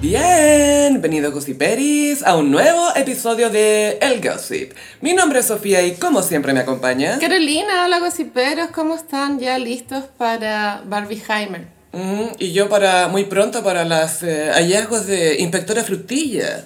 Bienvenidos Gossiperis a un nuevo episodio de El Gossip. Mi nombre es Sofía y como siempre me acompaña. Carolina, hola gossiperos, ¿cómo están? ¿Ya listos para Barbieheimer? Y yo para muy pronto para los hallazgos de Inspectora Frutilla.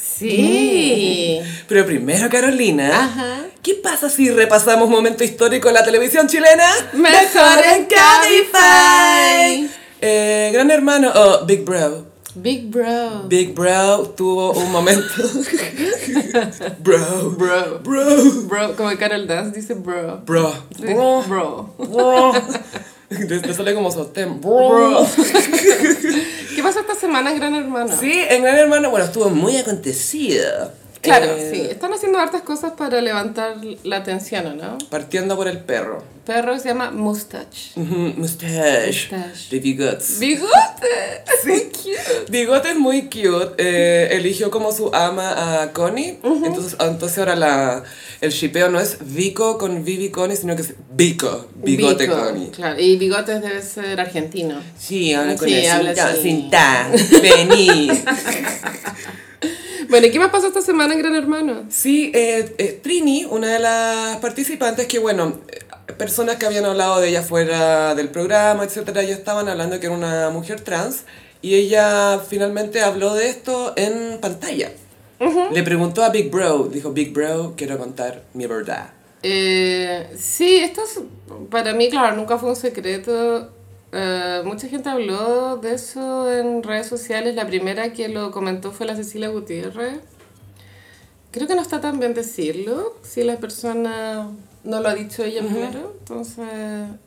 Sí. Pero primero, Carolina, Ajá. ¿qué pasa si repasamos momento histórico en la televisión chilena? Mejor en Cabify. Eh, Gran Hermano o Big Bro. Big Bro. Big Bro tuvo un momento. bro. Bro. Bro. Bro, como Carol Dance dice bro. Bro. Sí, Bro. Bro. Bro. Te, te sale como sostén. Bro. ¿Qué pasó esta semana en Gran Hermano? Sí, en Gran Hermano, bueno, estuvo muy acontecido. Claro, Eh, sí. Están haciendo hartas cosas para levantar la atención, ¿o no? Partiendo por el perro. Perro se llama Mustache. Mustache. Mustache. De bigotes. Bigote. Sí. cute. Bigote es muy cute. eh, eligió como su ama a Connie. entonces, entonces ahora la, el shipeo no es Vico con Vivi Connie, sino que es Vico. Bigote Bico, Connie. Claro, y bigotes debe ser argentino. Sí, habla con Sí, el habla cinta, cinta, vení. Bueno, ¿y qué más pasó esta semana en Gran Hermano? Sí, eh, eh, Trini, una de las participantes que, bueno, eh, personas que habían hablado de ella fuera del programa, etcétera, ya estaban hablando que era una mujer trans y ella finalmente habló de esto en pantalla. Le preguntó a Big Bro, dijo, Big Bro, quiero contar mi verdad. Eh, sí, esto es, para mí, claro, nunca fue un secreto. Eh, mucha gente habló de eso en redes sociales. La primera que lo comentó fue la Cecilia Gutiérrez. Creo que no está tan bien decirlo si la persona no lo ha dicho ella primero. Entonces.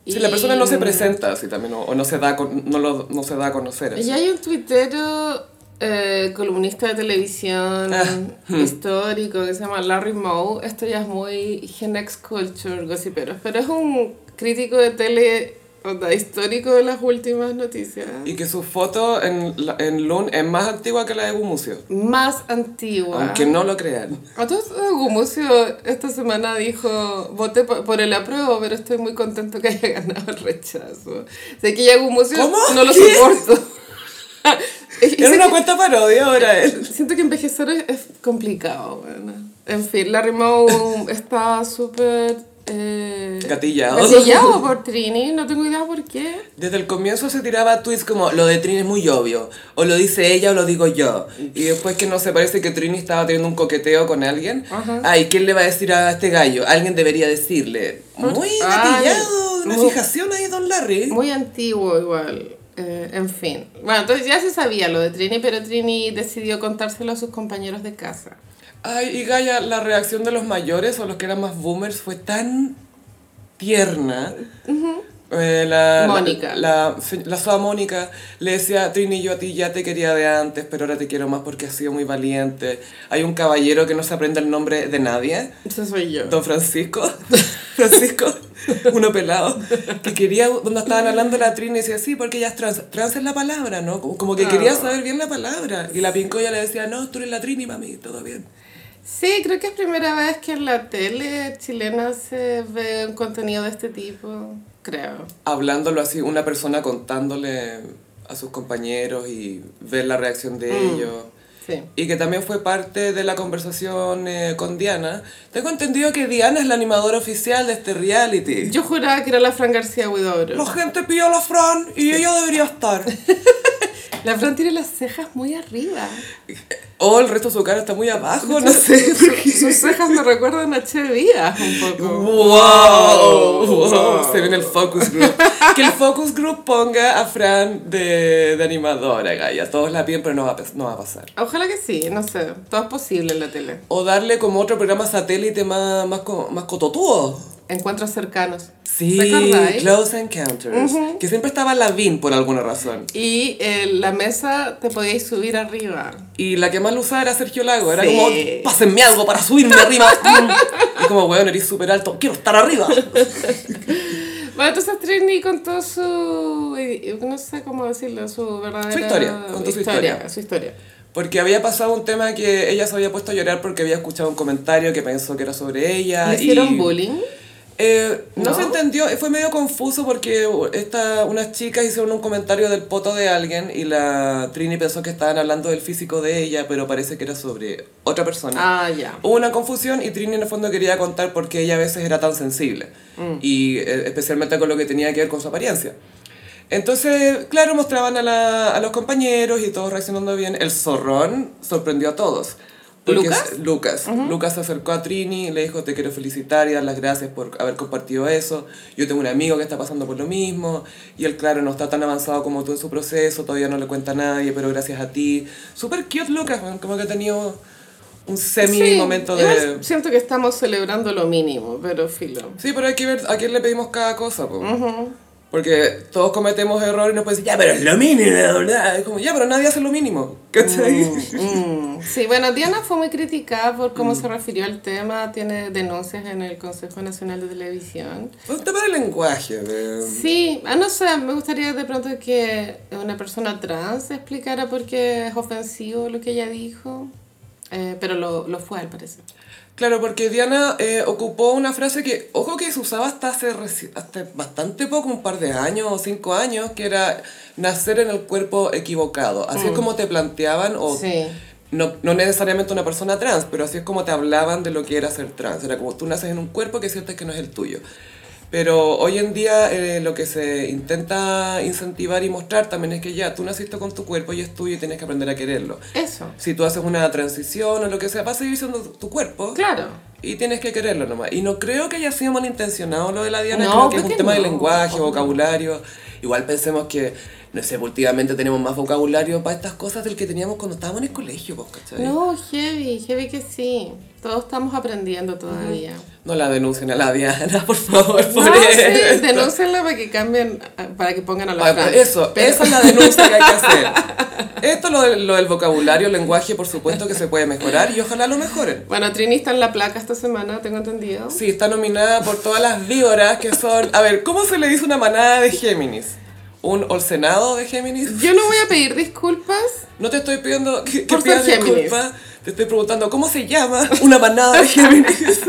Si la persona no se presenta así también, o, o no, se da no, lo- no se da a conocer. así. Y hay un tuitero, eh, columnista de televisión Ah, hmm. histórico que se llama Larry Moe. Esto ya es muy Gen X Culture, gossiperos, pero es un crítico de tele onda, histórico de las últimas noticias. Y que su foto en, en Loon es más antigua que la de Gumucio. Más antigua. Aunque no lo crean. Entonces, Gumucio esta semana dijo, voté por, el apruebo, pero estoy muy contento que haya ganado el rechazo. Sé que ya Gumucio ¿Cómo? no lo ¿Qué? soporto. Era una cuenta parodia ahora él. Siento que envejecer es, es complicado, bueno. En fin, Larry Moe está súper... Eh, Gatillado. gatillado por Trini, no tengo idea por qué. Desde el comienzo se tiraba tweets como lo de Trini es muy obvio, o lo dice ella o lo digo yo. Y después que no se parece que Trini estaba teniendo un coqueteo con alguien. Ajá. Ay, ¿quién le va a decir a este gallo? Alguien debería decirle. Muy Ay, gatillado, una muy- fijación ahí, don Larry. Muy antiguo igual. Eh, en fin. Bueno, entonces ya se sabía lo de Trini, pero Trini decidió contárselo a sus compañeros de casa. Ay, y Gaia, la reacción de los mayores o los que eran más boomers fue tan tierna. Eh, la, Mónica. La, la, la soa Mónica le decía, Trini, yo a ti ya te quería de antes, pero ahora te quiero más porque has sido muy valiente. Hay un caballero que no se aprende el nombre de nadie, Ese soy yo. don Francisco. Francisco, uno pelado, que quería, cuando estaban hablando la Trini, decía, sí, porque ella es trans, trans es la palabra, ¿no? Como, como que quería Ah. saber bien la palabra. Y la Pincoya le decía, no, tú eres la Trini, mami, todo bien. Sí, creo que es primera vez que en la tele chilena se ve un contenido de este tipo. Creo. hablándolo así, una persona contándole a sus compañeros y ver la reacción de Mm. ellos. Sí. Y que también fue parte de la conversación eh, con Diana. Tengo entendido que Diana es la animadora oficial de este reality. Yo juraba que era la Fran García Huidobro. La gente pidió a la Fran y ella debería estar. La Fran tiene las cejas muy arriba. O el resto de su cara está muy abajo, no sé. Su- Sus cejas me recuerdan a Che Díaz un poco. ¡Wow! wow. Se viene el focus group. Que el focus group ponga a Fran de, de animadora, Gaia. Todos la piden, pero no va, no va a pasar. Ojalá que sí, no sé. Todo es posible en la tele. O darle como otro programa satélite más, más, co- más cototudo. Encuentros cercanos. Sí. Close Encounters. Que siempre estaba Lavín por alguna razón. Y eh, la mesa te podíais subir arriba. Y la que más lo usaba era Sergio Lago. Era Sí. como, pásenme algo para subirme arriba. y como, weón, eres súper alto. Quiero estar arriba. Bueno, entonces Trini contó su... eh, no sé cómo decirlo, su verdadera... Su historia, contó su historia. Su historia. Porque había pasado un tema que ella se había puesto a llorar porque había escuchado un comentario que pensó que era sobre ella. ¿Le hicieron y- bullying? Eh, no, ¿No? se entendió, fue medio confuso porque esta, unas chicas hicieron un comentario del poto de alguien y la Trini pensó que estaban hablando del físico de ella, pero parece que era sobre otra persona. Ah, ya. Hubo una confusión y Trini en el fondo quería contar por qué ella a veces era tan sensible. Y eh, especialmente con lo que tenía que ver con su apariencia. Entonces, claro, mostraban a, la- a los compañeros y todos reaccionando bien. El zorrón sorprendió a todos. ¿Lucas? es- Lucas. Lucas se acercó a Trini y le dijo, te quiero felicitar y dar las gracias por haber compartido eso. Yo tengo un amigo que está pasando por lo mismo. Y él, claro, no está tan avanzado como tú en su proceso, todavía no le cuenta a nadie, pero gracias a ti. Súper cute Lucas, como que ha tenido un semi Sí, momento de... siento que estamos celebrando lo mínimo, pero filo. Sí, pero hay que ver a quién le pedimos cada cosa, po. Porque todos cometemos errores y nos pueden decir, ya, pero es lo mínimo, ¿verdad? Es como, ya, pero nadie hace lo mínimo, ¿cachai? Mm, Sí, bueno, Diana fue muy criticada por cómo se refirió al tema, tiene denuncias en el Consejo Nacional de Televisión. Un tema de lenguaje, de... Sí, ah, no sé, me gustaría de pronto que una persona trans explicara por qué es ofensivo lo que ella dijo, eh, pero lo, lo fue al parecer. Claro, porque Diana eh, ocupó una frase que, ojo que se usaba hasta hace reci- hasta bastante poco, un par de años o cinco años, que era nacer en el cuerpo equivocado. Así es como te planteaban, o Sí. no, no necesariamente una persona trans, pero así es como te hablaban de lo que era ser trans. Era como tú naces en un cuerpo que sientes que no es el tuyo. Pero hoy en día eh, lo que se intenta incentivar y mostrar también es que ya tú naciste con tu cuerpo y es tuyo y tienes que aprender a quererlo. Eso, Si tú haces una transición o lo que sea, va a seguir siendo tu cuerpo. claro. Y tienes que quererlo nomás. Y no creo que haya sido malintencionado lo de la Diana, No, creo que es un que tema de lenguaje, vocabulario. Igual pensemos que, no sé, últimamente tenemos más vocabulario para estas cosas del que teníamos cuando estábamos en el colegio, pues, ¿cachai? No, heavy, heavy que sí. Todos estamos aprendiendo todavía. No la denuncien a la Diana, por favor, por No, sí, denúncienla para que cambien, para que pongan a la Ah. Eso, Pero- esa es la denuncia que hay que hacer. Esto, lo, lo del vocabulario, el lenguaje, por supuesto que se puede mejorar y ojalá lo mejoren. Bueno, Trini está en la placa esta semana, tengo entendido. Sí, está nominada por todas las víboras que son... A ver, ¿cómo se le dice una manada de Géminis? ¿Un olsenado de Géminis? Yo no voy a pedir disculpas. No te estoy pidiendo que, que pidas disculpas. Te estoy preguntando, ¿cómo se llama una manada de Géminis?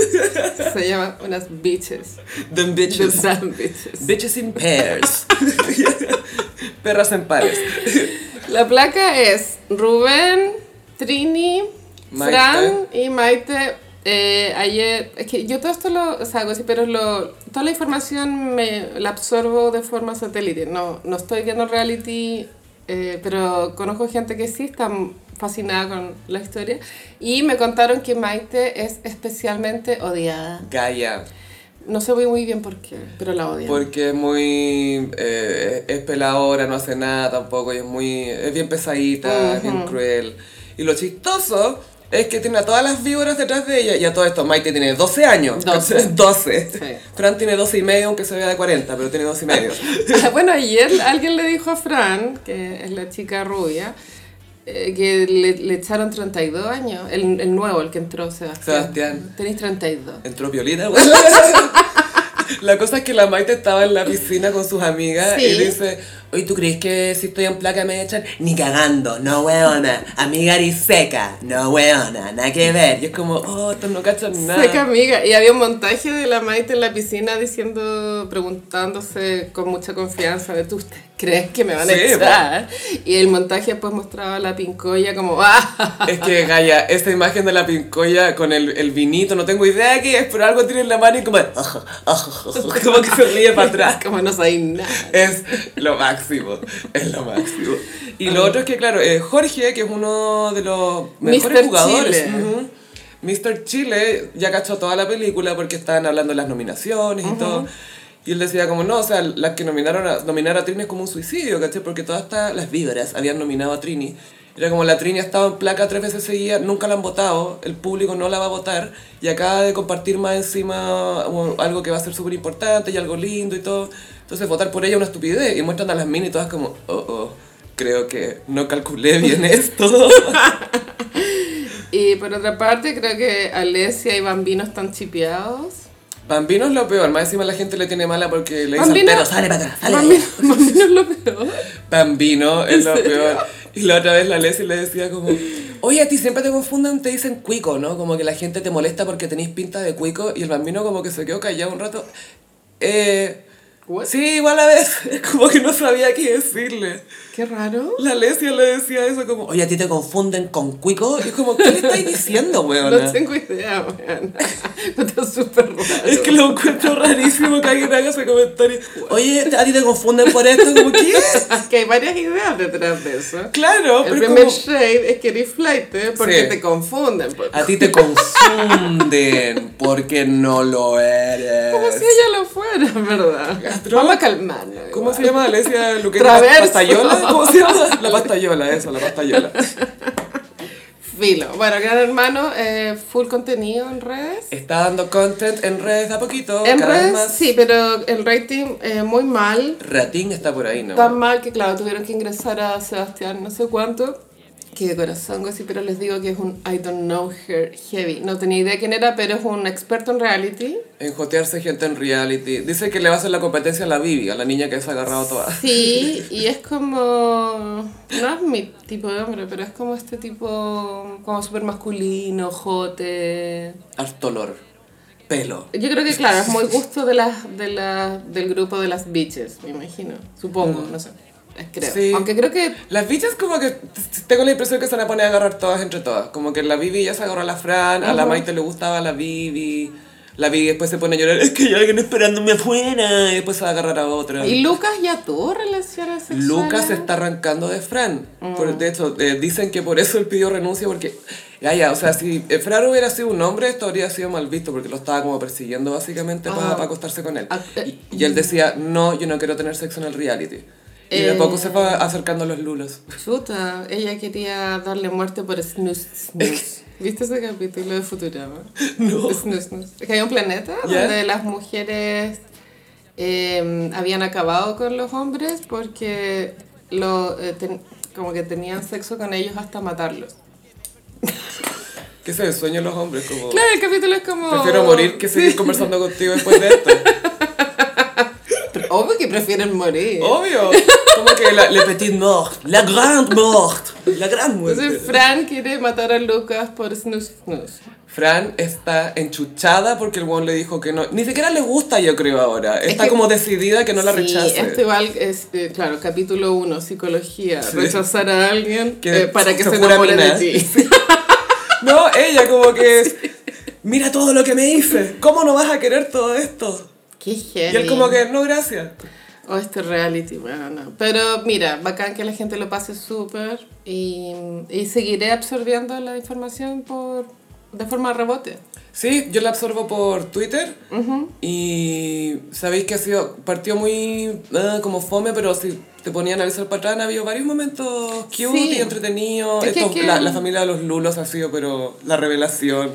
Se llaman unas bitches. Them The bitches. damn bitches. Bitches in pairs. Perras en pares. La placa es Rubén, Trini, Maite. Fran y Maite. Eh, ayer, es que yo todo esto lo o sea, hago así, pero lo, toda la información me la absorbo de forma satélite. No, no estoy viendo reality, eh, pero conozco gente que sí está fascinada con la historia. Y me contaron que Maite es especialmente odiada. Gaia. No sé muy, muy bien por qué, pero la odian. Porque es muy... eh, es peladora, no hace nada tampoco. Y es muy... Es bien pesadita, es bien cruel. Y lo chistoso es que tiene a todas las víboras detrás de ella. Y a todo esto, Maite tiene 12 años. 12. 12. Sí. Fran tiene 12 y medio, aunque se vea de 40, pero tiene 12 y medio. bueno, ayer alguien le dijo a Fran, que es la chica rubia, eh, que le, le echaron 32 años. El, el nuevo, el que entró, Sebastián. Sebastián. Tenéis 32. Entró violita, güey. La cosa es que la Maite estaba en la piscina con sus amigas Sí. y dice, oye, ¿tú crees que si estoy en placa me echan? Ni cagando, no weona, amiga seca, no weona, nada que ver. Y es como, oh, estos no cachan nada. Seca amiga. Y había un montaje de la Maite en la piscina diciendo, preguntándose con mucha confianza de tú crees que me van a Sí, echar. Y el montaje después mostraba a la pincoya como, ¡ah! Es que, Gaya, esta imagen de la pincoya con el, el vinito, no tengo idea qué es, pero algo tiene en la mano y como, como que se ríe para atrás. como no sabéis nada. Es lo máximo, es lo máximo. Y lo otro es que, claro, eh, Jorge, que es uno de los mejores Mr. jugadores. Chile. ujú, Mr. Chile ya cachó toda la película porque estaban hablando de las nominaciones y todo. Y él decía como, no, o sea, las que nominaron a, nominar a Trini es como un suicidio, ¿cachai? Porque todas estas, las víboras habían nominado a Trini. Era como la Trini ha estado en placa tres veces seguidas, nunca la han votado, el público no la va a votar y acaba de compartir más encima um, algo que va a ser súper importante y algo lindo y todo. Entonces votar por ella es una estupidez y muestran a las mini y todas como, oh, oh, creo que no calculé bien esto. Y por otra parte, creo que Alessia y Bambino están chipeados. Bambino es lo peor, más encima la gente le tiene mala porque le dicen, Bambino- pero sale para atrás, sale. Bambino, Bambino es lo peor. Bambino es lo peor. Y la otra vez la Leslie le decía como, oye, a ti siempre te confunden, te dicen cuico, ¿no? Como que la gente te molesta porque tenéis pinta de cuico y el bambino como que se quedó callado un rato. Eh, What? sí, igual a veces, como que no sabía qué decirle. Qué raro. La Lesia le decía eso como, oye, a ti te confunden con cuico. Y es como, ¿qué le estáis diciendo, weona? No tengo idea, weón. Está súper raro. Es que lo encuentro rarísimo que alguien haga ese comentario. Oye, a ti te confunden por esto, como, ¿qué? que hay varias ideas detrás de eso. Claro, El pero primer como, shade es que eres flight porque Sí. te confunden. pues. a ti te confunden porque no lo eres. Como si ella lo fuera, ¿verdad? Vamos a calmarnos. ¿Cómo igual. se llama Alesia Luque? Traverso. ¿Pastayola? ¿Cómo se llama? La pastayola, eso, la pastayola. Filo. Bueno, Gran Hermano, eh, full contenido en redes. Está dando content en redes de a poquito, En cada vez redes, más. sí, pero el rating eh, muy mal. Ratín está por ahí, ¿no? Tan mal que, claro, tuvieron que ingresar a Sebastián no sé cuánto. Que de corazón, sí, pero les digo que es un I don't know her heavy. No tenía idea quién era, pero es un experto en reality. En jotearse gente en reality. Dice que le va a hacer la competencia a la Bibi, a la niña que se ha agarrado toda. Sí, y es como. No es mi tipo de hombre, pero es como este tipo. como súper masculino, jote. Harto olor. Pelo. Yo creo que, claro, es muy gusto de las, de la, del grupo de las bitches, me imagino. Supongo, no sé. Creo. Sí. Aunque creo que. Las bichas como que tengo la impresión que se van a poner a agarrar todas entre todas. Como que la Bibi ya se agarró a la Fran, a la Maite le gustaba la Bibi. La Bibi después se pone a llorar, es que hay alguien esperándome afuera. Y después se va a agarrar a otra. ¿Y Lucas ya tuvo relaciones sexuales? Lucas se está arrancando de Fran. Mm. Por, de hecho, eh, dicen que por eso él pidió renuncia porque... Ya, ya, o sea, si eh, Fran hubiera sido un hombre, esto habría sido mal visto porque lo estaba como persiguiendo básicamente para Ah. acostarse con él. Ah, eh. Y, y él decía, no, yo no quiero tener sexo en el reality. Y de Eh. poco se fue acercando a los lulos. Chuta, ella quería darle muerte por snus snus. ¿Viste ese capítulo de Futurama? No. Snus snus. Es que hay un planeta donde las mujeres eh, habían acabado con los hombres porque lo, eh, ten- como que tenían sexo con ellos hasta matarlos. ¿Qué sueño de los hombres? Como, Claro, el capítulo es como... Prefiero morir que seguir conversando contigo después de esto. Obvio que prefieren morir. Obvio. Como que la, le petit mort. La grande mort. La gran muerte. Entonces Fran quiere matar a Lucas por snus snus. Fran está enchuchada porque el weón le dijo que no. Ni siquiera le gusta, yo creo, ahora. Es Está que- como decidida que no la sí, rechace. esto igual es, eh, claro, capítulo 1, psicología. Rechazar a alguien Que eh, para que se enamore de ti. No, ella como que es. Mira todo lo que me hice. ¿Cómo no vas a querer todo esto? Qué heavy. Y él como que, no, gracias. Oh, este reality, bueno, no. Pero mira, bacán que la gente lo pase súper y, y seguiré absorbiendo la información por de forma rebote. Sí, yo la absorbo por Twitter y sabéis que ha sido, partió muy ah, como fome, pero si te ponían a analizar para atrás, ha habido varios momentos cute Sí. y entretenidos. Es que- que- la, la familia de los Lulos ha sido, pero la revelación.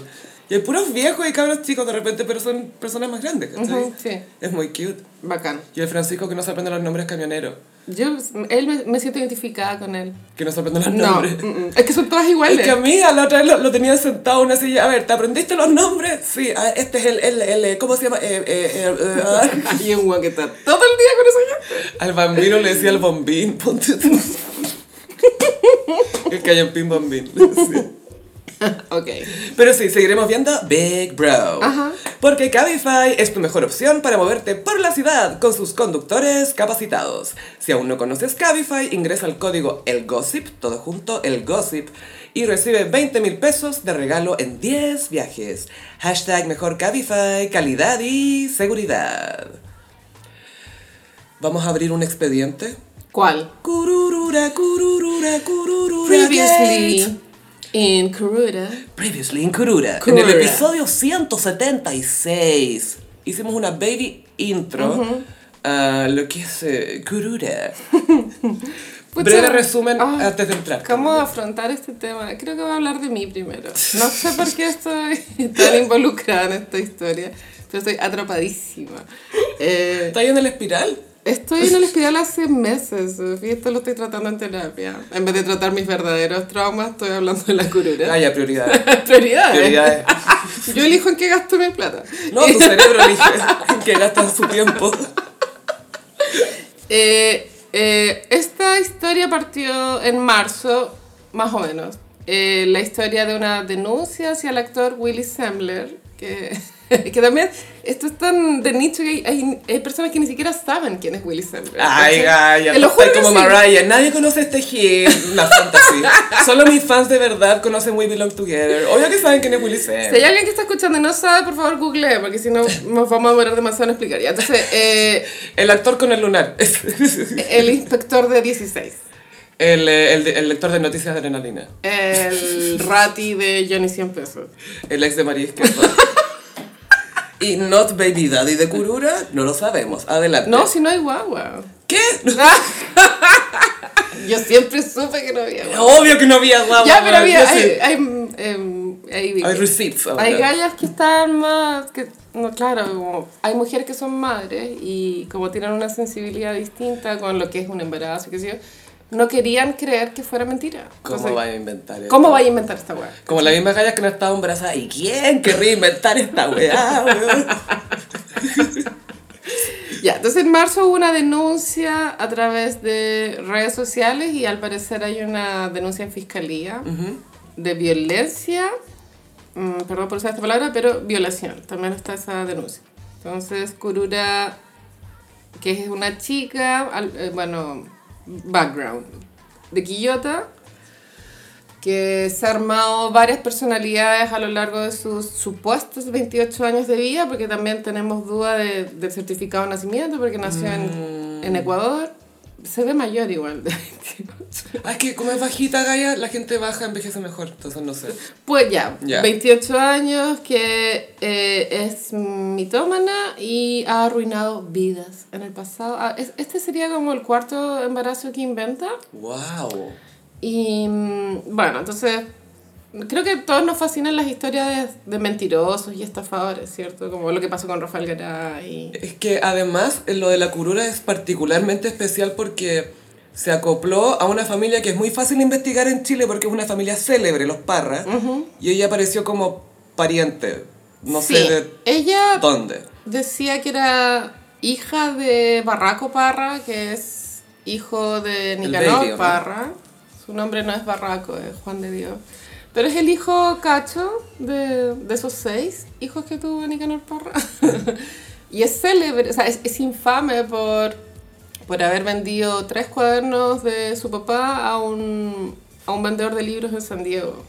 Y hay puros viejos y cabros chicos de repente, pero son personas más grandes, ¿cachai? Ujú, sí. Es muy cute. Bacán. Y el Francisco que no se aprende los nombres camioneros. Yo, él me, me siento identificada con él. Que no se aprende los No, nombres. mm, mm, es que son todas iguales. Es que amiga, la otra vez lo, lo tenía sentado en una silla. A ver, ¿te aprendiste los nombres? Sí, ah, este es el, el, el, ¿cómo se llama? Eh, eh, eh, eh, ah. Hay un guan que está todo el día con esa gente. Al bambino le decía el bombín, ponte tú. El callanpín bombín. le decía. Ok. Pero sí, seguiremos viendo Big Bro. Ajá. Porque Cabify es tu mejor opción para moverte por la ciudad con sus conductores capacitados. Si aún no conoces Cabify, ingresa al código ELGOSSIP, todo junto, ELGOSSIP, y recibe 20 mil pesos de regalo en 10 viajes. Hashtag mejor Cabify, calidad y seguridad. Vamos a abrir un expediente. ¿Cuál? Cururura, cururura, cururura. Previously. In Kuruda. Previously en Kurura. En Kurura. el episodio 176 hicimos una baby intro a lo que es eh, Kurura. Breve resumen ah, antes de entrar. ¿Cómo afrontar este tema? Creo que voy a hablar de mí primero. No sé por qué estoy tan involucrada en esta historia, pero estoy atrapadísima. Eh, ¿Está ahí en el espiral? Estoy en el hospital hace meses, y esto lo estoy tratando en terapia. En vez de tratar mis verdaderos traumas, estoy hablando de la curura. Ah, ya, prioridad. Prioridades. Prioridades. Yo elijo en qué gasto mi plata. No, tu cerebro elige en que gastas su tiempo. Eh, Eh, esta historia partió en marzo, más o menos. Eh, la historia de una denuncia hacia el actor Willy Sembler, que, que también esto es tan de nicho que hay, hay- hay personas que ni siquiera saben quién es Willy Sembler. Ay, estoy que como sí. Mariah. Nadie conoce este hit, una fantasy. Solo mis fans de verdad conocen We Belong Together. Obvio que saben quién es Willy Si hay alguien que está escuchando y no sabe, por favor google, porque si no nos vamos a demorar demasiado en explicar. Ya, entonces, eh, El actor con el lunar. el inspector de 16. El, eh, el, el lector de noticias de adrenalina. El rati de Johnny 100 pesos. El ex de María Izquierdo. Y Not Baby Daddy de Kurura, no lo sabemos. Adelante. No, si no hay guagua. ¿Qué? Yo siempre supe que no había guagua. Obvio que no había guagua. Ya, pero había, hay, hay, em, hay, Hay receipts hay gallas que están más, que, no, claro, como, hay mujeres que son madres y como tienen una sensibilidad distinta con lo que es un embarazo, qué sé yo, no querían creer que fuera mentira. ¿Cómo Entonces, va a inventar esto? ¿Cómo vaya a inventar esta weá? Como la misma galla que no estaba embarazada. ¿Y quién querría inventar esta weá? Ya, entonces en marzo hubo una denuncia a través de redes sociales y al parecer hay una denuncia en fiscalía de violencia, mm, perdón por usar esta palabra, pero violación, también está esa denuncia. Entonces Kurura, que es una chica, al- eh, bueno, background, de Quillota, que se ha armado varias personalidades a lo largo de sus supuestos 28 años de vida, porque también tenemos duda de, del certificado de nacimiento, porque nació en, en Ecuador. Se ve mayor igual de 28. Ah, es que como es bajita galla, la gente baja envejece mejor. Entonces no sé. Pues ya, Ya. 28 años, que eh, es mitómana y ha arruinado vidas en el pasado. Ah, es- este sería como el cuarto embarazo que inventa. Wow. Y mm, bueno, entonces creo que a todos nos fascinan las historias de, de mentirosos y estafadores, ¿cierto? Como lo que pasó con Rafael Garay. Es que además eh, lo de la curura es particularmente especial porque se acopló a una familia que es muy fácil investigar en Chile porque es una familia célebre, los Parra, y ella apareció como pariente, no Sí, sé de ella dónde. decía que era hija de Barraco Parra, que es hijo de Nicanor baby, ¿o no? Parra. Su nombre no es Barraco, es Juan de Dios. Pero es el hijo cacho de, de esos seis hijos que tuvo Nicanor Parra. y es célebre, o sea, es, es infame por, por haber vendido tres cuadernos de su papá a un, a un vendedor de libros en San Diego.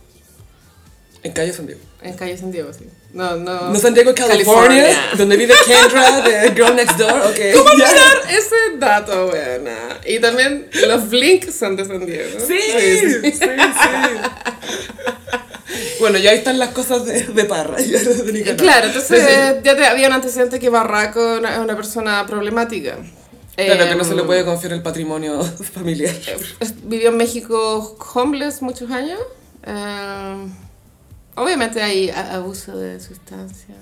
En Calle San Diego. En calle San Diego, sí. No, no. No San Diego, California, donde vive Kendra de Girl Next Door, ok. ¿Cómo ya. olvidar ese dato, buena? Y también los Blink son de San Diego. Sí, sí, sí. Bueno, ya ahí están las cosas de, de Parra. ya de Nicanor. Claro, entonces ya te, había un antecedente que Barraco es una persona problemática. Claro, que no se le Em, puede confiar el patrimonio familiar. es- Vivió en México homeless muchos años. Em, obviamente hay abuso de sustancias.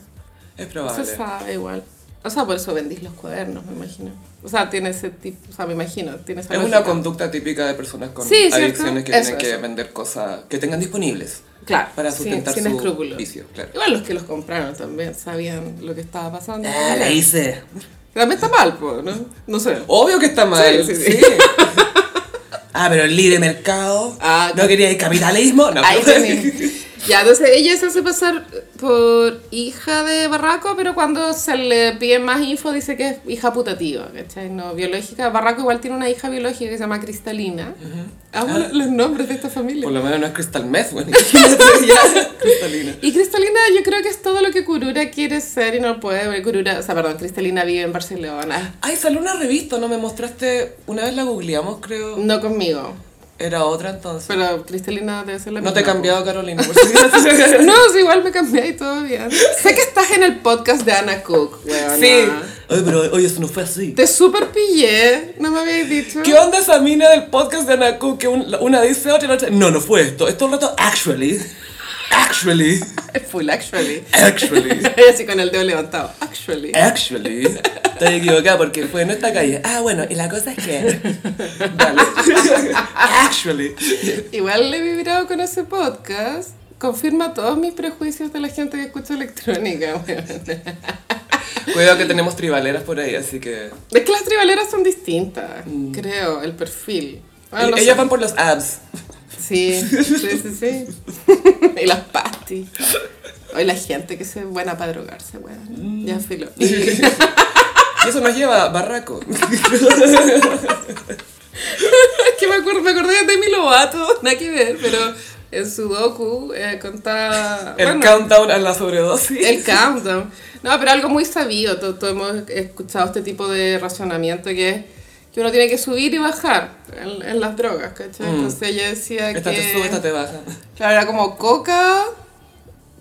Es probable. sabe igual. O sea, por eso vendís los cuadernos, me imagino. O sea, tiene ese tipo, o sea, me imagino, tiene esa Es una conducta típica de personas con Sí, ¿cierto? adicciones que Eso, tienen que eso. vender cosas que tengan disponibles Claro, para sin- sustentar sin, su escrúpulos. vicio. Claro. Igual los que los compraron también sabían lo que estaba pasando. Ah, la hice. También está mal, pues, ¿no? No sé. Obvio que está mal. Sí, Sí, ah, pero el libre mercado. Ah, ¿No quería el capitalismo? No. Ahí. Ya, entonces ella se hace pasar por hija de Barraco, pero cuando se le pide más info dice que es hija putativa, ¿cachai? No biológica. Barraco igual tiene una hija biológica que se llama Cristalina. Amo Ah. los nombres de esta familia. Por lo menos no es Crystal Meth, bueno. Cristalina. Y Cristalina yo creo que es todo lo que Kurura quiere ser y no puede, porque Kurura, o sea, perdón, Cristalina vive en Barcelona. Ay, salió una revista, ¿no? Me mostraste, una vez la googleamos, creo. No conmigo, Era otra entonces. pero Cristalina debe ser la no te he misma, cambiado, Carolina. No, sí, igual me cambié y todo bien. sé que estás en el podcast de Ana Cook, weona. sí. Ay, pero oye, eso no fue así. Te super pillé, no me habías dicho. ¿Qué onda esa mina del podcast de Anaku que un- una dice otra y la otra? No, no fue esto. Es todo el rato, actually. Actually. Full actually. Actually. Así con el dedo levantado. Actually. Actually. Estoy equivocada porque fue en esta calle. Ah, bueno, y la cosa es que. Dale. Actually. Igual he vibrado con ese podcast. Confirma todos mis prejuicios de la gente que escucha electrónica. Cuidado que tenemos tribaleras por ahí, así que... Es que las tribaleras son distintas, creo, el perfil. Bueno, no Ellas sé. van por los abs. Sí, sí, sí, sí. y las pastis. Hoy la gente que es buena para drogarse, weón. Ya filo. Y- Y eso nos lleva a barraco. Es que me, acuerdo, me acordé de Demi Lovato, nada que ver, pero en su docu eh, contaba... El bueno, countdown a la sobredosis. el countdown. No, pero algo muy sabido, todos hemos escuchado este tipo de razonamiento que es que uno tiene que subir y bajar en, en las drogas, ¿cachai? Mm. Entonces ella decía Esta que... te sube, esta te baja. Claro, era como coca...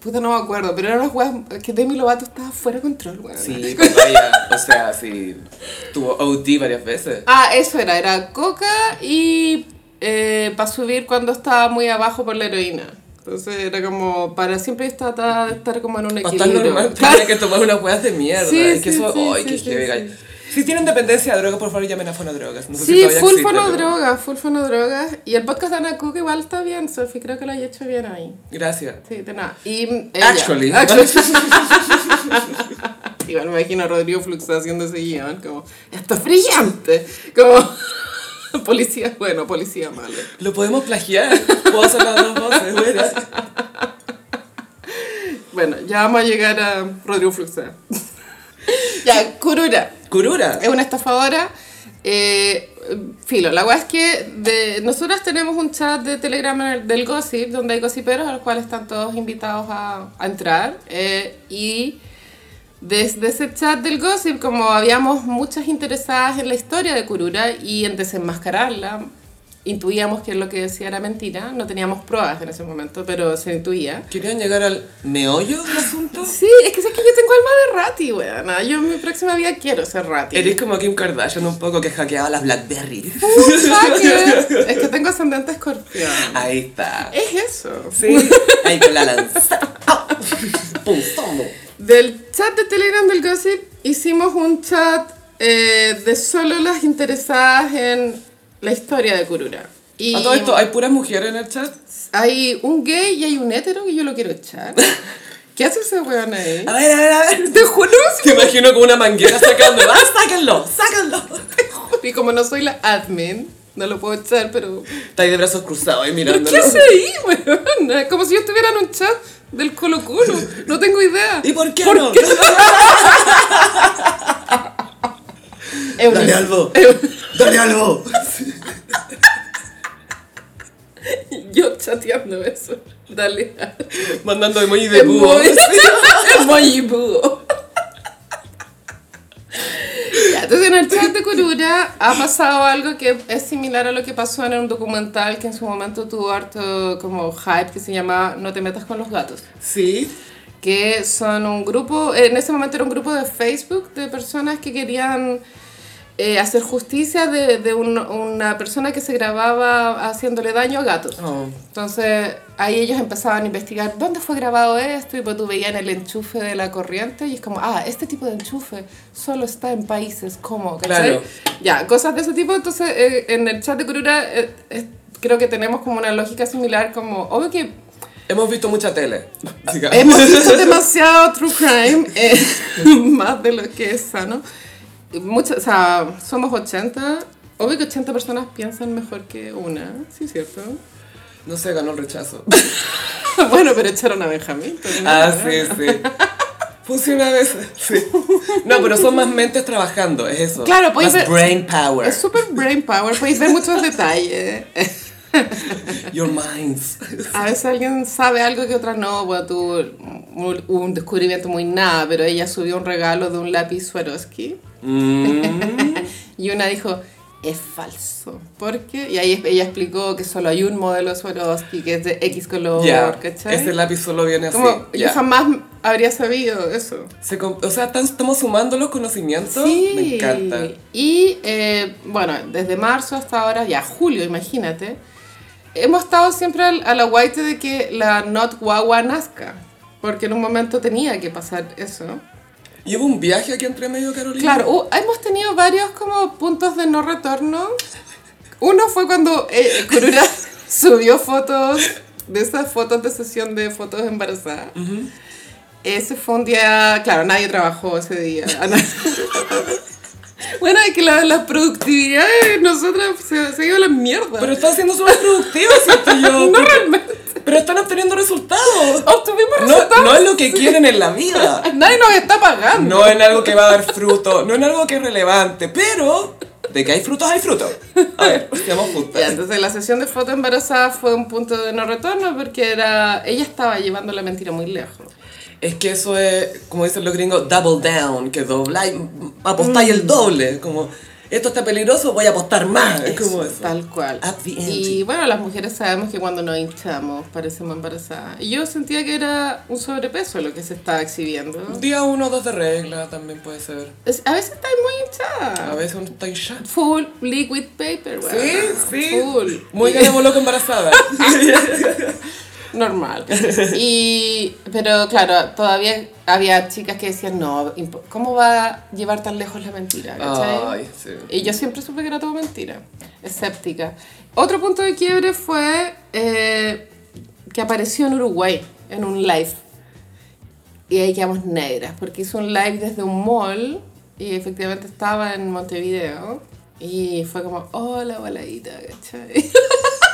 Puta, no me acuerdo, pero eran unas weas que Demi Lovato estaba fuera de control, weón. Sí, pues vaya, o sea, sí, tuvo OD varias veces. Ah, eso era, era coca y para subir cuando estaba muy abajo por la heroína. Entonces era como para siempre estar, estar como en un Para estar equilibrio. normal, tiene que tomar unas hueas de mierda. Sí, es que sí, eso, ay, sí, qué sí, guy. Si tienen dependencia de droga, por favor llamen a Fonodrogas. No sé si Sí, todavía full existe, pero- fonodrogas, full fonodrogas. Y el podcast de Ana Cook igual está bien, Sophie, creo que lo haya hecho bien ahí. Gracias. Sí, de nada. Y mm, ella- Actually. igual me imagino a Rodrigo Flux haciendo ese guion, como, esto es brillante. Como, policía bueno, policía malo. Lo podemos plagiar. Puedo hacer las dos voces, güey. Bueno, ya vamos a llegar a Rodrigo Fluxa. ya, Kurura. Kurura. Es una estafadora. Eh, filo, la weá es que de, nosotras tenemos un chat de Telegram del Gossip, donde hay gossiperos a los cuales están todos invitados a, a entrar. eh, y desde ese chat del Gossip, como habíamos muchas interesadas en la historia de Kurura y en desenmascararla, intuíamos que lo que decía era mentira. No teníamos pruebas en ese momento, pero se intuía. ¿Querían llegar al meollo del asunto? Sí, es que sé que yo tengo alma de Rati, weona. Yo en mi próxima vida quiero ser Rati. Eres como Kim Kardashian un poco que hackeaba las Blackberry. Es que tengo ascendente escorpión. Ahí está. Es eso. Sí. Ahí con la lanza. Pum. Del chat de Telegram del Gossip hicimos un chat eh, de solo las interesadas en la historia de Kurura. Y A todo esto, ¿hay puras mujeres en el chat? hay un gay y hay un hetero que yo lo quiero echar. ¿Qué hace ese weón ahí? A ver, a ver, a ver. Te juro, Te imagino con una manguera sacando. ¡Ah, sáquenlo! ¡Sáquenlo! y como no soy la admin, no lo puedo echar, pero Está ahí de brazos cruzados ahí ¿Pero mirándolo. qué hace ahí, weón? Es como si yo estuviera en un chat del Colo Colo. No tengo idea. ¿Y por qué no? Dale algo. ¡Dale algo! Yo chateando eso. Dale. Mandando emoji de búho. Emoji. Búho. Ya, entonces en el chat de Kurura ha pasado algo que es similar a lo que pasó en un documental que en su momento tuvo harto como hype que se llama No te metas con los gatos. Sí. que son un grupo, en ese momento era un grupo de Facebook de personas que querían eh, hacer justicia de, de un- una persona que se grababa haciéndole daño a gatos. Oh. Entonces ahí ellos empezaban a investigar dónde fue grabado esto y pues tú veías el enchufe de la corriente y es como, ah, este tipo de enchufe solo está en países como, ¿cachai? Claro. Ya, cosas de ese tipo. Entonces eh, en el chat de Kurura eh, creo que tenemos como una lógica similar, como, obvio que Hemos visto mucha tele. Hemos visto demasiado true crime, eh, más de lo que es sano. Mucho- o sea, somos 80. Obvio que 80 personas piensan mejor que una, sí es cierto. No sé, ganó el rechazo. bueno, pero echaron a Benjamín. pues, ¿no? Ah, sí, sí. Funciona a veces. Sí. No, pero son más mentes trabajando, es eso. Claro, podéis ver- brain power. Es súper brain power, podéis ver muchos detalles. Your minds. A veces alguien sabe algo que otras no, bueno, tuvo un descubrimiento muy nada, pero ella subió un regalo de un lápiz Swarovski. Mm. Y una dijo, es falso. ¿Por qué? Y ahí ella explicó que solo hay un modelo Swarovski que es de X color, Ya, ¿cachai? ese lápiz solo viene así. Como, ya. yo jamás habría sabido eso. Se o sea, estamos sumando los conocimientos. Sí. Me encanta. Y eh, bueno, desde marzo hasta ahora, ya julio, imagínate, hemos estado siempre al- a la guaite de que la not guagua nazca. Porque en un momento tenía que pasar eso. Y hubo un viaje aquí entre medio, Carolina. Claro, uh, hemos tenido varios como puntos de no retorno. Uno fue cuando eh, Kurura subió fotos, de esas fotos de sesión de fotos embarazadas. ese fue un día, claro, nadie trabajó ese día. Bueno, es que la, la productividad de nosotras se, se ha ido a la mierda. Pero están siendo súper productivos, siento yo. no porque- realmente. Pero están obteniendo resultados. Obtuvimos No, resultados. no es lo que quieren en la vida. Nadie nos está pagando. No en algo que va a dar fruto, no en algo que es relevante, pero de que hay frutos, hay frutos. A ver, seamos justos. Ya, entonces la sesión de foto embarazada fue un punto de no retorno porque era ella estaba llevando la mentira muy lejos. Es que eso es, como dicen los gringos, double down, que dobláis, apostáis el doble. Como, esto está peligroso, voy a apostar más. Es como eso. Tal cual. Y bueno, las mujeres sabemos que cuando nos hinchamos parecemos embarazadas. Y yo sentía que era un sobrepeso lo que se estaba exhibiendo. Día uno o dos de regla también puede ser. Es- A veces estáis muy A hinchada. veces uno está hinchado. Full liquid paper, Sí, weón. sí. Full. Muy ganamos loco embarazada. Normal. Y, pero claro, todavía había chicas que decían, no, ¿cómo va a llevar tan lejos la mentira? Ay, sí. Y yo siempre supe que era todo mentira, escéptica. Otro punto de quiebre fue eh, que apareció en Uruguay, en un live. Y ahí quedamos negras, porque hizo un live desde un mall y efectivamente estaba en Montevideo. Y fue como, hola, baladita, ¿cachai?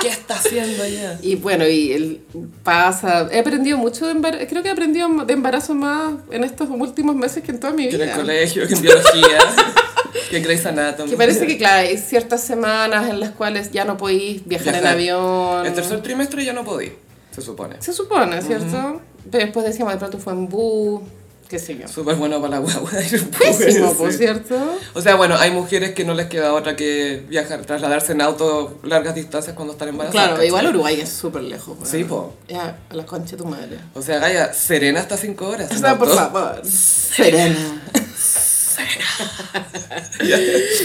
¿Qué está haciendo allá? Y bueno, y él pasa. He aprendido mucho de embarazo. Creo que he aprendido de embarazo más en estos últimos meses que en toda mi Que en el vida. colegio, que en biología, que en Grey's Anatomy. Que parece que, claro, hay ciertas semanas en las cuales ya no podéis viajar, en Viajar. avión. El tercer trimestre ya no podí, se supone. Se supone, ¿cierto? Pero después decíamos, de pronto fue en bus, qué sé yo. Súper bueno para la guagua. Pésimo, por cierto. O sea, bueno, hay mujeres que no les queda otra que viajar, trasladarse en auto largas distancias cuando están embarazadas. Claro, ¿cachai? igual Uruguay es súper lejos. Sí, po. Ya, a la concha de tu madre. O sea, Gaya, serena hasta 5 horas. O sea, por favor. Serena.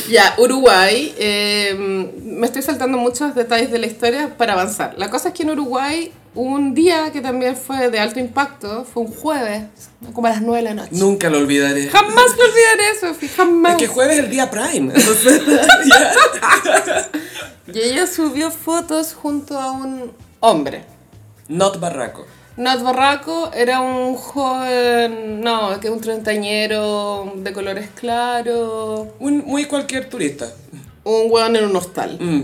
ya, Uruguay. eh, me estoy saltando muchos detalles de la historia para avanzar. La cosa es que en Uruguay, un día que también fue de alto impacto, fue un jueves, como a las 9 de la noche. Nunca lo olvidaré. Jamás me olvidaré eso, Sofi, jamás. Es que jueves es el día prime. Entonces. Y ella subió fotos junto a un hombre. Not barraco. Nat Barraco era un joven, no, que un treintañero de colores claros, Un, muy cualquier turista. un weón en un hostal, Mm.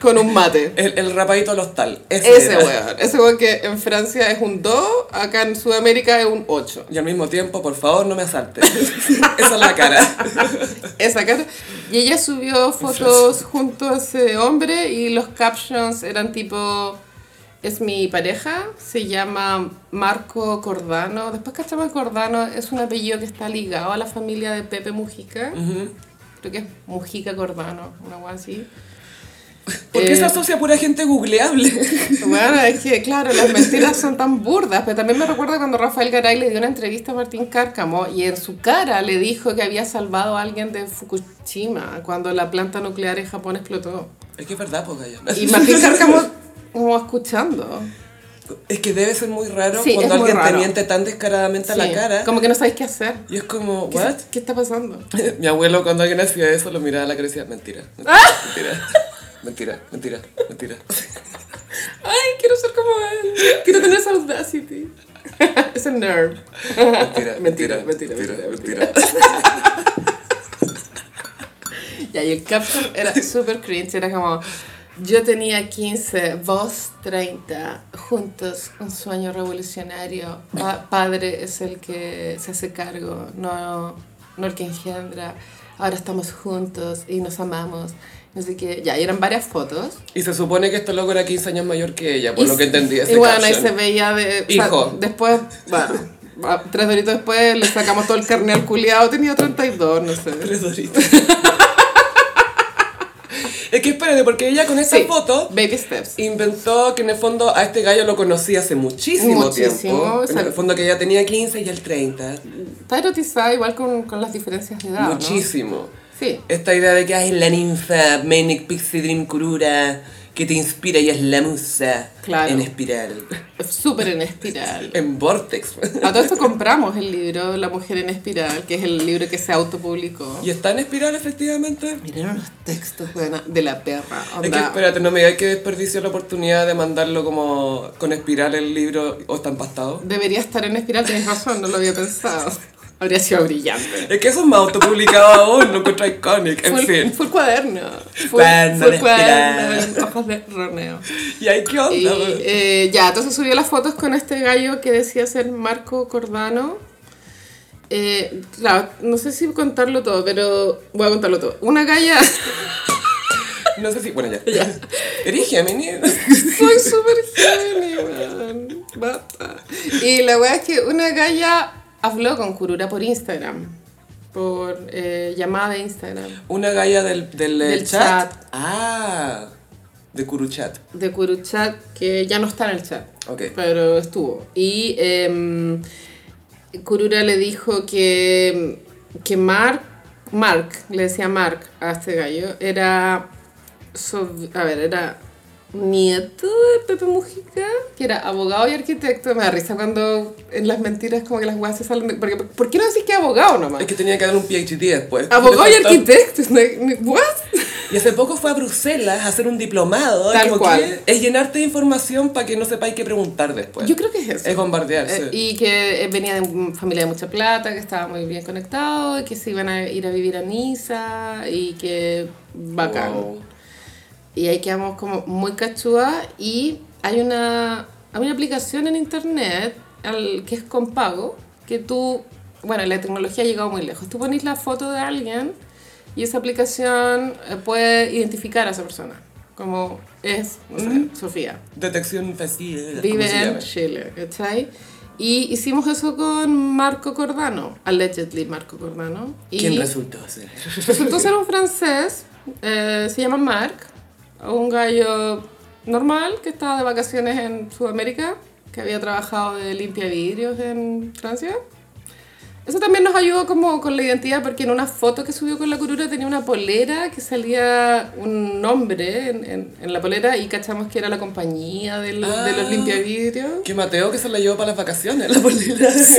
Con un mate. El, el rapadito del hostal. Ese, Ese weón, ese weón que en Francia es un 2, acá en Sudamérica es un 8. Y al mismo tiempo, por favor, no me asaltes. Esa es la cara. Esa cara. Y ella subió fotos junto a ese hombre y los captions eran tipo, es mi pareja, se llama Marco Cordano. Después cachamos Cordano es un apellido que está ligado a la familia de Pepe Mujica. Creo que es Mujica Cordano, una cosa así. ¿Por qué Eh, se asocia a pura gente googleable? Bueno, es que claro, las mentiras son tan burdas, pero también me recuerda cuando Rafael Garay le dio una entrevista a Martín Cárcamo y en su cara le dijo que había salvado a alguien de Fukushima cuando la planta nuclear en Japón explotó. Es que es verdad, pues, Gaya. Y Martín Cárcamo como escuchando. Es que debe ser muy raro Sí, cuando alguien te raro. miente tan descaradamente a Sí, la cara. Como que no sabéis qué hacer. Y es como, ¿Qué, ¿what? ¿Qué está pasando? Mi abuelo cuando alguien hacía eso lo miraba a la cara y decía, mentira, mentira, mentira, mentira, mentira, mentira. Ay, quiero ser como él. Quiero tener esa audacity. Ese nerve. Mentira, Mentira, mentira, mentira, mentira, mentira. Ya, y el caption era súper cringe, era como, yo tenía 15, vos 30, juntos, un sueño revolucionario, Pa- padre es el que se hace cargo, no, no el que engendra, ahora estamos juntos y nos amamos, sé qué, ya, y eran varias fotos. Y se supone que este loco era 15 años mayor que ella, por Y- lo que entendí ese Y bueno, ahí se veía de... o sea, Hijo. después, bueno, tres doritos después le sacamos todo el carne al culiado, tenía 32, no sé. Tres doritos. es que espérate, porque ella con esa Sí, foto Baby steps. inventó que en el fondo a este gallo lo conocí hace muchísimo, Muchísimo, tiempo. en el fondo que ella tenía 15 y él 30. Está erotizada igual con, con las diferencias de edad, ¿no? Sí. Esta idea de que hay la ninfa, Manic Pixie Dream Kurura, que te inspira y es la musa Claro. en espiral. Súper en espiral. En Vortex. A todo esto compramos el libro La mujer en espiral, que es el libro que se autopublicó. ¿Y está en espiral efectivamente? Miren unos textos buena- de la perra. Es que onda. espérate, no me digas que desperdició la oportunidad de mandarlo como con espiral el libro o está empastado. Debería estar en espiral, tienes razón, no lo había pensado. Habría sido brillante. Es que eso es más autopublicado aún, lo encuentro iconic, en fin. fue el cuaderno. Fue, el cuaderno hojas de roneo. ¿Y ahí qué onda? Y eh, ya, entonces subió las fotos con este gallo que decía ser Marco Cordano. Eh, claro, no sé si contarlo todo, pero voy a contarlo todo. Una galla, No sé si. Bueno, ya. ¿Eres Gemini? soy súper genio, weón. Basta. Y la weá es que una galla habló con Kurura por Instagram, por eh, llamada de Instagram. Una galla del, del, eh, Del chat. chat. Ah, de Kuruchat. de Kuruchat que ya no está en el chat, Ok. pero estuvo. Y em, Kurura le dijo que, que Mark, Mark, le decía Mark a este gallo, era, a ver, era nieto de Pepe Mujica, que era abogado y arquitecto. Me da risa cuando en las mentiras como que las weas se salen de... Porque, ¿Por qué no decís que es abogado nomás? Es que tenía que dar un PhD después. Abogado y arquitecto. ¿What? Y hace poco fue a Bruselas a hacer un diplomado. Tal como cual. que es llenarte de información para que no sepáis qué preguntar después. Yo creo que es eso. Es bombardearse. Eh, y que eh, venía de una familia de mucha plata, que estaba muy bien conectado, y que se iban a ir a vivir a Niza, y que bacán. Wow. Y ahí quedamos como muy cachúa y hay una, hay una aplicación en internet al, que es con pago, que tú, bueno, la tecnología ha llegado muy lejos. Tú pones la foto de alguien y esa aplicación eh, puede identificar a esa persona, como es, no sé, Sofía. Detección. ¿cómo Vive en? Chile, ¿cachai? Y hicimos eso con Marco Cordano, allegedly Marco Cordano. Y ¿Quién resultó ser? resultó ser un francés, eh, se llama Marc, un gallo normal que estaba de vacaciones en Sudamérica, que había trabajado de limpia vidrios en Francia. Eso también nos ayudó como con la identidad porque en una foto que subió con la curura tenía una polera que salía un nombre en, en, en la polera y cachamos que era la compañía del- de Ah. los limpiavidrios. Que Mateo que se la llevó para las vacaciones, la polera. Sí,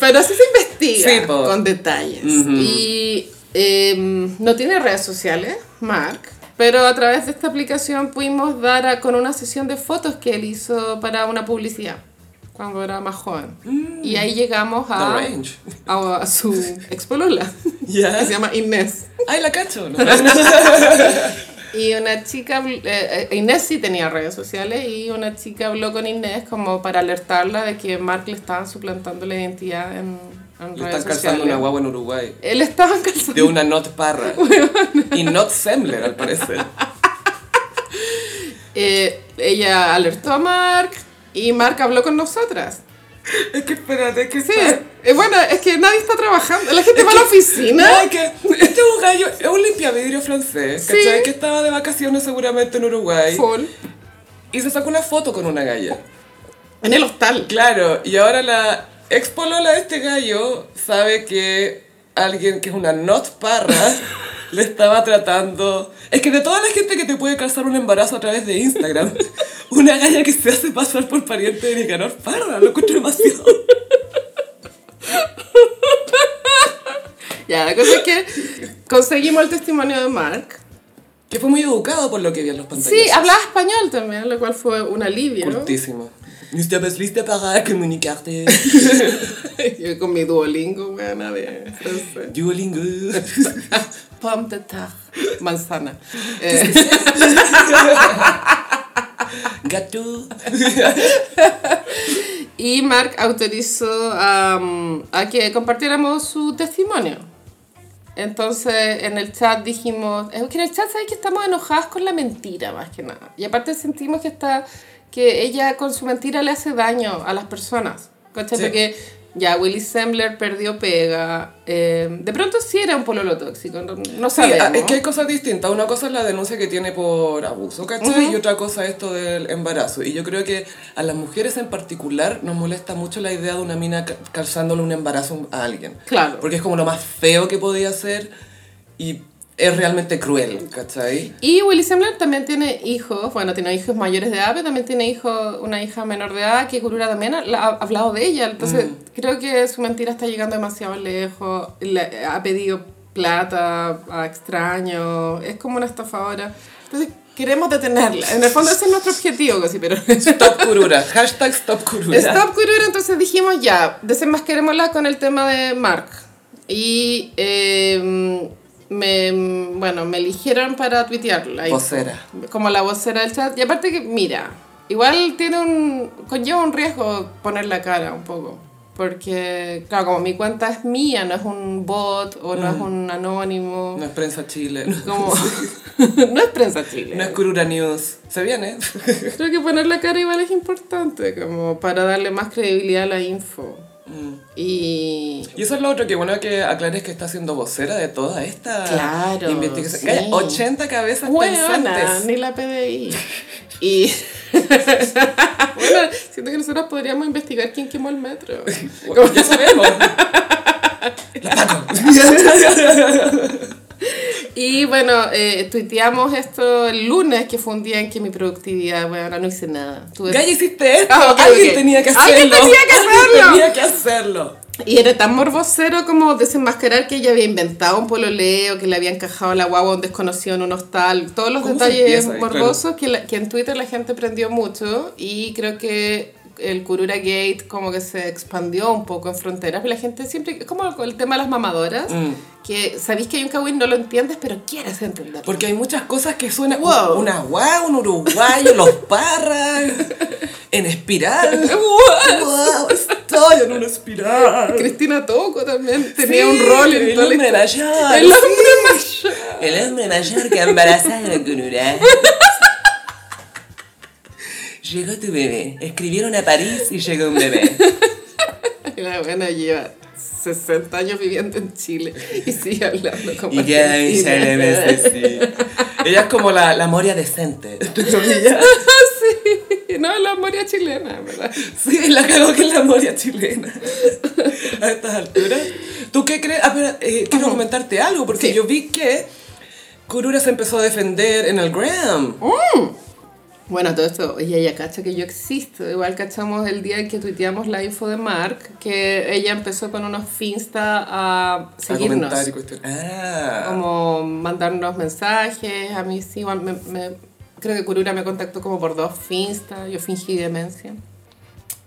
pero así se investiga Sí, con detalles. Y em, no tiene redes sociales, Mark, pero a través de esta aplicación pudimos dar a- con una sesión de fotos que él hizo para una publicidad cuando era más joven. Y ahí llegamos a, a, a su expolola, Ya. que se llama Inés. Ay, la cacho, ¿no? Y una chica, eh, eh, Inés sí tenía redes sociales y una chica habló con Inés como para alertarla de que Mark le estaban suplantando la identidad en, en Le están calzando una guagua en Uruguay. Él estaba calzando. De una Not Parra. y Not Sembler, al parecer. Eh, ella alertó a Mark y Mark habló con nosotras. Es que espérate, es que Sí, eh, bueno, es que nadie está trabajando. La gente va a la No, oficina. es que este es un gallo, es un limpiavidrio francés, Sí. ¿cachai? Que estaba de vacaciones seguramente en Uruguay. Full. Y se sacó una foto con una galla. En el hostal. Claro, y ahora la ex polola de este gallo sabe que alguien que es una not parra le estaba tratando. Es que de toda la gente que te puede causar un embarazo a través de Instagram, una galla que se hace pasar por pariente de Nicanor Parra, lo encuentro demasiado. Ya, la cosa es que conseguimos el testimonio de Mark. Que fue muy educado por lo que vi en los pantallas. Sí, hablaba español también, lo cual fue un alivio. Cultísimo. ¿No estabas lista para comunicarte? Yo con mi Duolingo, de francés. Duolingo. Pomme de manzana. Eh, Gato. y Mark autorizó am, a que compartiéramos su testimonio. Entonces en el chat dijimos, es que en el chat sabes que estamos enojadas con la mentira más que nada. Y aparte sentimos que está que ella con su mentira le hace daño a las personas. ¿Cachai? Sí. Porque ya Willy Sembler perdió pega. eh, de pronto sí era un pololo tóxico, no, no Sí, sabemos. ah, es que hay cosas distintas. Una cosa es la denuncia que tiene por abuso, ¿cachai? Ujú. Y otra cosa esto del embarazo. Y yo creo que a las mujeres en particular nos molesta mucho la idea de una mina ca- calzándole un embarazo a alguien. Claro. Porque es como lo más feo que podía ser. Y es realmente cruel, ¿cachai? Y Willy Sembler también tiene hijos, bueno, tiene hijos mayores de edad, pero también tiene hijo, una hija menor de edad que Kurura también ha, ha hablado de ella. Entonces, Mm. creo que su mentira está llegando demasiado lejos. Le- ha pedido plata a extraños, es como una estafadora. Entonces, queremos detenerla. En el fondo, ese es nuestro objetivo, casi, pero. Stop Kurura, hashtag Stop Kurura. Stop Kurura, entonces dijimos ya, desenmascarémosla con el tema de Mark. Y eh, me, bueno, me eligieron para tuitearla. Vocera. Como la vocera del chat. Y aparte que, mira, igual tiene un, conlleva un riesgo poner la cara un poco. Porque, claro, como mi cuenta es mía, no es un bot o no es un anónimo. No es prensa Chile, no, Como, no es prensa chile. no es Kurura News. Se viene. Creo que poner la cara igual es importante, como para darle más credibilidad a la info. Mm. Y... Y eso es lo otro que bueno que aclares que está siendo vocera de toda esta Claro, investigación. sí. Calla, 80 cabezas Buena, pensantes. ni la PDI. Y... bueno, siento que nosotros podríamos investigar quién quemó el metro. Ya sabemos. Y bueno, eh, tuiteamos esto el lunes, que fue un día en que mi productividad, bueno, no hice nada. Tuve- Gaya, hiciste esto. Ah, Alguien tenía que hacerlo. Alguien tenía que Alguien hacerlo. tenía que hacerlo. Y era tan morbosero como desenmascarar que ella había inventado un pololeo, que le había encajado la guagua a un desconocido en un hostal. Todos los ¿Cómo se detalles empieza morbosos que, la- que en Twitter la gente prendió mucho. Y creo que el Kurura Gate como que se expandió un poco en fronteras. Pero la gente siempre, como el tema de las mamadoras, Mm. que sabéis que hay un cagüín, no lo entiendes, pero quieres entenderlo. Porque hay muchas cosas que suenan. Wow. Una guau, un uruguayo, los parras. En espiral. wow, estoy en una espiral. Cristina Toco también tenía Sí, un rol en el hombre mayor, El hombre mayor. El hombre mayor que embaraza a la Kurura. Llegó tu bebé. Escribieron a París y llegó un bebé. La buena lleva 60 años viviendo en Chile y sigue hablando como Y ya argentina. ella es como la, la Moria decente. sí, no, la moria chilena, ¿verdad? Sí, la cagó que es la Moria chilena. A estas alturas. ¿Tú qué crees? Ah, espera, eh, quiero comentarte algo, porque Sí. yo vi que Kurura se empezó a defender en el Gram. Bueno, todo esto, y ella cacha que yo existo. Igual cachamos el día en que tuiteamos la info de Mark, que ella empezó con unos finsta a A seguirnos. comentar y. Ah. Como mandarnos mensajes, a mí sí, igual me, me- creo que Kurura me contactó como por dos finsta, yo fingí demencia.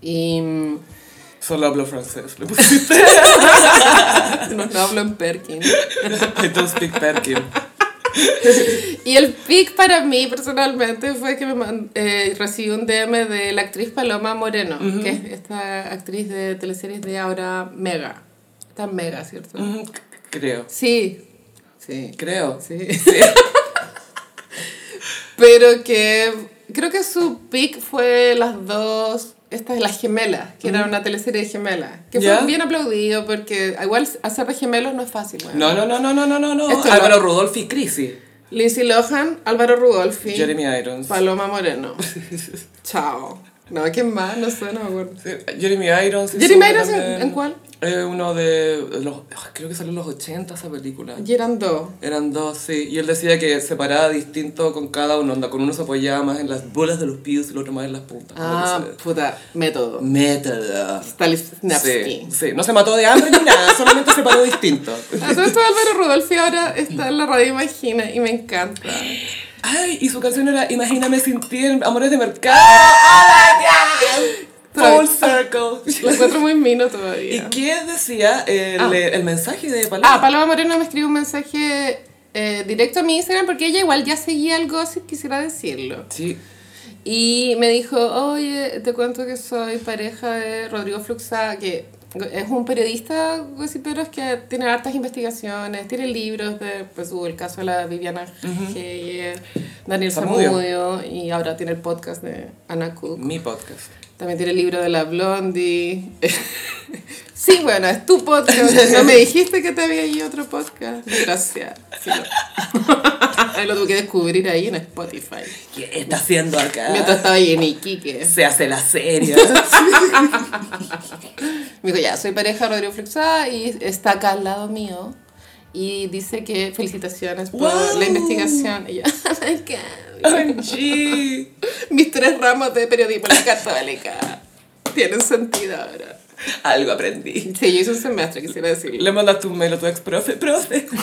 Y mm, Solo hablo francés. Le pusiste. no, no hablo en Perkin. I don't speak Perkin. Y el pic para mí personalmente fue que me eh, recibí un DM de la actriz Paloma Moreno, que es esta actriz de teleseries de ahora Mega. Está Mega, ¿cierto? Creo. Sí, sí, Creo. sí. Pero que creo que su pic fue las dos, estas de las gemelas, que era una teleserie de gemelas, que ¿Ya? fue bien aplaudido porque igual hacer de gemelos no es fácil. No, no, no, no, no, no, no, no. Álvaro lo- Rudolfi Crisi. Lindsay Lohan, Álvaro Rudolfi. Jeremy Irons. Paloma Moreno. Chao. No, ¿quién más? No sé, no me acuerdo. Sí, Jeremy Irons. ¿Jeremy Irons en- cuál? Eh, uno de los... Creo que salió en los 80 esa película. Y eran dos. Eran dos, sí. Y él decía que separaba distinto con cada uno. Onda, con uno se apoyaba más en las bolas de los pies y el otro más en las puntas. Ah, se- puta, método. Método. Stanislavski. Sí, sí, no se mató de hambre ni nada, solamente se paró distinto. Esto Álvaro Rudolfi ahora está en la radio Imagina y me encanta. Ay, y su canción era Imagíname sin ti en Amores de Mercado. ¡Oh, Full circle. Lo encuentro muy mino ¿Y todavía. qué decía el, Ah. el mensaje de Paloma? Ah, Paloma Moreno me escribió un mensaje eh, directo a mi Instagram porque ella igual ya seguía el gossip, quisiera decirlo. Sí. Y me dijo, oye, te cuento que soy pareja de Rodrigo Fluxá, que es un periodista gossiperos que tiene hartas investigaciones, tiene libros de, pues hubo el caso de la Viviana G, Daniel. Zamudio, y ahora tiene el podcast de Ana Cook. Mi podcast. También tiene el libro de la Blondie. sí, bueno, es tu podcast. No me dijiste que te había ido otro podcast. Gracias. Sí, lo- lo tuve que descubrir ahí en Spotify. ¿Qué está haciendo acá? Mientras estaba ahí en Iquique. Se hace la serie. Me dijo, ya, soy pareja de Rodrigo Fluxá y está acá al lado mío. y dice que felicitaciones por Wow. la investigación. Y yo, oh my God. OMG. Mis tres ramos de periodismo en la católica tienen sentido ahora. Algo aprendí. Sí, yo hice un semestre, quisiera decirlo. Le mandaste un mail a tu ex profe, profe.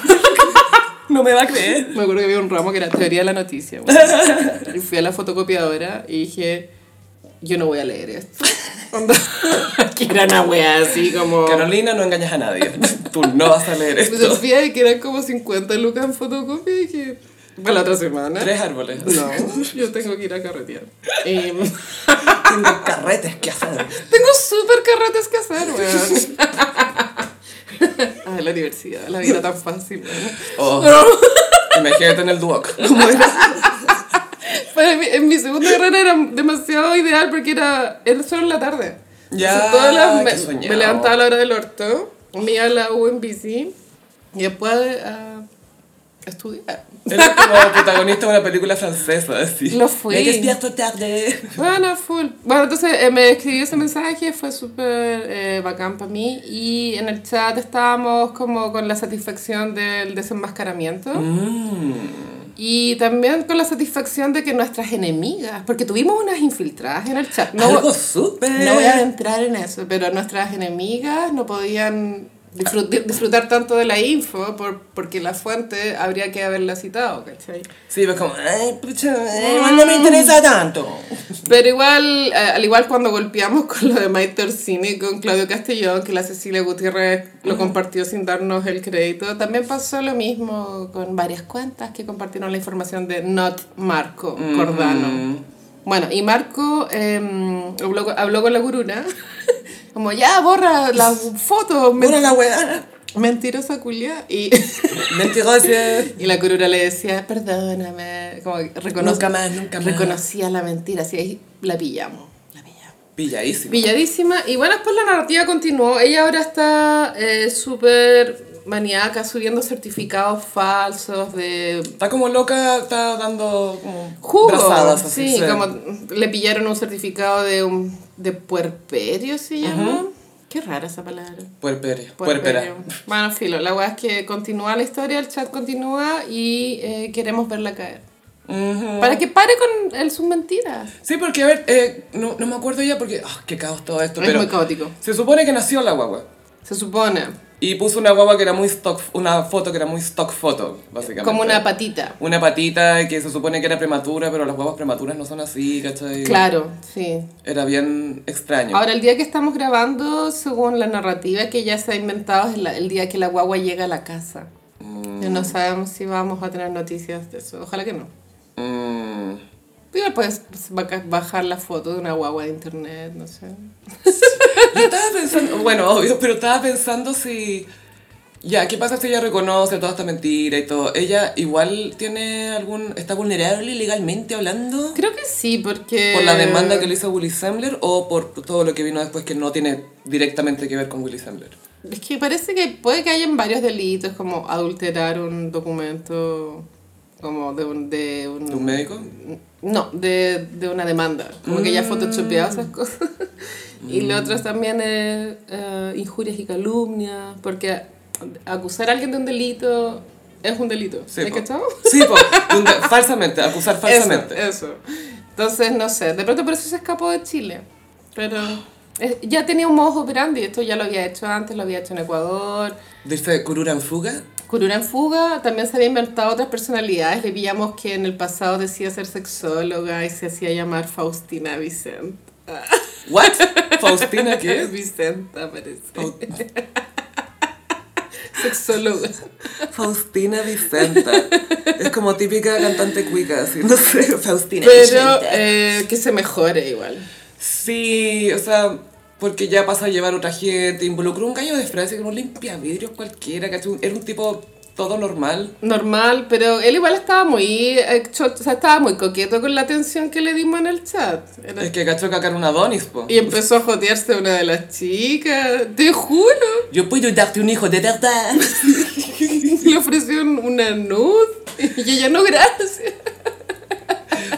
No me va a creer. Me acuerdo que había un ramo que era teoría de la noticia. bueno. Y fui a la fotocopiadora y dije, yo no voy a leer esto. Que era una wea así como... Carolina, no engañas a nadie. Tú no vas a leer esto. Sofía de que eran como 50 lucas en fotocopia y dije, para la otra semana. Tres árboles. No, yo tengo que ir a carretear. Em, Tengo carretes que hacer. tengo súper carretes que hacer, weón. Ay, la universidad, la vida tan fácil, weón. Oh, imagínate en el Duoc. Para mí, en mi segunda carrera era demasiado ideal porque era, era solo en la tarde. Ya, Entonces, todas las- me, me levantaba a la hora del orto, me iba a la U en bici y después a, a estudiar. Eres como protagonista de una película francesa, así. Lo fui. Me despierto tarde. Bueno, full. Bueno, entonces eh, me escribió ese mensaje, fue súper eh, bacán para mí y en el chat estábamos como con la satisfacción del desenmascaramiento. Mm. Y también con la satisfacción de que nuestras enemigas, porque tuvimos unas infiltradas en el chat. No, Algo súper. no voy a entrar en eso, pero nuestras enemigas no podían disfrut- di- disfrutar tanto de la info por, porque la fuente habría que haberla citado, ¿cachai? Sí, pues como, ay, pucha, eh, no me interesa tanto. Pero igual, eh, al igual cuando golpeamos con lo de Maite Orsini con Claudio Castellón, que la Cecilia Gutiérrez lo compartió sin darnos el crédito, también pasó lo mismo con varias cuentas que compartieron la información de Not Marco Cordano. Bueno, y Marco eh, habló, habló con la guruna, como ya borra la foto, Pura la weá. mentirosa culia, y, Mentirosa. y la guruna le decía, perdóname, como Nunca más, nunca más. reconocía la mentira, así ahí la pillamos, la pillamos. Pilladísimo. Pilladísima. Y bueno, después la narrativa continuó. Ella ahora está eh, súper maníaca, subiendo certificados falsos de Está como loca, está dando como jugo. brazadas así. sí, como le pillaron un certificado de un de puerperio, se llama. Qué rara esa palabra. Puerperio. puerpera. Bueno, filo, la weá es que continúa la historia, el chat continúa y eh, queremos verla caer. Ujú. Para que pare con el, sus mentiras. Sí, porque a ver, eh, no, no me acuerdo ya porque, ah, qué caos todo esto, Es pero muy caótico. se supone que nació la guagua. Se supone. Y puso una guagua que era muy stock, una foto que era muy stock foto, básicamente. Como una patita. Una patita que se supone que era prematura, pero las guaguas prematuras no son así, ¿cachai? Claro, sí. Era bien extraño. Ahora, el día que estamos grabando, según la narrativa que ya se ha inventado, es la- el día que la guagua llega a la casa. Mm. No sabemos si vamos a tener noticias de eso. Ojalá que no. Mm. Igual puedes baca- bajar la foto de una guagua de internet, no sé. Yo estaba pensando, bueno, obvio, pero estaba pensando si... Ya, ¿qué pasa si ella reconoce toda esta mentira y todo? ¿Ella igual tiene algún... está vulnerable legalmente hablando? Creo que sí, porque... ¿Por la demanda que le hizo Willy Sembler o por todo lo que vino después que no tiene directamente que ver con Willy Sembler? Es que parece que puede que hayan varios delitos, como adulterar un documento como de un... De un, ¿De un médico? No, de, de una demanda. Como que ya photoshopeado esas cosas. y lo otro también es eh, injurias y calumnias, porque acusar a alguien de un delito es un delito. Sí, ¿Has po. cachado? Sí, po, falsamente, acusar falsamente. Eso, eso. Entonces, no sé, de pronto por eso se escapó de Chile. Pero eh, ya tenía un modo operandi, esto ya lo había hecho antes, lo había hecho en Ecuador. Dice Kurura en fuga. Curura en fuga también se había inventado otras personalidades. Le pillamos que en el pasado decía ser sexóloga y se hacía llamar Faustina Vicente. ¿What? ¿Faustina qué? Vicenta, parece. Sexóloga. Faustina Vicenta. Es como típica cantante cuica, así, no sé, Faustina Pero Vicenta. eh, que se mejore igual. Sí, o sea, porque ya pasa a llevar otra gente, involucró un gallo de Francia que no limpia vidrios cualquiera, ¿cachai? Era un tipo todo normal. Normal, pero él igual estaba muy, eh, cho- o sea, estaba muy coqueto con la atención que le dimos en el chat. Era- Es que cachó cacar una Adonis, po. Y empezó a jotearse a una de las chicas, te juro. Yo puedo darte un hijo de verdad. Le ofreció un- una nud y ella no, gracias.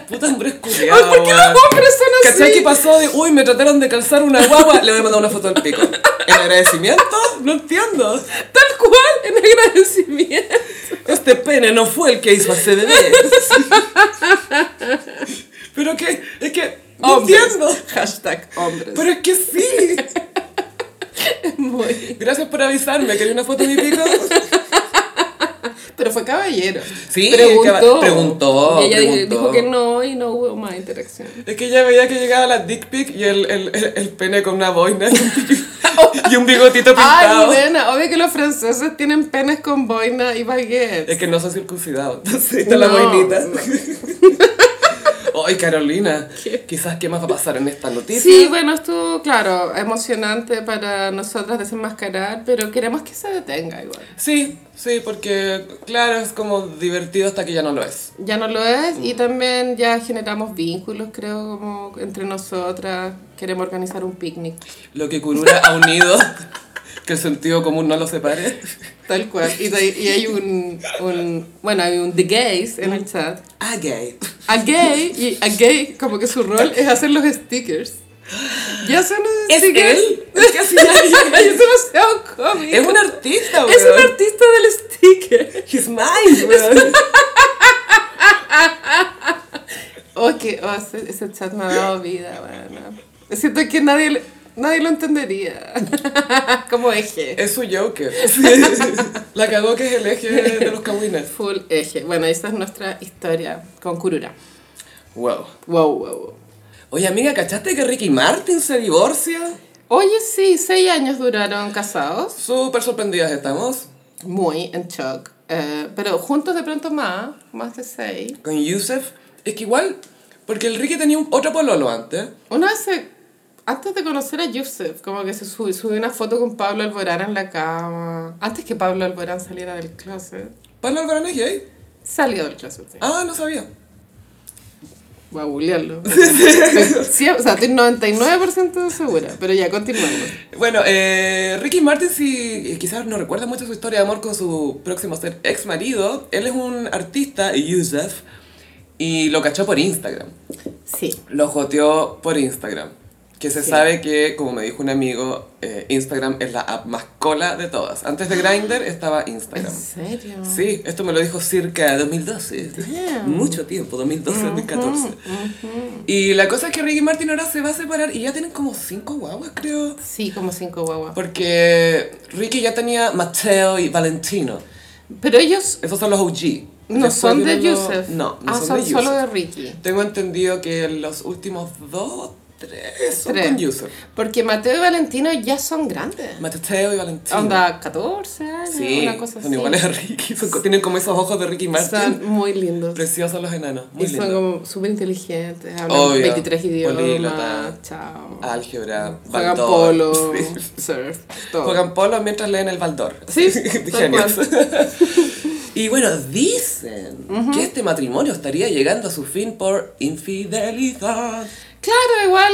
Puta hombre esculeado, Ay, ¿por qué los weón. hombres son así? ¿Cachai qué pasó? De, uy, me trataron de calzar una guagua, le voy a mandar una foto del pico. ¿En agradecimiento? No entiendo. Tal cual, en agradecimiento. Este pene no fue el que hizo a CDD. Pero que, es que, no Hombres. entiendo. Hashtag hombres. Pero es que sí. Muy. Gracias por avisarme. ¿Quería una foto de mi pico? Pero fue caballero. Sí, preguntó. preguntó, Y ella preguntó. dijo que no y no hubo más interacción. Es que ella veía que llegaba la dick pic y el, el, el, el pene con una boina y un, bigotito Ay, pintado. buena. Obvio que los franceses tienen penes con boina y baguettes. Es que no son circuncidados. Entonces ahí está la No, boinita. no. Ay, Carolina. ¿Qué? Quizás qué más va a pasar en esta noticia. Sí, bueno, estuvo, claro, emocionante para nosotras desenmascarar, pero queremos que se detenga igual. Sí, sí, porque claro, es como divertido hasta que ya no lo es. Ya no lo es y también ya generamos vínculos, creo, como entre nosotras. Queremos organizar un picnic, Lo que Kurura ha unido, que el sentido común no lo separe. tal cual. Y, y hay un, un, bueno, hay un The Gays en el chat. Ah, gay. A gay, y a gay, como que su rol es hacer los stickers. Ya son los ¿Es stickers. él? Es que así es demasiado cómico. Es un artista, weón. Es un artista del sticker. He's mine, weón. Oh, que, oh, ese, ese chat me ha dado vida, bueno. Siento que nadie, le- nadie lo entendería. Como eje. Es su Joker. Sí. La cagó que es el eje de los cagüines. Full eje. Bueno, esa es nuestra historia con Kurura. Wow. Wow, wow, wow. Oye, amiga, ¿cachaste que Ricky Martin se divorcia? Oye, sí, seis años duraron casados. Súper sorprendidas estamos. Muy en shock. Eh, pero juntos de pronto más, más de seis. Con Yusef. Es que igual, porque el Ricky tenía un otro pololo antes. Una vez, se- antes de conocer a Yusef, como que se subió, subió una foto con Pablo Alborán en la cama. Antes que Pablo Alborán saliera del closet. ¿Pablo Alvarán es gay? Salió del closet, sí. Ah, no sabía. Voy a googlearlo. Sí, o sea, estoy 99% segura, pero ya, continuamos. Bueno, eh, Ricky Martin, si quizás no recuerda mucho su historia de amor con su próximo ser ex marido, él es un artista, Yusef, y lo cachó por Instagram. Sí. Lo joteó por Instagram. Que se Sí. sabe que, como me dijo un amigo, eh, Instagram es la app más cola de todas. Antes de Grindr estaba ¿En Instagram. serio? Sí, esto me lo dijo circa 2012. Damn. Mucho tiempo, 2012, 2014. Y la cosa es que Ricky Martin ahora se va a separar y ya tienen como cinco guaguas, creo. Sí, como cinco guaguas. Porque Ricky ya tenía Mateo y Valentino. Pero ellos Esos son los OG. no Después son de Yusef. No, no ah, son, son de solo de Ricky. Tengo entendido que los últimos dos, tres son Tres. con Yusef. Porque Mateo y Valentino ya son grandes. Mateo y Valentino. Onda 14 años, Sí, una cosa son así. iguales a Ricky. Son- tienen como esos ojos de Ricky Martin. Son muy lindos. Preciosos los enanos. Muy y son como súper inteligentes, hablan Obvio, 23 idiomas, políglota, chao. Álgebra, Juegan polo, Sí. surf, todo. Juegan polo mientras leen el Baldor. Sí, cual. y bueno, dicen que este matrimonio estaría llegando a su fin por infidelidad. Claro, igual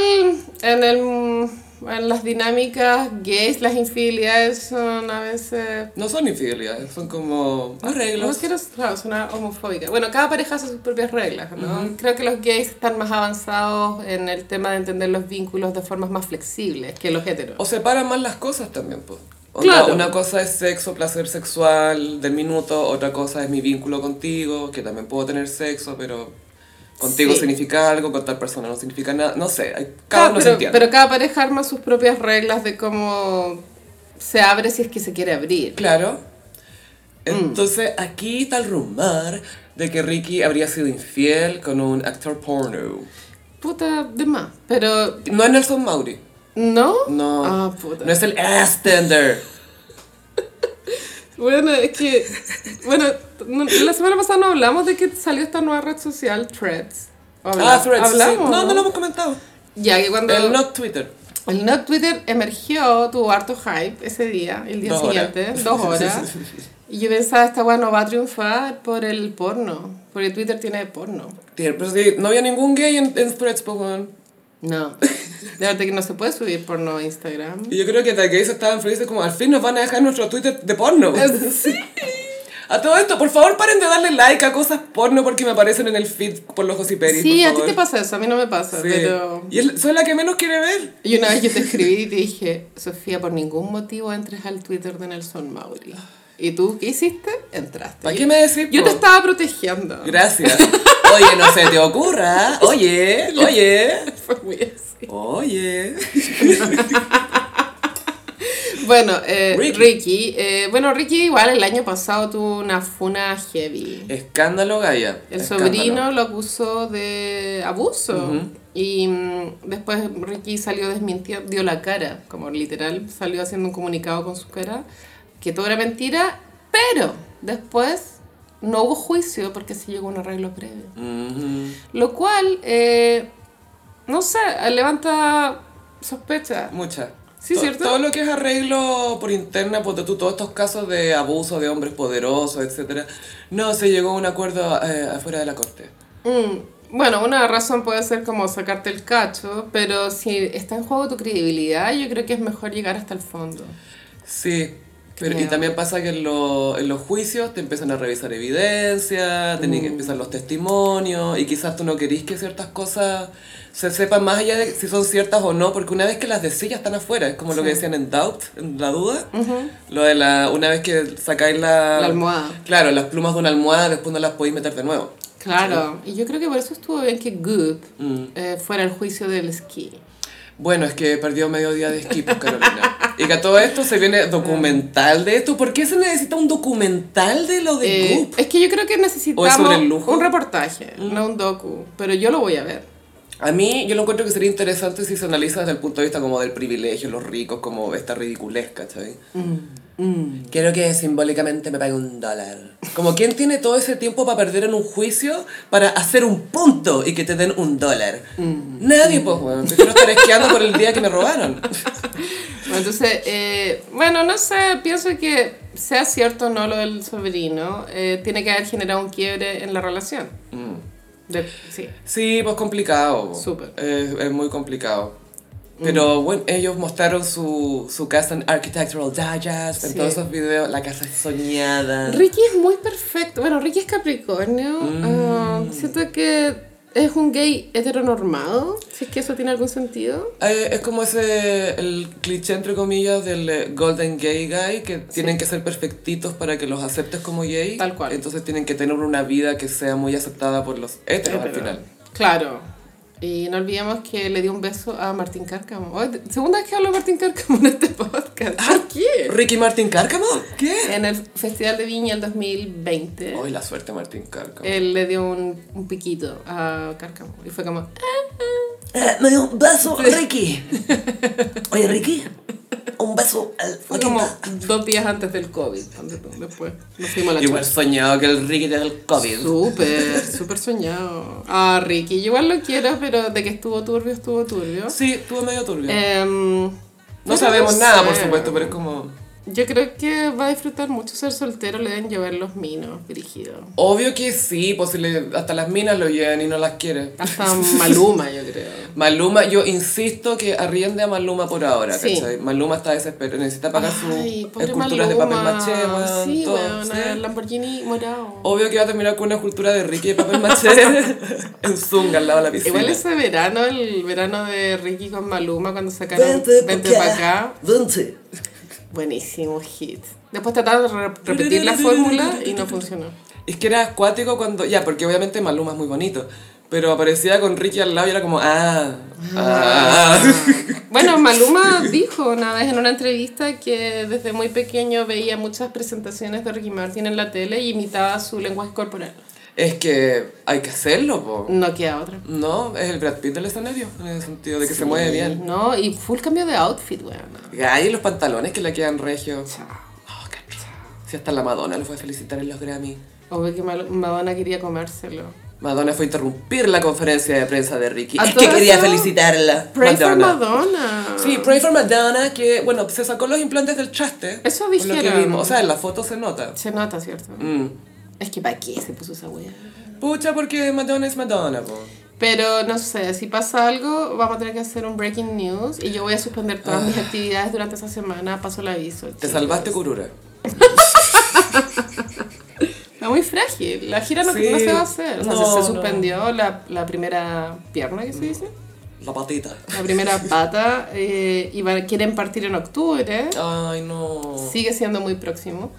en, el, en las dinámicas gays, las infidelidades son a veces... No son infidelidades, son como arreglos. No quiero claro, sonar homofóbica. Bueno, cada pareja hace sus propias reglas, ¿no? Creo que los gays están más avanzados en el tema de entender los vínculos de formas más flexibles que los heteros. O separan más las cosas también, pues. Claro. Una cosa es sexo, placer sexual del minuto, otra cosa es mi vínculo contigo, que también puedo tener sexo, pero contigo Sí. significa algo, con tal persona no significa nada. No sé, cada Claro, uno se pero, entiende. pero cada pareja arma sus propias reglas de cómo se abre si es que se quiere abrir. Claro. Mm. Entonces, aquí está el rumor de que Ricky habría sido infiel con un actor porno. Puta, de más. Pero, No es Nelson Mauri. ¿no? No. Ah, puta. No es el ass tender. Bueno, es que, bueno, no- la semana pasada no hablamos de que salió esta nueva red social, Threads. Habla- Ah, Threads. sí. Hablamos. No, no lo hemos comentado. Ya que cuando El not Twitter. el not Twitter emergió, tuvo harto hype ese día, el día Dos horas. siguiente, dos horas. Y yo pensaba, esta weá no va a triunfar por el porno, porque Twitter tiene porno. Tiene- Pero sí, no había ningún gay en, en Threads, pues. No, de verdad que no se puede subir porno a Instagram. Y yo creo que The Gays estaban felices como al fin nos van a dejar nuestro Twitter de porno. Sí. A todo esto, por favor, paren de darle like a cosas porno porque me aparecen en el feed por los gossiperis, Sí, a ti te pasa eso, a mí no me pasa, Sí. pero... Y es- soy la que menos quiere ver. Y una vez yo te escribí y te dije, Sofía, por ningún motivo entres al Twitter de Nelson Mauri. ¿Y tú qué hiciste? Entraste. ¿Para qué me decís? Yo po? te estaba protegiendo. Gracias. Oye, no se te ocurra. Oye, oye. Fue muy así. Oye. Bueno, eh, Ricky. Ricky. eh, bueno, Ricky igual el año pasado tuvo una funa heavy. Escándalo, Gaia. El Escándalo. sobrino lo acusó de abuso. Y mm, después Ricky salió desmintiendo, dio la cara, como literal, salió haciendo un comunicado con su cara, que todo era mentira, pero después no hubo juicio porque se llegó a un arreglo previo. Lo cual, eh, no sé, levanta sospecha. Mucha. Sí, To- ¿cierto? Todo lo que es arreglo por interna, ponte tú, todos estos casos de abuso de hombres poderosos, etcétera, no se llegó a un acuerdo eh, afuera de la corte. Mm, bueno, una razón puede ser como sacarte el cacho, pero si está en juego tu credibilidad, yo creo que es mejor llegar hasta el fondo. Sí. Pero, y también pasa que en, lo- en los juicios te empiezan a revisar evidencia, tienen Mm. que empezar los testimonios, y quizás tú no querís que ciertas cosas se sepan más allá de si son ciertas o no, porque una vez que las decís ya están afuera, es como lo que decían en Doubt, en la duda, lo de la, una vez que sacáis la... La almohada. Claro, las plumas de una almohada después no las podéis meter de nuevo. Claro, y yo creo que por eso estuvo bien que Good Mm. eh, fuera el juicio del esquí. Bueno, es que perdió medio día de esquí, pues, Carolina. Y que a todo esto se viene documental de esto. ¿Por qué se necesita un documental de lo de Eh, Goop? es que yo creo que necesitamos? Mm. un reportaje, no un docu, pero yo lo voy a ver. A mí, yo lo encuentro que sería interesante si se analiza desde el punto de vista como del privilegio, los ricos, como esta ridiculez, ¿cachai? Quiero que simbólicamente me pague un dólar. Como quién tiene todo ese tiempo para perder en un juicio para hacer un punto y que te den un dólar. Nadie, pues, weón. Prefiero estar esquiando por el día que me robaron. Bueno, Entonces, eh, bueno, no sé, pienso que sea cierto o no lo del sobrino, eh, tiene que haber generado un quiebre en la relación. De- sí. Sí, pues complicado. Súper. Es, es muy complicado. Pero bueno, ellos mostraron su, su casa en Architectural Digest, en Sí. todos esos videos, la casa soñada. Ricky es muy perfecto. Bueno, Ricky es Capricornio. ah, siento que es un gay heteronormado, si es que eso tiene algún sentido. Eh, es como ese, el cliché entre comillas del eh, golden gay guy, que tienen que ser perfectitos para que los aceptes como gay. Tal cual. Entonces tienen que tener una vida que sea muy aceptada por los heteros al final. Claro. Y no olvidemos que le dio un beso a Martín Cárcamo. Oye, segunda vez que hablo de Martín Cárcamo en este podcast. ¿Por qué? ¿Ricky Martin Cárcamo? ¿Qué? En el Festival de Viña el 2020. Ay, la suerte Martin Cárcamo. Él le dio un, un piquito a Cárcamo. Y fue como, Eh, me dio un beso, Ricky. Oye, Ricky, un beso al fue como dos días antes del COVID. Después nos fuimos a la Igual soñado que el Ricky te da el COVID. Súper, súper soñado. Ah, Ricky, yo igual lo quiero, pero de que estuvo turbio, estuvo turbio. Sí, estuvo medio turbio. Em, no sabemos no nada, por supuesto, pero es como... Yo creo que va a disfrutar mucho ser soltero, le deben llover los minos, dirigido. Obvio que sí, pues si le- hasta las minas lo llevan y no las quiere. Hasta Maluma, yo creo. Maluma, yo insisto que arriende a Maluma por ahora, Sí. ¿cachai? Maluma está desesperado, necesita pagar Ay, sus esculturas de papel maché, Sí, Lamborghini morado. Obvio que va a terminar con una escultura de Ricky de papel maché en Zunga al lado de la piscina. Igual ese verano, el verano de Ricky con Maluma, cuando sacaron Vente, para acá, Vente. Buenísimo hit. Después trataron de re- repetir la fórmula y no funcionó. Es que era acuático cuando... Ya, porque obviamente Maluma es muy bonito. Pero aparecía con Ricky al lado y era como... Ah, ah. Bueno, Maluma dijo una vez en una entrevista que desde muy pequeño veía muchas presentaciones de Ricky Martin en la tele y imitaba su lenguaje corporal. Es que hay que hacerlo, po. No queda otra. No, es el Brad Pitt del escenario, en el sentido de que se mueve bien. No, y full cambio de outfit, weón. Ay, los pantalones que le quedan regios. Chao. Oh, qué rico. Si hasta la Madonna lo fue a felicitar en los Grammy. Obvio que Madonna quería comérselo. Madonna fue a interrumpir la conferencia de prensa de Ricky. Es que quería felicitarla. Pray for Madonna. Sí, Pray for Madonna, que bueno, se sacó los implantes del chaste. Eso por lo que dijeron. vimos. O sea, en la foto se nota. Se nota, ¿cierto? Mm. Es que ¿para qué se puso esa wea? Pucha, porque Madonna es Madonna, po. Pero no sé, si pasa algo, vamos a tener que hacer un breaking news y yo voy a suspender todas mis actividades durante esa semana. Paso el aviso. Te chicos. salvaste, Kurura. Está muy frágil. La gira no, Sí. no se va a hacer. O sea, No, se, se no. suspendió la, la primera pierna, que se dice. La patita. La primera pata. eh, y van- quieren partir en octubre. Ay, no. Sigue siendo muy próximo.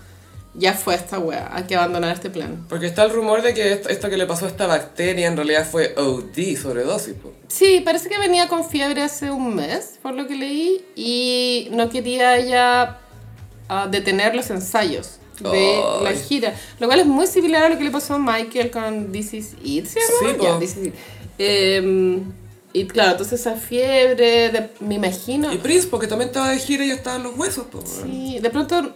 Ya fue esta wea. Hay que abandonar este plan. Porque está el rumor de que esto, esto que le pasó a esta bacteria en realidad fue OD, sobredosis. po. Sí, parece que venía con fiebre hace un mes, por lo que leí, y no quería ya ah, detener los ensayos de la gira. Lo cual es muy similar a lo que le pasó a Michael con This Is It. Sí, This Is It. Em, y claro, entonces esa fiebre, de- me imagino... Y Prince, porque también estaba de gira y ya estaban los huesos. Po. Sí, de pronto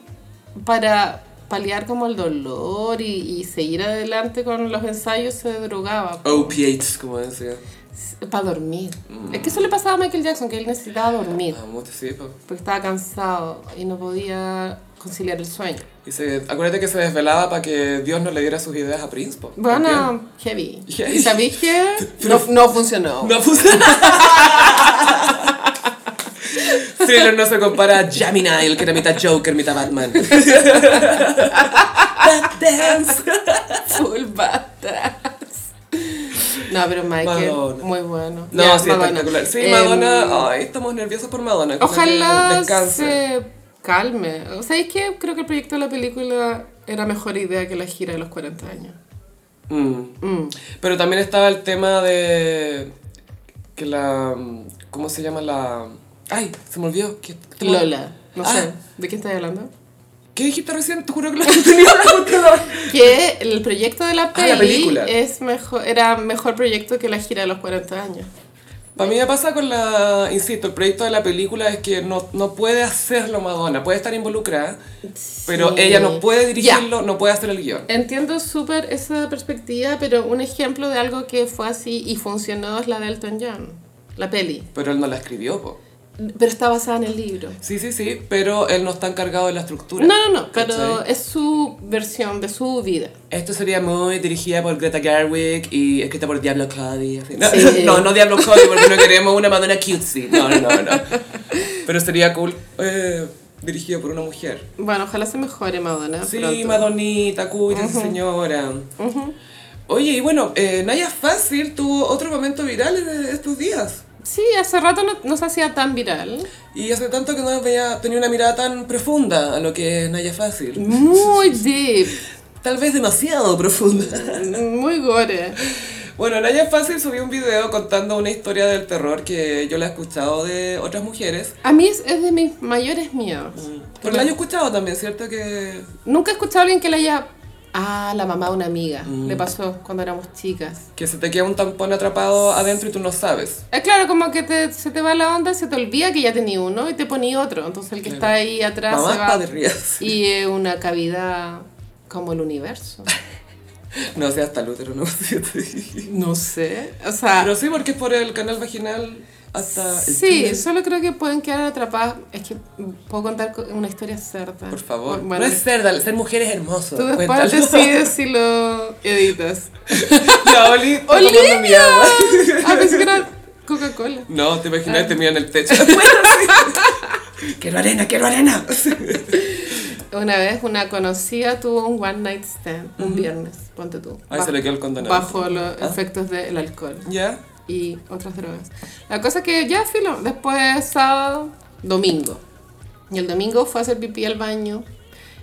para paliar como el dolor y, y seguir adelante con los ensayos se drogaba. Opiates, como decía. Para dormir. Es que eso le pasaba a Michael Jackson, que él necesitaba dormir. Ah, mucho, sí, po. porque estaba cansado y no podía conciliar el sueño. Y se, acuérdate que se desvelaba para que Dios no le diera sus ideas a Prince. po. Bueno, heavy. Heavy. ¿Y sabéis qué? No, no funcionó. No puse. Thriller no se compara a Jamie Nile, que era mitad Joker, mitad Batman. Dance. Full badass. No, pero Michael, Madonna. muy bueno. No, sí, Madonna. espectacular. Sí, Em, Madonna. Ay, estamos nerviosos por Madonna. Ojalá se calme. O sea, es que creo que el proyecto de la película era mejor idea que la gira de los 40 años. Mm. Mm. Pero también estaba el tema de. Que la. ¿Cómo se llama la.? Ay, se me olvidó. ¿Qué, Lola, no Ah. sé. ¿De qué estás hablando? ¿Qué dijiste recién? Te juro que lo tenía. Que el proyecto de la Ah, peli la película. es mejor, era mejor proyecto que la gira de los 40 años. Para mí me pasa con la, insisto, el proyecto de la película es que no, no puede hacerlo Madonna, puede estar involucrada, pero Sí. ella no puede dirigirlo, no puede hacer el guion. Entiendo súper esa perspectiva, pero un ejemplo de algo que fue así y funcionó es la de Elton John, la peli. Pero él no la escribió, po. Pero está basada en el libro. Sí, sí, sí, pero él no está encargado de la estructura. No, no, no, pero es su versión de su vida. Esto sería muy dirigida por Greta Gerwig y escrita por Diablo Cody. No, Sí. no, no Diablo Cody, porque no queremos una Madonna cutesy. No, no, no. Pero sería cool eh, dirigido por una mujer. Bueno, ojalá se mejore Madonna. Sí, pronto. Madonnita, cuídese, señora. Oye, y bueno, eh, Naya Fácil tuvo otro momento viral en estos días. Sí, hace rato no, no se hacía tan viral. Y hace tanto que no veía, tenía una mirada tan profunda a lo que es Naya Fácil. Muy deep, Tal vez demasiado profunda. muy gore. Bueno, Naya Fácil subió un video contando una historia del terror que yo la he escuchado de otras mujeres. A mí es, es de mis mayores miedos. Pero la he escuchado también, ¿cierto? Que... Nunca he escuchado a alguien que le haya... Ah, la mamá de una amiga. Mm. Le pasó cuando éramos chicas. que se te queda un tampón atrapado adentro y tú no sabes. Es claro, como que te, se te va la onda, se te olvida que ya tenía uno y te ponía otro. Entonces el que está ahí atrás Mamá se va... padrías. Y es una cavidad como el universo. No sé, hasta el útero, no sé. No sé. O sea, Pero sí, porque es por el canal vaginal hasta el sí, túnel. solo creo que pueden quedar atrapadas. Es que puedo contar co- una historia cerda. Por favor. Bueno, no es cerda, ser mujer es hermoso. tú después Cuéntalo. decides si lo editas. Ya, Oli, tomando mi agua. Ah, pensé que era Coca-Cola. No, te imaginas, te miran el techo. quiero arena, quiero arena. Una vez una conocida tuvo un one night stand un viernes, ponte tú. Ahí se le quedó el condón. Bajo los Ah. efectos del alcohol ¿Ya? Y otras drogas. La cosa es que ya filo, después sábado, domingo. Y el domingo fue a hacer pipí al baño.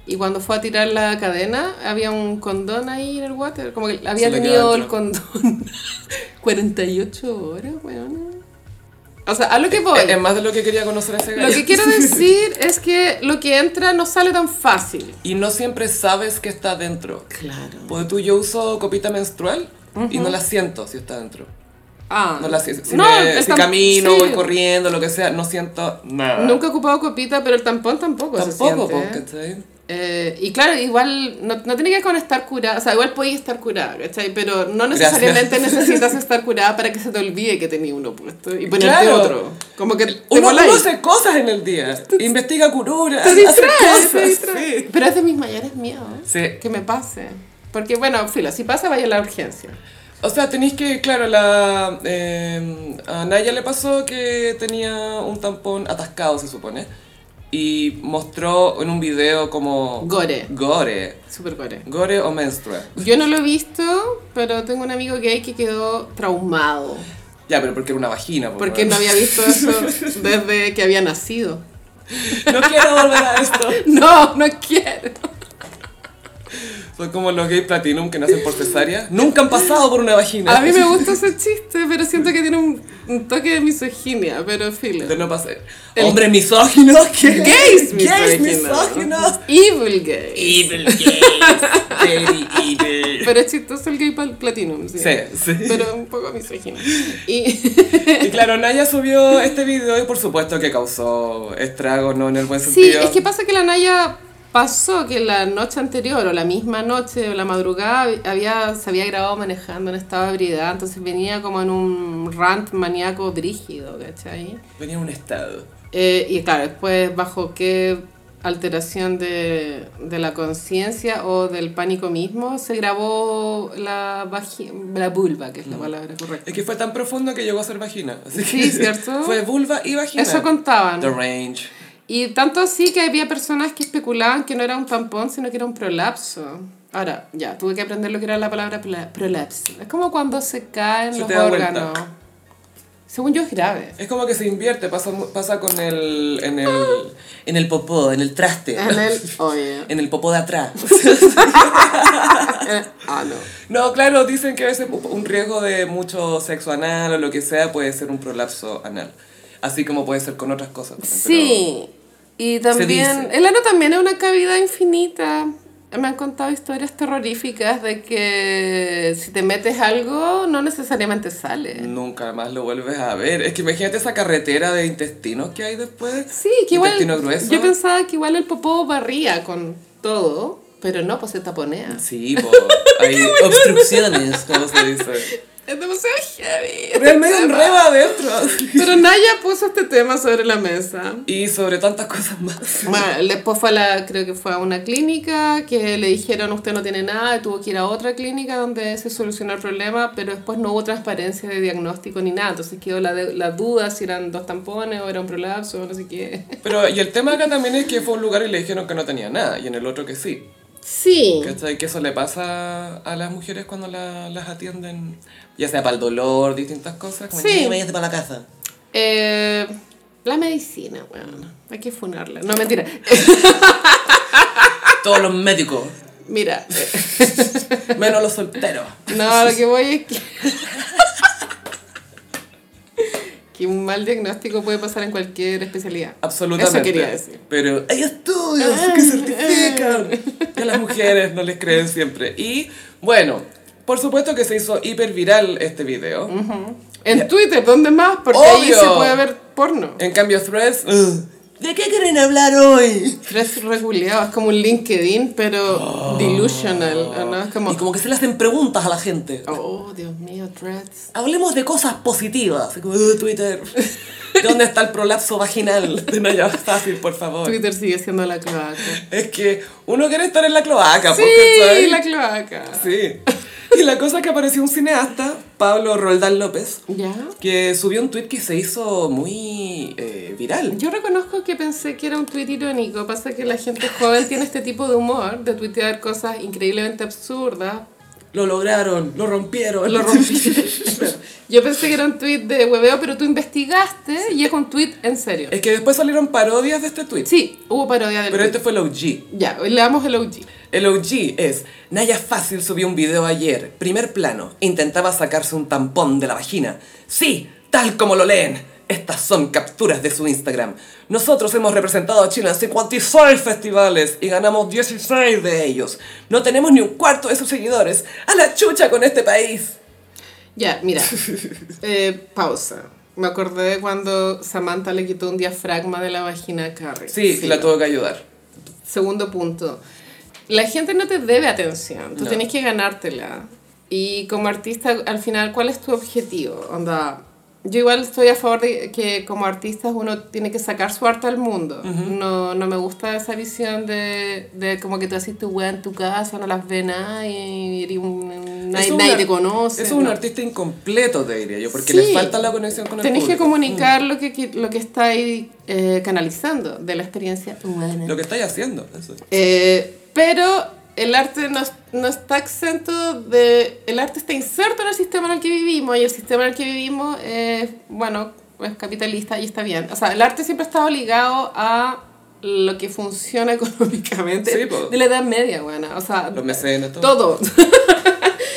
Y cuando fue a tirar la cadena, había un condón ahí en el water. Como que había tenido el condón 48 horas, weón. O sea, a lo que voy. Es más de lo que quería conocer a ese Lo gallo. que quiero decir es que lo que entra no sale tan fácil. Y no siempre sabes que está dentro. Claro. Porque tú yo uso copita menstrual y no la siento si está dentro. Ah, No la siento. Si, No, me- si camino, sí. voy corriendo, lo que sea, no siento nada. Nunca he ocupado copita, pero el tampón tampoco, Tampoco, ¿eh? ¿cachai? Eh, y claro, igual no, no tiene que ver con estar curada, o sea, igual podías estar curada, ¿cachai? Pero no necesariamente necesitas estar curada para que se te olvide que tenía uno puesto y ponerte Claro. otro. Como que te Uno, hace cosas en el día. Investiga curura. te distraes, te distraes. sí. Pero es de mis mayores miedos Sí. que me pase. Porque, bueno, filo, si pasa, vaya a la urgencia. O sea, tenéis que, claro, la, eh, a Naya le pasó que tenía un tampón atascado, se supone. y mostró en un video como... Gore. Gore. Super gore. Gore o menstrua. Yo no lo he visto, pero tengo un amigo gay que quedó traumado. Ya, pero porque era una vagina. po, Porque no había visto eso desde que había nacido. No quiero volver a esto. No, no quiero. Son como los gays platinum que nacen por cesárea. Nunca han pasado por una vagina. A mí me gusta ese chiste, pero siento que tiene un, un toque de misoginia, pero filo. De no pasar. Hombres misóginos. ¿qué? Gays Gays misóginos. misóginos. Evil gay. Evil gays. Very evil. Pero es chistoso el gay platinum, sí. Sí, sí. Pero un poco misógino. Y Y claro, Naya subió este video y por supuesto que causó estragos, ¿no? En el buen sí, sentido. es que pasa que la Naya pasó que la noche anterior o la misma noche o la madrugada había, se había grabado manejando en estado de ebriedad, entonces venía como en un rant maníaco brígido, ¿cachai? Venía en un estado. Eh, y claro, después bajo qué alteración de, de la conciencia o del pánico mismo se grabó la, la vulva, que es la palabra correcta. Es que fue tan profundo que llegó a ser vagina. Así Sí, que ¿cierto? Fue vulva y vagina. Eso contaban. The range. Y tanto así que había personas que especulaban que no era un tampón, sino que era un prolapso. Ahora, ya, tuve que aprender lo que era la palabra prola- prolapso. Es como cuando se caen Se los da vuelta. órganos. Según yo es grave. Es como que se invierte, pasa, pasa con el en, el... en el popó, en el traste. En el... Oye. En el popó de atrás. Ah, no. No, claro, dicen que a veces un riesgo de mucho sexo anal o lo que sea puede ser un prolapso anal. Así como puede ser con otras cosas. Sí, y también, el ano también es una cavidad infinita. Me han contado historias terroríficas de que si te metes algo, no necesariamente sale. Nunca más lo vuelves a ver. Es que imagínate esa carretera de intestinos que hay después. Sí, que igual, grueso. yo pensaba que igual el popó barría con todo, pero no, pues se taponea. Sí, hay obstrucciones, como se dice. Es demasiado heavy. Realmente enreba adentro. Pero Naya puso este tema sobre la mesa. Y sobre tantas cosas más. Bueno, después fue a la, creo que fue a una clínica que le dijeron usted no tiene nada y tuvo que ir a otra clínica donde se solucionó el problema, pero después no hubo transparencia de diagnóstico ni nada, entonces quedó la, de- la duda si eran dos tampones o era un prolapso o no sé qué. Pero, y el tema acá también es que fue a un lugar y le dijeron que no tenía nada, y en el otro que sí. Sí. ¿Cachai? Que eso le pasa a las mujeres cuando la- las atienden, ya sea para el dolor, distintas cosas. Como, Sí. "Ya, váyase para la casa. Eh, la medicina, bueno, hay que funarla. No, mentira. Todos los médicos, Mira, menos los solteros. no, lo que voy es que... que un mal diagnóstico puede pasar en cualquier especialidad. Absolutamente. Eso quería decir. Pero hay estudios que certifican que a las mujeres no les creen siempre. Y bueno, por supuesto que se hizo hiper viral este video. En Twitter, ¿dónde más? Porque ahí se puede ver porno. En cambio, Threads. "Ugh, ¿De qué quieren hablar hoy? Tres reguleado, es como un LinkedIn, pero delusional, ¿o ¿no? Es como, Y como que se le hacen preguntas a la gente. oh, Dios mío, threads. Hablemos de cosas positivas. Como, "Uh, Twitter. ¿Dónde está el prolapso vaginal? De Naya Fácil, por favor. Twitter sigue siendo la cloaca. Es que uno quiere estar en la cloaca, Sí, porque la cloaca. Sí. Y la cosa es que apareció un cineasta, Pablo Roldán López, ¿Ya? que subió un tweet que se hizo muy eh, viral. Yo reconozco que pensé que era un tweet irónico. Pasa que la gente joven tiene este tipo de humor, de tuitear cosas increíblemente absurdas. Lo lograron, lo rompieron. Lo rompí. Yo pensé que era un tweet de hueveo, pero tú investigaste y es un tweet en serio. Es que después salieron parodias de este tweet. Sí, hubo parodia del Pero tweet. este fue el OG. Ya, le damos el OG. El OG es, Naya Fácil subió un video ayer, primer plano, intentaba sacarse un tampón de la vagina. Sí, tal como lo leen. Estas son capturas de su Instagram. Nosotros hemos representado a Chile en 56 festivales y ganamos 16 de ellos. No tenemos ni un cuarto de sus seguidores. A la chucha con este país. Ya, mira. Eh, pausa. Me acordé de cuando Samantha le quitó un diafragma de la vagina a Carrie. Sí, la tuvo que ayudar. Segundo punto. La gente no te debe atención. Tú No. tienes que ganártela. Y como artista, al final, ¿cuál es tu objetivo? Onda, Yo igual estoy a favor de que como artistas uno tiene que sacar su arte al mundo. no, no me gusta esa visión de, de como que tú haces tu weá en tu casa, no las ve nadie, y un, nadie, es nadie te conoce. Es un no. artista incompleto, te diría yo, porque Sí. le falta la conexión con el Tenés que público. comunicar lo que, que- lo que está ahí eh, canalizando de la experiencia humana. Lo que estáis haciendo. Eso. Eh, pero el arte no, no está exento de... El arte está inserto en el sistema en el que vivimos y el sistema en el que vivimos es, bueno, es capitalista y está bien. O sea, el arte siempre ha estado ligado a lo que funciona económicamente Sí, de la Edad Media, bueno, o sea, Los mecenas, todo. todo.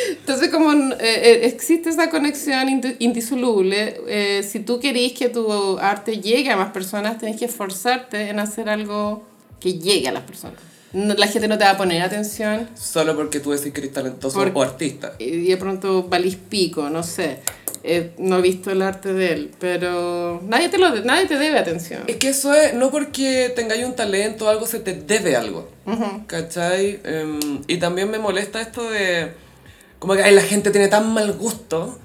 Entonces, como eh, eh, existe esa conexión indi- indisoluble, eh, si tú querís que tu arte llegue a más personas, tenés que esforzarte en hacer algo que llegue a las personas. No- la gente no te va a poner atención Solo porque tú decís que eres talentoso Por- o artista. y de pronto valís pico, no sé. Eh, no he visto el arte de él, pero nadie te, lo, nadie te debe atención. Es que eso es, no porque tengáis un talento o algo, se te debe algo. ¿Cachai? Em, y también me molesta esto de. Como que ay, la gente tiene tan mal gusto,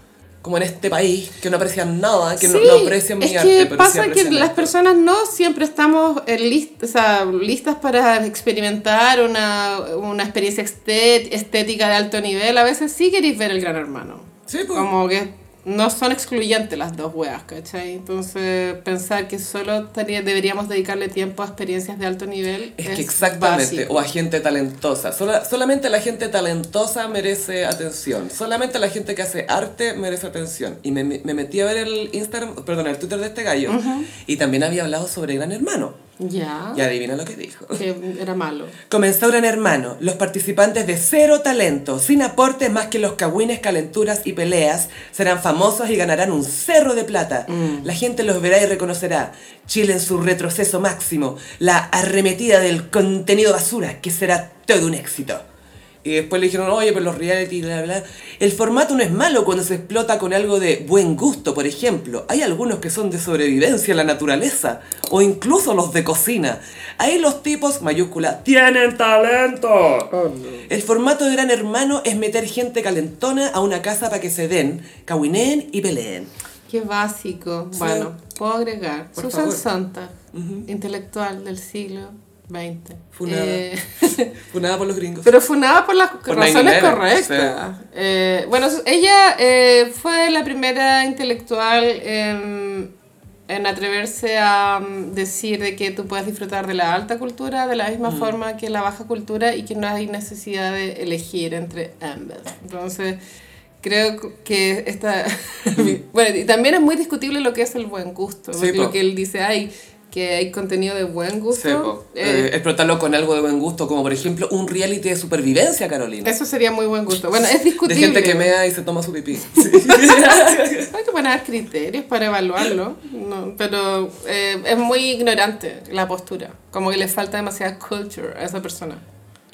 como en este país, que no aprecian nada, que no, no aprecian mi es arte. que pero sí pasa que aprecian las esto. personas no siempre estamos eh, list- o sea, listas para experimentar una, una experiencia estet- estética de alto nivel. A veces sí queréis ver el gran hermano. Sí, pues. Como que no son excluyentes las dos weas, ¿cachai? Entonces, pensar que solo tenía- deberíamos dedicarle tiempo a experiencias de alto nivel Es que exactamente, básico. o a gente talentosa. Sola- solamente la gente talentosa merece atención. Solamente la gente que hace arte merece atención. Y me, me metí a ver el Instagram, perdón, el Twitter de este gallo. Y también había hablado sobre Gran Hermano. Ya. Y adivina lo que dijo. Que era malo. Comenzó Gran Hermano, los participantes de cero talento, sin aportes más que los cagüines, calenturas y peleas, serán famosos y ganarán un cerro de plata. La gente los verá y reconocerá. Chile en su retroceso máximo, la arremetida del contenido basura, que será todo un éxito. Y después le dijeron, oye, pero los reality, bla, bla. El formato no es malo cuando se explota con algo de buen gusto, por ejemplo. Hay algunos que son de sobrevivencia a la naturaleza, o incluso los de cocina. Ahí los tipos, mayúscula, tienen talento. El formato de Gran Hermano es meter gente calentona a una casa para que se den, cahuineen y peleen. Qué básico. Sí. Bueno, puedo agregar. Por Susan favor. Sontag, intelectual del siglo XX. Funada. Eh, Funada por los gringos. pero funada por las Por razones 9/11, correctas. Eh, bueno, ella eh, fue la primera intelectual en, en atreverse a mm, decir de que tú puedes disfrutar de la alta cultura de la misma forma que la baja cultura y que no hay necesidad de elegir entre ambas. Entonces, creo que esta... bueno, y también es muy discutible lo que es el buen gusto, Sí, lo que él dice, hay que hay contenido de buen gusto. Sí, eh, Eh, explotarlo con algo de buen gusto, como por ejemplo un reality de supervivencia, Carolina. eso sería muy buen gusto. Bueno, es De discutible. gente que mea y se toma su pipí. Hay que poner criterios para evaluarlo, no, pero eh, es muy ignorante la postura, como que le falta demasiada culture a esa persona.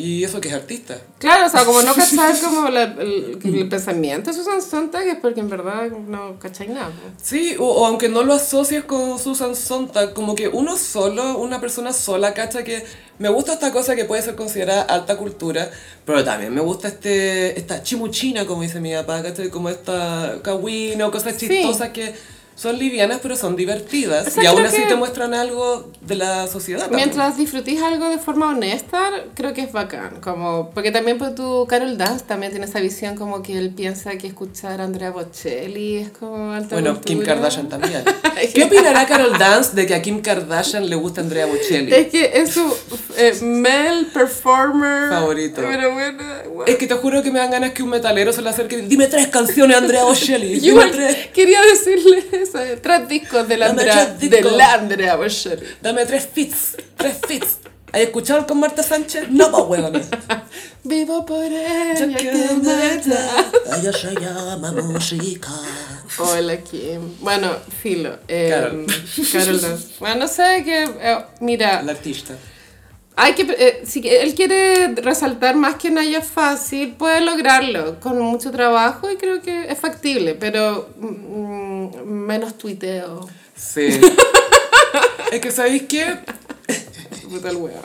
Y eso que es artista. Claro, o sea, como no cachar como la- el, el pensamiento de Susan Sontag es porque en verdad no cacháis nada. Sí, o, o aunque no lo asocies con Susan Sontag, como que uno solo, una persona sola, cacha que me gusta esta cosa que puede ser considerada alta cultura, pero también me gusta este esta chimuchina, como dice mi papá, ¿cachai? Como esta kawina o cosas Sí. chistosas que son livianas pero son divertidas O sea, y aún así te muestran algo de la sociedad. también. Mientras disfrutís algo de forma honesta, creo que es bacán. Como, porque también pues, tu Carol Dance también tiene esa visión como que él piensa que escuchar a Andrea Bocelli es como alta Bueno, Kim. Kardashian también. ¿Qué opinará Carol Dance de que a Kim Kardashian le gusta Andrea Bocelli? Es que es su eh, male performer Favorito. Pero bueno. Es que te juro que me dan ganas que un metalero se le acerque y dime tres canciones Andrea Bocelli. Yo Dime tres. quería decirle eh, tres discos de la Dame Andrea, tres de la Andrea Bocelli. Dame tres fits. Tres fits. ¿Has escuchado con Marta Sánchez? No, pues huevona. Vivo por ella que mata. Ella se llama música. Hola Kim. Bueno, filo. Eh, Carol. Carol. Bueno, no sé que. eh, mira, La artista. Hay que. eh, si él quiere resaltar más que Naya fácil, puede lograrlo con mucho trabajo y creo que es factible, pero mm, menos tuiteo. Sí. es que, ¿sabéis qué? Puta el weón.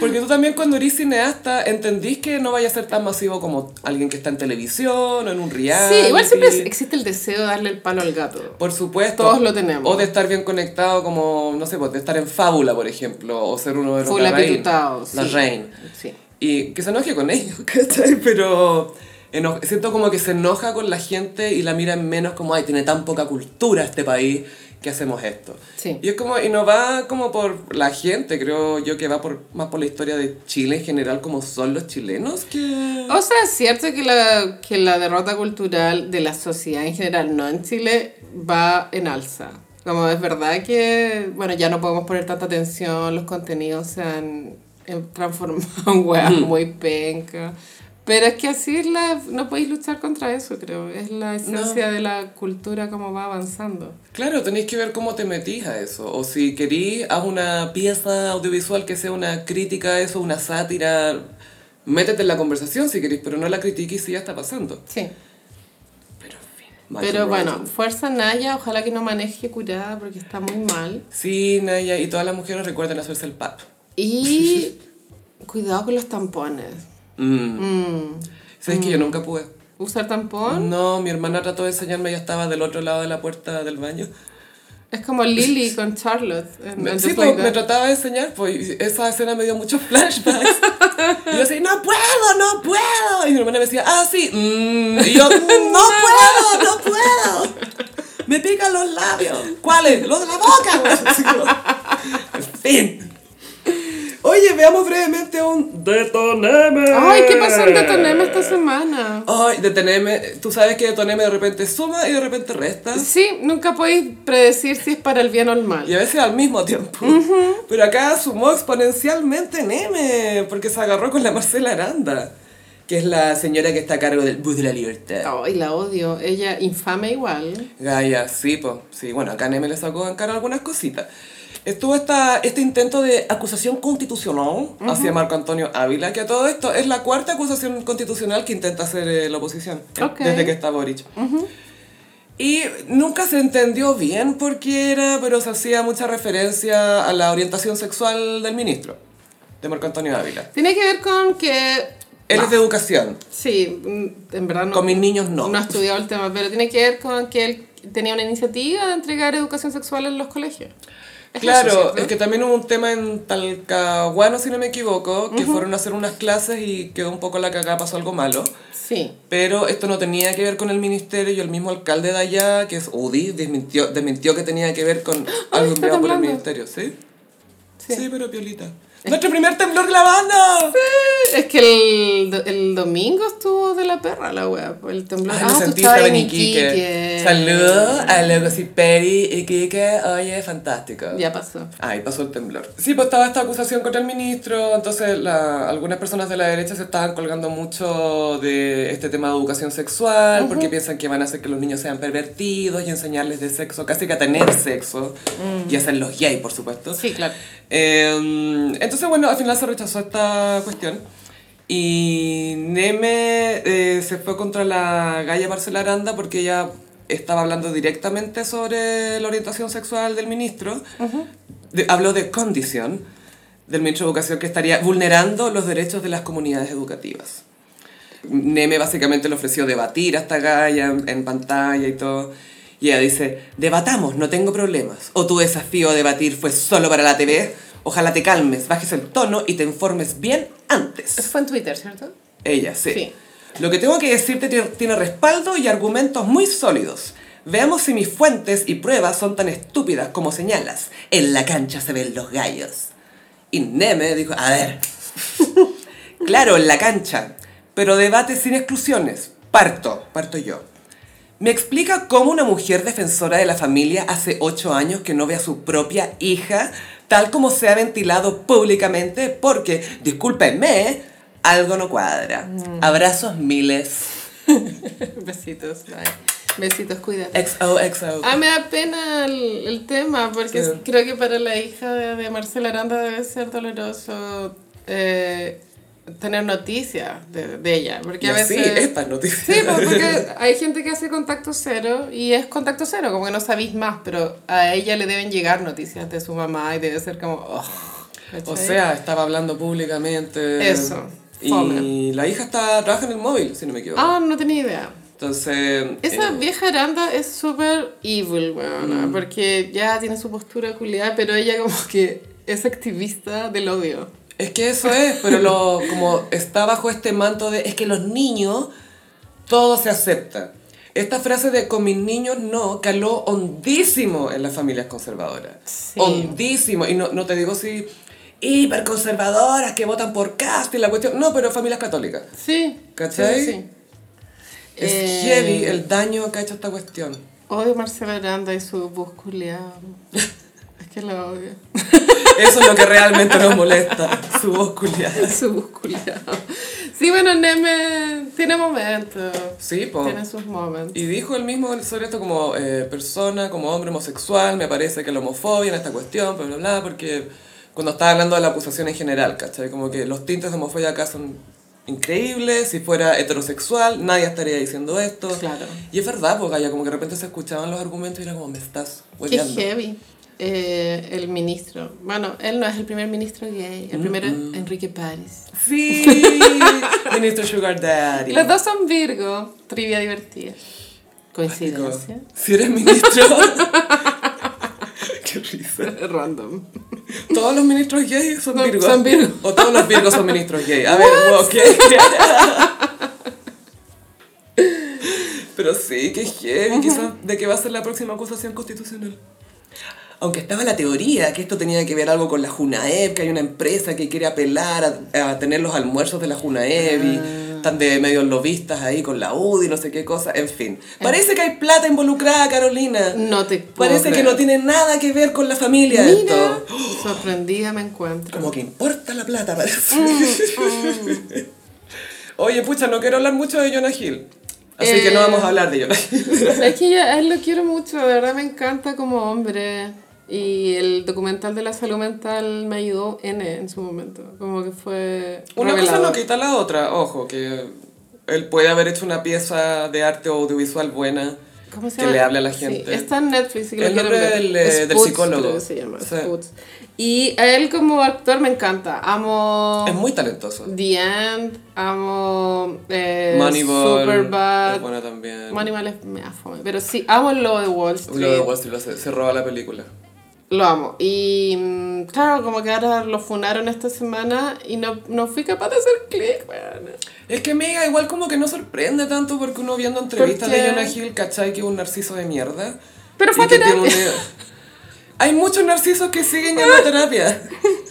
Porque tú también cuando eres cineasta entendís que no vaya a ser tan masivo como alguien que está en televisión o en un reality. Sí, igual siempre existe el deseo de darle el palo al gato. Por supuesto. Todos lo tenemos. O de estar bien conectado como, no sé, pues de estar en Fábula, por ejemplo, o ser uno de los Fábula pitutao, La sí. reina. Sí. Y que se enoje con ellos, ¿cachai? Pero siento como que se enoja con la gente y la mira en menos como, ay, tiene tan poca cultura este país que hacemos esto. Sí. Y es como, y no va como por la gente, creo yo que va por más por la historia de Chile en general, como son los chilenos que... O sea, es cierto que la, que la derrota cultural de la sociedad en general, no en Chile, va en alza. Como es verdad que, bueno, ya no podemos poner tanta atención, los contenidos se han en- transformado en weas muy penca. Pero es que así la, no podéis luchar contra eso, creo. Es la esencia de la cultura como va avanzando. Claro, tenéis que ver cómo te metís a eso. O si querís, haz una pieza audiovisual que sea una crítica a eso, una sátira. Métete en la conversación si querís, pero no la critiques si ya está pasando. Sí. Pero en fin. Pero bueno, fuerza Naya, ojalá que no maneje curada porque está muy mal. Sí, Naya, y todas las mujeres recuerden hacerse el pap. Y cuidado con los tampones. Mm. Mm. ¿Sabes que yo nunca pude? ¿Usar tampón? No, mi hermana trató de enseñarme, ella estaba del otro lado de la puerta del baño. Es como Lily con Charlotte. en- Me, sí, pues, me trataba de enseñar, pues esa escena me dio muchos flashbacks. y yo así, no puedo, no puedo. Y mi hermana me decía, ah, sí. mm. Y yo, "Mm, no puedo, no puedo. Me pican los labios. ¿Cuáles? Los de la boca. en fin. Oye, veamos brevemente un Detoneme. Ay, ¿qué pasó en Detoneme esta semana? Ay, Detoneme, tú sabes que Detoneme de repente suma y de repente resta. Sí, nunca podéis predecir si es para el bien o el mal. Y a veces al mismo tiempo. Pero acá sumó exponencialmente Neme, porque se agarró con la Marcela Aranda, que es la señora que está a cargo del Bus de la Libertad. Ay, la odio. Ella infame igual. Gaia, sí, pues, sí, bueno, acá Neme le sacó en cara algunas cositas. Estuvo esta, este intento de acusación constitucional hacia Marco Antonio Ávila, que a todo esto es la cuarta acusación constitucional que intenta hacer eh, la oposición, eh, Ok. desde que está Boric. Y nunca se entendió bien por qué era, pero se hacía mucha referencia a la orientación sexual del ministro, de Marco Antonio Ávila. Tiene que ver con que... Él es de educación, Sí, mm, en verdad no... con mis niños no. No he estudiado el tema, pero tiene que ver con que él tenía una iniciativa de entregar educación sexual en los colegios. Es Claro, es que también hubo un tema en Talcahuano, si no me equivoco, que fueron a hacer unas clases y quedó un poco la cagada, pasó algo malo. Sí. Pero esto no tenía que ver con el ministerio y el mismo alcalde de allá, que es UDI, desmintió, desmintió que tenía que ver con algo enviado por el ministerio, ¿sí? Sí. Sí, pero piolita. ¡Nuestro primer temblor grabando! Es que el, el domingo estuvo de la perra la wea, el temblor. Me ah, tú estabas estaba en Iquique. Iquique. Saludos a Lagos y Peri, Iquique, oye, fantástico. Ya pasó. Ahí pasó el temblor. Sí, pues estaba esta acusación contra el ministro, entonces la- algunas personas de la derecha se estaban colgando mucho de este tema de educación sexual, porque piensan que van a hacer que los niños sean pervertidos y enseñarles de sexo, casi que a tener sexo, y hacerlos gay, por supuesto. Sí, claro. Eh, entonces, bueno, al final se rechazó esta cuestión. Y Neme eh, se fue contra la Gaia Marcela Aranda porque ella estaba hablando directamente sobre la orientación sexual del ministro. De- habló de condición del ministro de Educación que estaría vulnerando los derechos de las comunidades educativas. Neme básicamente le ofreció debatir a esta Gaia en, en pantalla y todo. Y ella dice, debatamos, no tengo problemas. O tu desafío a debatir fue solo para la TV. Ojalá te calmes, bajes el tono y te informes bien antes. Eso fue en Twitter, ¿cierto? Ella, sí. Sí. Lo que tengo que decirte tiene- respaldo y argumentos muy sólidos. Veamos si mis fuentes y pruebas son tan estúpidas como señalas. En la cancha se ven los gallos. Y Neme dijo, a ver, claro, en la cancha, pero debate sin exclusiones. Parto, parto yo. ¿Me explica cómo una mujer defensora de la familia hace ocho años que no ve a su propia hija tal como se ha ventilado públicamente? Porque, discúlpenme, algo no cuadra. Abrazos miles. Besitos. bye. Besitos, cuídate. XOXO. Ah, me da pena el, el tema, porque Sí. creo que para la hija de, de Marcela Aranda debe ser doloroso eh, tener noticias de, de ella. Porque Y a veces... estas noticias. Sí, pues, porque hay gente que hace contacto cero y es contacto cero, como que no sabéis más, pero a ella le deben llegar noticias de su mamá y debe ser como... ¿cachai? O sea, estaba hablando públicamente. Eso, Y fome. la hija está, trabaja en el móvil, si no me equivoco. Ah, no tenía idea. Entonces. Esa eh, vieja Aranda es súper evil, weona, porque ya tiene su postura culiada, pero ella como que es activista del odio. Es que eso es, pero lo, como está bajo este manto de es que los niños todo se acepta. Esta frase de con mis niños no caló hondísimo en las familias conservadoras. Sí. Hondísimo. Y no, no te digo si hiperconservadoras que votan por Cast y la cuestión. No, pero familias católicas. Sí. ¿Cachai? sí, sí. Es Eh, heavy el daño que ha hecho esta cuestión. Odio Marcela Aranda y su voz que la odio. Eso es lo que realmente nos molesta, su voz culiada. su voz culiada. Sí, bueno, Neme tiene momentos. Sí, po. Tiene sus momentos. Y dijo él mismo sobre esto como eh, persona, como hombre homosexual, me parece que la homofobia en esta cuestión, bla, bla, bla, porque cuando estaba hablando de la acusación en general, ¿cachai? Como que los tintes de homofobia acá son increíbles, si fuera heterosexual nadie estaría diciendo esto. Claro. Y es verdad, porque ya como que de repente se escuchaban los argumentos y era como, me estás Qué hueveando. heavy. Eh, el ministro. Bueno, él no es el primer ministro gay. El primero es Enrique París. Sí, ministro Sugar Daddy. Los dos son Virgo. Trivia divertida. Coincidencia. Si eres ministro... Qué risa. Random. ¿Todos los ministros gays son No, virgos? son virgos. ¿O todos los virgos son ministros gays? A ver, ¿qué? Pero sí, que heavy, quizás de que va a ser la próxima acusación constitucional. Aunque estaba la teoría que esto tenía que ver algo con la Junaev, que hay una empresa que quiere apelar a, a tener los almuerzos de la Junaev y están de medios lobistas ahí con la UDI, no sé qué cosa, en fin. Parece que hay plata involucrada, Carolina. No te puedo Parece que no tiene nada que ver con la familia Mira, esto. sorprendida me encuentro. Como que importa la plata, parece. Mm, Oye, pucha, no quiero hablar mucho de Jonah Hill. Así que no Eh. vamos a hablar de Jonah Hill. Es que yo a él lo quiero mucho, de verdad me encanta como hombre. Y el documental de la salud mental me ayudó en, en su momento. Como que fue. Una cosa revelador. no quita la otra. Ojo, que él puede haber hecho una pieza de arte audiovisual buena. ¿Cómo se que llama? le hable a la Sí, gente. está en Netflix. Si que lo El nombre del, eh, del psicólogo. que se llama. Sí. Y a él como actor me encanta. Amo. Es muy talentoso. The End. Amo. Eh, Moneyball. Superbad. Es buena también. Moneyball es me da fome. Pero sí, amo el lobo de Wall Street. Lo de Wall Street lo hace- se roba la película. Lo amo. Y mm, claro, como que ahora lo funaron esta semana y no, no fui capaz de hacer clic. Es que amiga, igual como que no sorprende tanto porque uno viendo entrevistas de Jonah Hill, ¿cachai? Que es un narciso de mierda. Pero fue a que tiene terapia. Hay muchos narcisos que siguen yendo a terapia.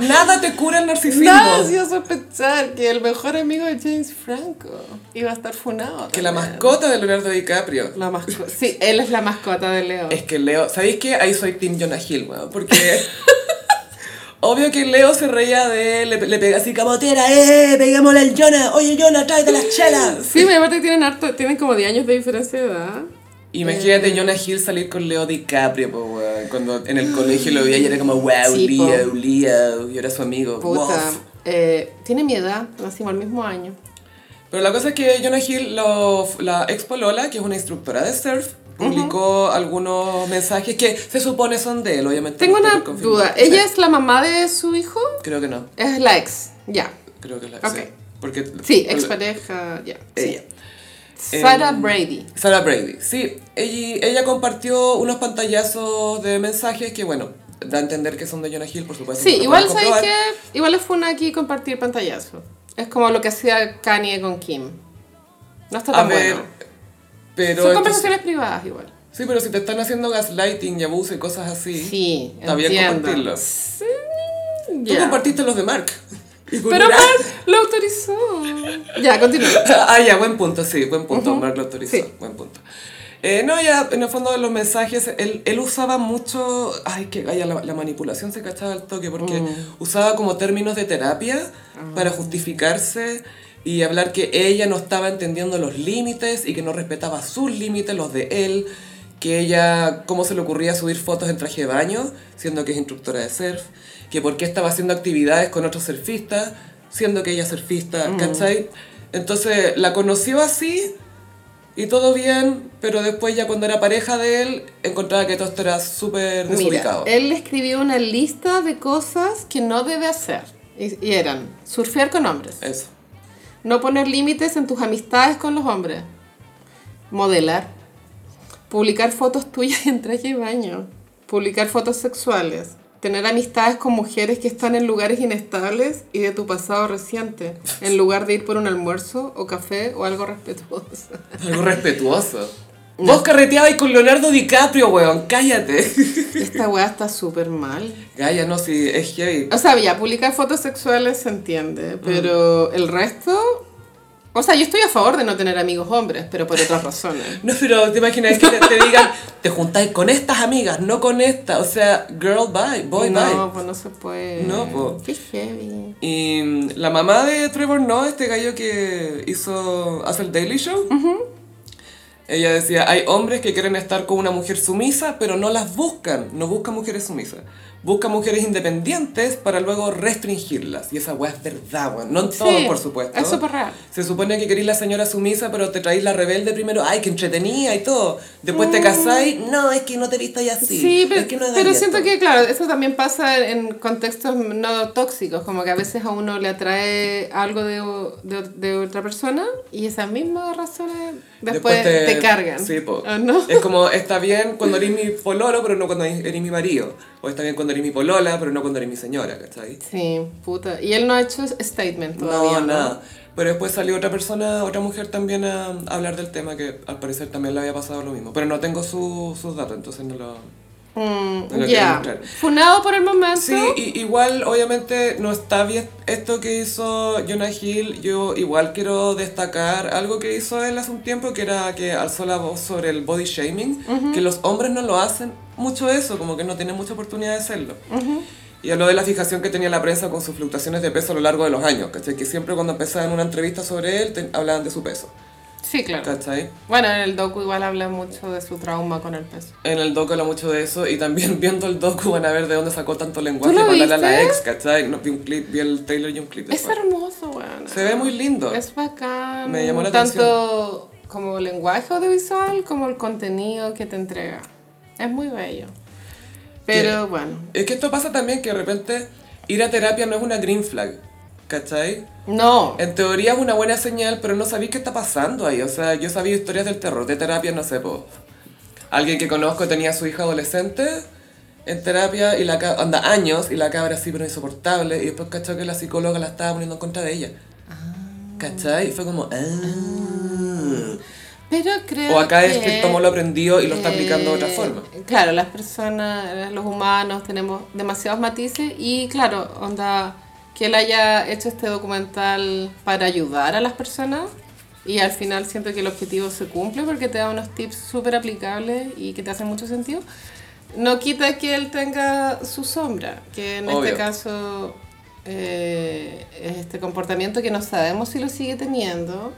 Nada te cura el narcisismo. Nada hacía sospechar que el mejor amigo de James Franco iba a estar funado. Que la mascota de Leonardo DiCaprio. La mascota. Sí, él es la mascota de Leo. Es que Leo, ¿sabéis qué? Ahí soy Team Jonah Hill, weón. Porque obvio que Leo se reía de él, le, le pega así camotera, ¡eh! Pegámosle al Jonah, oye Jonah, tráete las chelas. Sí, me aparte que tienen harto, tienen como 10 años de diferencia de edad. Imagínate Jonah Hill salir con Leo DiCaprio, po, weón. Cuando en el colegio lo veía y era como, wow, Sí, Leo, Leo. Y era su amigo. Puta. Eh, tiene mi edad, nacimos el mismo año. Pero la cosa es que Jonah Hill, lo- la ex Polola, que es una instructora de surf, publicó algunos mensajes que se supone son de él, obviamente. Tengo no una duda. Sí, ¿Ella es la mamá de su hijo? Creo que no. Es la ex, ya. Creo que es la Ok. sí. Porque, Sí, expareja, ya. sí. Ella. Sarah Em, Brady. Sarah Brady, sí. Ella, ella compartió unos pantallazos de mensajes que, bueno, da a entender que son de Jonah Hill, por supuesto. Sí, igual comprobar. que igual es funa aquí compartir pantallazo. Es como lo que hacía Kanye con Kim. No está A tan ver, bueno. pero... Son conversaciones privadas igual. sí, pero si te están haciendo gaslighting y abuso y cosas así, Sí, está bien compartirlo. Sí, tú compartiste los de Mark. Pero Mark lo autorizó. Ya, continúa. ah, ya, buen punto, sí, buen punto. Mark lo autorizó, Sí. buen punto. Eh, no, ya, en el fondo de los mensajes, él, él usaba mucho, ay, que gaya, la, la manipulación se cachaba al toque, porque Mm. usaba como términos de terapia Ah. para justificarse y hablar que ella no estaba entendiendo los límites y que no respetaba sus límites, los de él, que ella, cómo se le ocurría subir fotos en traje de baño, siendo que es instructora de surf, que por qué estaba haciendo actividades con otros surfistas, siendo que ella es surfista, ¿cachai? Entonces la conoció así y todo bien, pero después ya cuando era pareja de él, encontraba que todo esto era súper Mira, desubicado. él escribió una lista de cosas que no debe hacer. Y, y eran surfear con hombres, Eso. no poner límites en tus amistades con los hombres, modelar, publicar fotos tuyas en traje de baño, publicar fotos sexuales, tener amistades con mujeres que están en lugares inestables y de tu pasado reciente, en lugar de ir por un almuerzo o café o algo respetuoso. Algo respetuoso. Vos carreteabas con Leonardo DiCaprio, weón, cállate. Esta weá está súper mal. Gaya, no, sí, es heavy. O sea, ya, publicar fotos sexuales se entiende, pero el resto... O sea, yo estoy a favor de no tener amigos hombres, pero por otras razones. No, pero te imaginas que te, te digan, te juntáis con estas amigas, no con esta. O sea, girl, bye, boy, no, bye. pues no se puede. No, pues. Qué heavy. Y mm, la mamá de Trevor Noah, este gallo que hizo, hace el Daily Show, ella decía, hay hombres que quieren estar con una mujer sumisa, pero no las buscan, no buscan mujeres sumisas. Buscan mujeres independientes para luego restringirlas. Y esa weá es verdad, weón. No en todo, Sí, por supuesto. es súper real. Se supone que queréis la señora sumisa, pero te traéis la rebelde primero. Ay, que entretenía y todo. Después te casáis. No, es que no te vistáis así. Mm. Sí, pero, es que no pero esto". siento que, claro, eso también pasa en contextos no tóxicos, como que a veces a uno le atrae algo de, de, de otra persona y esas mismas razones después, te, cargan. Sí, po. ¿O no? Es como, está bien cuando eres mi pololo, pero no cuando eres mi marido. O está bien cuando eres mi polola, pero no cuando eres mi señora, ¿cachai? Sí, puta. Y él no ha hecho statement todavía. No, nada. Pero después salió otra persona, otra mujer también a, a hablar del tema que al parecer también le había pasado lo mismo. Pero no tengo su- sus datos, entonces no lo... Mm, ya. mostrar. Funado por el momento. Sí, y- igual obviamente no está bien esto que hizo Jonah Hill. Yo igual quiero destacar algo que hizo él hace un tiempo, que era que alzó la voz sobre el body shaming, que los hombres no lo hacen mucho eso, como que no tienen mucha oportunidad de hacerlo. Y habló de la fijación que tenía la prensa con sus fluctuaciones de peso a lo largo de los años, ¿cachai? Que siempre cuando empezaban una entrevista sobre él, te- hablaban de su peso, Sí, claro. ¿cachai? Bueno, en el docu igual habla mucho de su trauma con el peso. En el docu habla mucho de eso y también viendo el docu van a ver de dónde sacó tanto lenguaje ¿Tú lo para hablarle a la ex, ¿cachai? No, vi un clip, vi el trailer y un clip Es después. hermoso, weón. Se ve muy lindo. Es bacán. Me llamó la Tanto como el lenguaje audiovisual como el contenido que te entrega. Es muy bello. Pero bueno. Es que esto pasa también que de repente ir a terapia no es una green flag, ¿cachai? No. En teoría es una buena señal, pero no sabéis qué está pasando ahí. O sea, yo sabía historias del terror, de terapia, no sé, po. Alguien que conozco tenía a su hija adolescente en terapia y la anda años y la cabra así pero insoportable y después cachó que la psicóloga la estaba poniendo en contra de ella. ¿Cachai? Y fue como, ah. Pero creo O acá que, es que tomó lo aprendido y lo está aplicando de otra eh, forma. Claro, las personas, los humanos, tenemos demasiados matices y claro, onda, que él haya hecho este documental para ayudar a las personas y al final siento que el objetivo se cumple porque te da unos tips súper aplicables y que te hacen mucho sentido. No quita que él tenga su sombra, que en Obvio. este caso eh, es este comportamiento que no sabemos si lo sigue teniendo.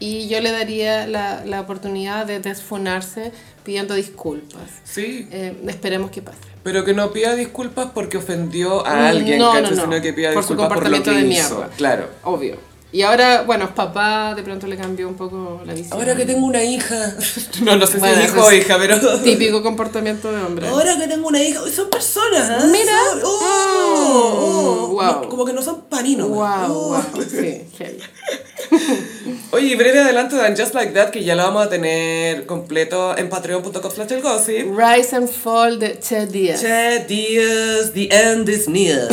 Y yo le daría la, la oportunidad de desfunarse pidiendo disculpas. Sí, Eh, esperemos que pase. Pero que no pida disculpas porque ofendió a Mm, alguien, no, ¿cachai? no, no. sino que pida Por su disculpas por lo comportamiento que de hizo. mierda. Claro. Obvio. Y ahora, bueno, papá, de pronto le cambió un poco la visión. Ahora que tengo una hija. No, no sé Bueno, si es hijo eso o es hija, pero. Típico comportamiento de hombre. Ahora que tengo una hija. Son personas, ¿ah? Mira. Son- oh, oh, wow. no, como que no son paninos. Wow, Oh. wow, sí. Oye, breve adelanto de Just Like That, que ya lo vamos a tener completo en patreon.com slash el gossip. Rise and Fall de Che Díaz. Che Díaz, the end is near.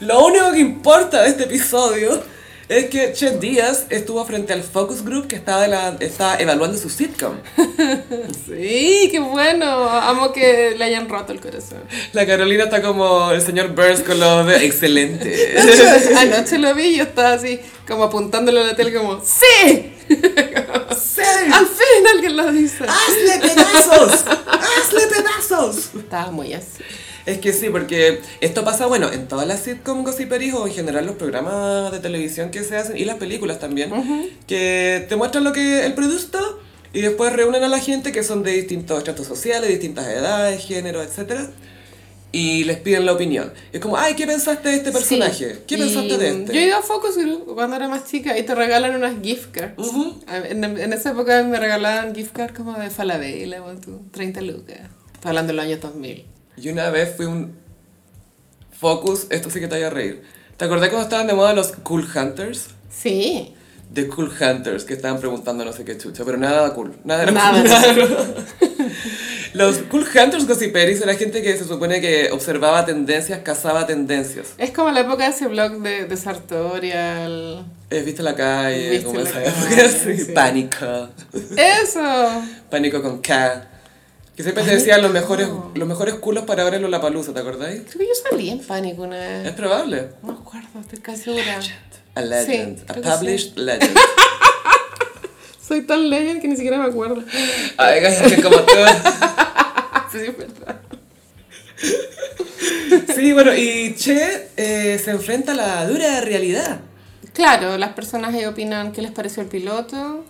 Lo único que importa de este episodio es que Chet Díaz estuvo frente al focus group que estaba, de la, estaba evaluando su sitcom. Sí, qué bueno. Amo que le hayan roto el corazón. La Carolina está como el señor Burns con lo de excelente. Anoche lo vi y yo estaba así, como apuntándole a la tele como, ¡Sí! ¡Sí! Al fin alguien lo dice. ¡Hazle pedazos! ¡Hazle pedazos! Estaba muy así. Es que sí, porque esto pasa, bueno, en todas las sitcom gossiperis o en general los programas de televisión que se hacen y las películas también, que te muestran lo que el producto y después reúnen a la gente que son de distintos estratos sociales, distintas edades, géneros, etc. y les piden la opinión. Es como, ay, ¿qué pensaste de este personaje? Sí. ¿Qué pensaste de este? Yo iba a Focus Group cuando era más chica y te regalan unas gift cards. En, en esa época me regalaban gift cards como de Falabella, o tú, 30 lucas. Estoy hablando de los años 2000. Y una vez fui un focus, esto sí que te vaya a reír. ¿Te acordás cuando estaban de moda los Cool Hunters? Sí. The Cool Hunters, que estaban preguntando no sé qué chucha, pero nada cool. Nada era Nada. cool, nada Los Cool Hunters Gossiperis era gente que se supone que observaba tendencias, cazaba tendencias. Es como la época de ese blog de, de Sartorial. Eh, ¿Viste la calle? Como esa época sí. Pánico. ¡Eso! Pánico con K. Que siempre te decían los mejores, los mejores culos para ver en la palusa, ¿te acordáis? Creo que yo salí en pánico una Es vez. probable. No me acuerdo, estoy casi segura. A legend. Sí, a published legend. Soy tan legend que ni siquiera me acuerdo. Ay, que como tú. Sí, es verdad. Sí, bueno, y Che eh, se enfrenta a la dura realidad. Claro, las personas ahí opinan qué les pareció el piloto.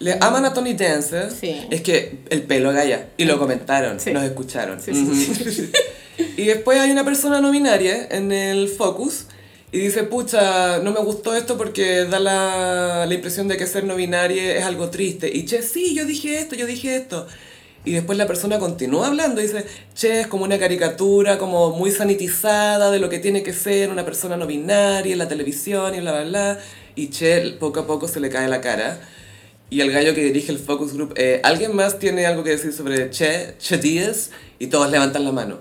Le aman a Tony Dancer. Sí. Es que el pelo gaya. Y lo comentaron, Sí. nos escucharon. Sí, y después hay una persona no binaria en el Focus y dice, pucha, no me gustó esto porque da la, la impresión de que ser no binaria es algo triste. Y che, sí, yo dije esto, yo dije esto. Y después la persona continúa hablando y dice, che, es como una caricatura, como muy sanitizada de lo que tiene que ser una persona no binaria en la televisión y bla, bla, bla. Y che, poco a poco se le cae la cara. Y el gallo que dirige el focus group, eh, ¿alguien más tiene algo que decir sobre Che, Che Díaz? Y todos levantan la mano.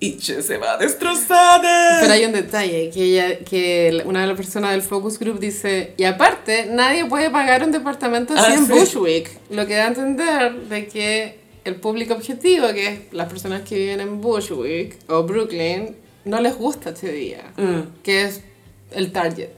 Y Che se va destrozada. Pero hay un detalle, que, ella, que una de las personas del Focus Group dice, y aparte, nadie puede pagar un departamento así Ah, en sí. Bushwick. Lo que da a entender de que el público objetivo, que es las personas que viven en Bushwick o Brooklyn, no les gusta este día, Mm. que es el target.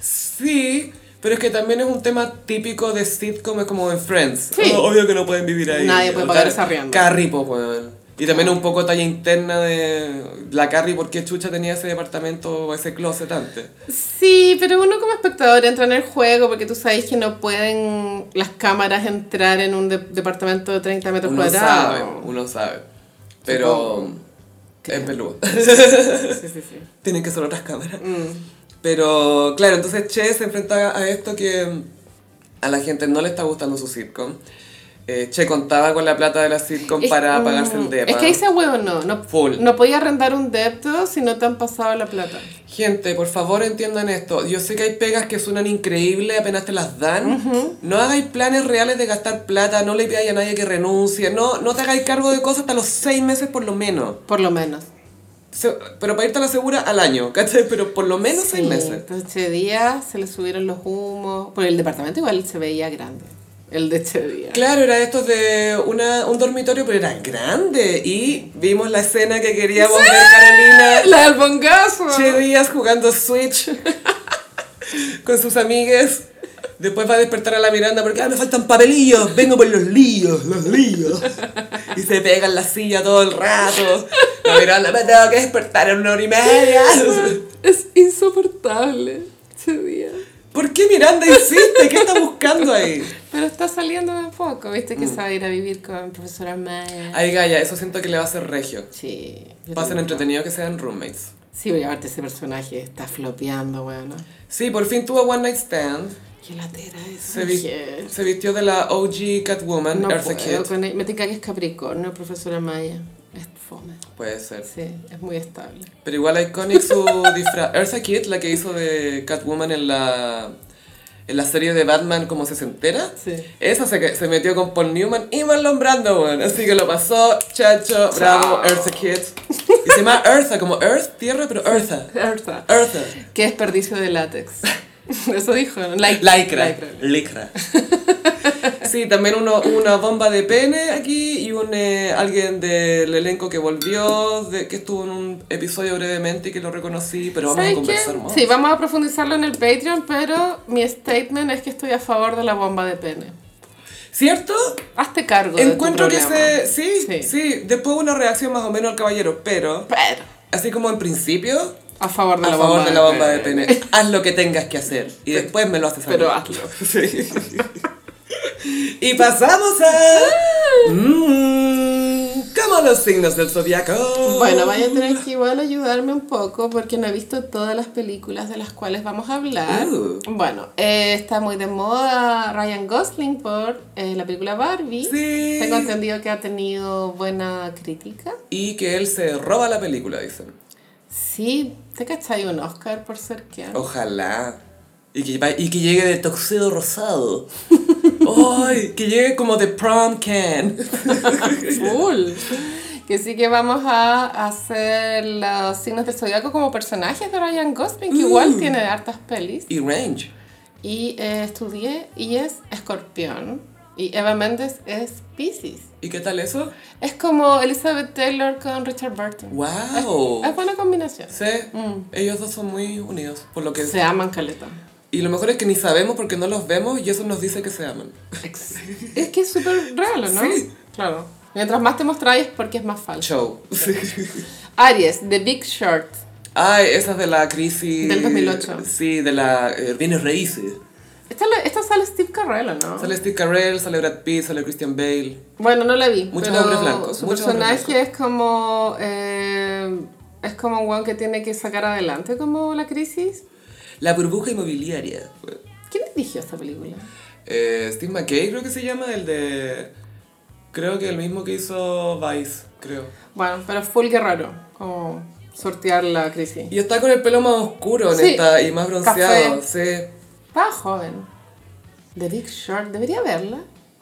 Sí, pero es que también es un tema típico de sitcom, es como en Friends. Sí. Oh, obvio que no pueden vivir ahí. Nadie puede pagar esa arriendo. Carrie, po, weón. Y también un poco talla interna de la Carrie, ¿por qué Chucha tenía ese departamento o ese closet antes? Sí, pero uno como espectador entra en el juego porque tú sabes que no pueden las cámaras entrar en un de- departamento de 30 metros Uno cuadrados. sabe, uno sabe. Pero es peludo. Sí, sí, sí. Tienen que ser otras cámaras. Mm. Pero claro, entonces Che se enfrenta a esto que a la gente no le está gustando su sitcom. Eh, che contaba con la plata de la sitcom Es- para pagarse el depa. Es que ese huevo no, no, Full. no podía arrendar un depto si no te han pasado la plata. Gente, por favor entiendan esto. Yo sé que hay pegas que suenan increíbles apenas te las dan. No hagáis planes reales de gastar plata, no le pidáis a nadie que renuncie, no, no te hagáis cargo de cosas hasta los seis meses por lo menos. Por lo menos. Pero para irte a la segura al año, ¿cachai? Pero por lo menos seis Sí, meses. Entonces ese día se le subieron los humos. Por el departamento igual se veía grande. El de este día. Claro, era esto de una, un dormitorio, pero era grande. Y vimos la escena que queríamos ver Carolina. La del bongazo. Che Díaz jugando Switch con sus amigues. Después va a despertar a la Miranda porque ah, me faltan papelillos, vengo por los líos, los líos. Y se pega en la silla todo el rato. La Miranda me tengo que despertar en una hora y media. Es insoportable ese día. ¿Por qué Miranda insiste? ¿Qué está buscando ahí? Pero está saliendo de poco, viste Mm. que se va a ir a vivir con profesora Maya. Ay, Gaya, eso siento que le va a hacer regio. Sí. Pasen entretenido que sean roommates. Sí, voy a verte ese personaje, está flopeando, bueno. Sí, por fin tuvo One Night Stand. Qué latera esa Se, vi- se vistió de la OG Catwoman, No Eartha Kitt. con. Me tinca que es Capricornio, profesora Maya. Es fome. Puede ser. Sí, es muy estable. Pero igual iconic su disfraz. Eartha Kitt, la que hizo de Catwoman en la, en la serie de Batman como se entera. Sí. Esa se, se metió con Paul Newman y Marlon Brando, weón. Así que lo pasó, chacho, bravo, Eartha Kitt. Y se llama Eartha, como Earth, tierra, pero Eartha. Eartha. Eartha. Qué desperdicio de látex. Eso dijo, ¿no? Lyc- Lycra. Lycra. Sí, también uno, una bomba de pene aquí y un eh, alguien del elenco que volvió, de, que estuvo en un episodio brevemente y que lo reconocí, pero vamos a ¿Sabes conversar más. Sí, vamos a profundizarlo en el Patreon, pero mi statement es que estoy a favor de la bomba de pene. ¿Cierto? Hazte cargo de tu Encuentro que se... Sí, sí, Sí. después una reacción más o menos al caballero, pero Pero, así como en principio, a favor de a la favor bomba de la bomba de pene. Haz lo que tengas que hacer y después me lo haces a mí. Pero hazlo. Sí. Y pasamos a... Mmm, on todos los signos del zodiaco. Bueno, vaya a tener que igual ayudarme un poco porque no he visto todas las películas de las cuales vamos a hablar. Uh. Bueno, eh, está muy de moda Ryan Gosling por eh, la película Barbie. Sí. Tengo entendido que ha tenido buena crítica. Y que él se roba la película, dicen. Sí, ¿te cachai un Oscar por ser quien? Ojalá. Y que, y que llegue de toxedo rosado. ¡Ay! que llegue como de prom can. Full. Que sí que vamos a hacer los signos del zodiaco como personajes de Ryan Gosling, que igual tiene hartas pelis. Y range. Y eh, estudié y es escorpión. Y Eva Méndez es Pisces. ¿Y qué tal eso? Es como Elizabeth Taylor con Richard Burton. ¡Wow! Es buena combinación. Sí, ellos dos son muy unidos, por lo que Se aman caleta. Y lo mejor es que ni sabemos porque no los vemos y eso nos dice que se aman. Es que es súper real, ¿o ¿no? Sí. Claro. Mientras más te mostráis es porque es más falso. Show. Sí. Aries, The Big Short. Ay, esa es de la crisis... Del 2008. Sí, de la... Eh, bienes raíces. Esta, sale Steve Carell, ¿no? Sale Steve Carell, sale Brad Pitt, sale Christian Bale. Bueno, no la vi. Muchos pero hombres blancos, Su muchos personaje es como. eh, es como un weón que tiene que sacar adelante como la crisis. La burbuja inmobiliaria. ¿Quién dirigió esta película? Eh, Steve McKay creo que se llama, el de... Creo que el mismo que hizo Vice, creo. Bueno, pero full guerrero. Como sortear la crisis. Y está con el pelo más oscuro en Sí. esta y más bronceado. Sí. Estaba joven. The Big Short. Debería verla.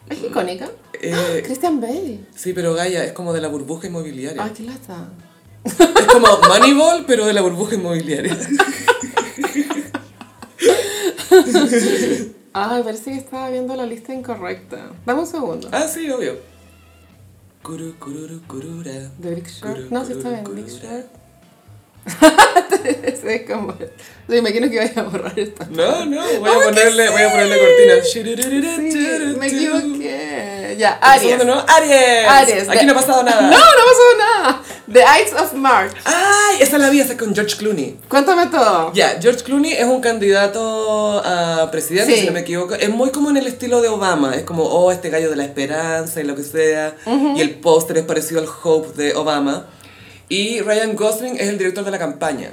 Es icónica. Eh, Christian Bale. sí, pero Gaia es como de la burbuja inmobiliaria. Ay, qué lata. Es como Moneyball, pero de la burbuja inmobiliaria. Ay, parece que estaba viendo la lista incorrecta. Dame un segundo. Ah, sí, obvio. Curu, cururu, curura. The Big Short. Curu, No, sí está bien. Big. Short. Como... Me imagino que vaya a borrar esta. No, no, voy a ponerle, voy a ponerle cortina. Sí, me equivoqué. Ya, Aries. Aries. ¿no? Aries. Aries, Aquí no ha pasado nada. No, no pasó nada. The Ides of March. Ay, esa la vi esa con George Clooney. Cuéntame todo. Ya, George Clooney es un candidato a presidente, si no me equivoco. Es muy como en el estilo de Obama. Es como, oh, este gallo de la esperanza y lo que sea. Y el póster es parecido al Hope de Obama. Y Ryan Gosling es el director de la campaña.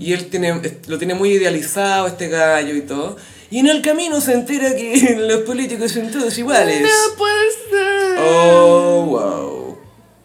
Y él tiene, lo tiene muy idealizado, este gallo y todo. Y en el camino se entera que los políticos son todos iguales. No puede ser. Oh, wow.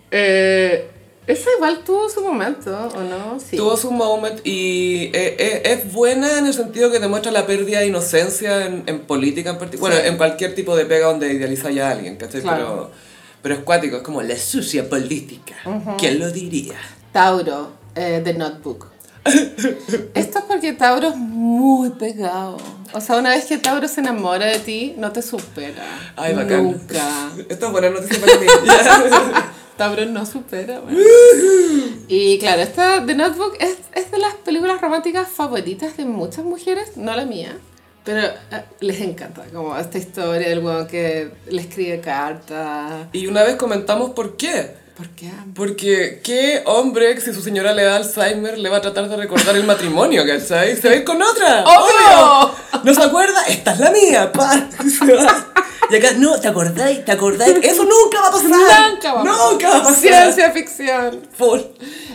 Eh, esa igual tuvo su momento, ¿o no? Sí. Tuvo su moment y eh, eh, es buena en el sentido que demuestra la pérdida de inocencia en, en política en particular. Bueno, en cualquier tipo de pega donde idealiza ya a alguien, ¿cachai? Claro. Pero, pero es cuático, es como la sucia política. ¿Quién lo diría? Tauro, eh, The Notebook. Esto es porque Tauro es muy pegado. O sea, una vez que Tauro se enamora de ti, no te supera. Ay, bacán. Nunca. Esto es buena noticia para mí. Tauro no supera, bueno. Y claro, esta The Notebook es, es de las películas románticas favoritas de muchas mujeres, no la mía. Pero eh, les encanta, como esta historia del weón que le escribe cartas. y una vez comentamos por qué. ¿Por qué? Porque qué hombre, si su señora le da Alzheimer, le va a tratar de recordar el matrimonio, ¿cachai? Se va a ir con otra. ¡Obvio! ¿No se acuerda? Esta es la mía, pa. Y acá, no, ¿te acordáis? ¿Te acordáis? Eso nunca va a pasar. Nunca va a Nunca va a pasar. Ciencia ficción. Full.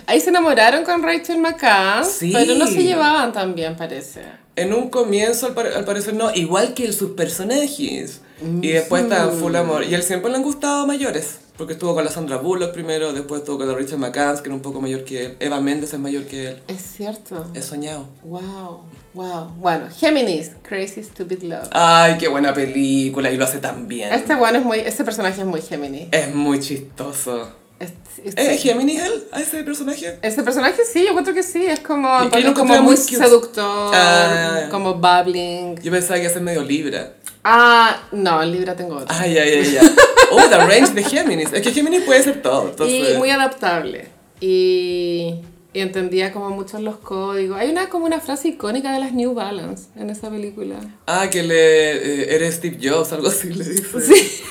Ahí se enamoraron con Rachel McCann, Sí. pero no se llevaban tan bien, parece. En un comienzo, al, pare- al parecer, no. Igual que sus personajes. Y después estaban full amor. Y él siempre le han gustado mayores. Porque estuvo con la Sandra Bullock primero, después estuvo con la Richard McCann, que era un poco mayor que él. Eva Méndez es mayor que él. Es cierto. He soñado. Wow, wow. Bueno, Géminis, Crazy Stupid Love. Ay, qué buena película. Y lo hace tan bien. Este bueno es muy, este personaje es muy Géminis. Es muy chistoso. Es- es- ¿Es Géminis él? ¿A ese personaje? Ese personaje sí, yo encuentro que sí, es como, lo como muy cute. seductor, Ah. como bubbling. Yo pensaba que iba a ser medio Libra. Ah, no, en Libra tengo otro. Ay, ay, ay, ay. Oh, the range de Géminis. Es que Géminis puede ser todo. Entonces... Y muy adaptable. Y, y entendía como muchos los códigos. Hay una como una frase icónica de las New Balance en esa película. Ah, que le... eh, eres Steve Jobs, algo así le dice. Sí.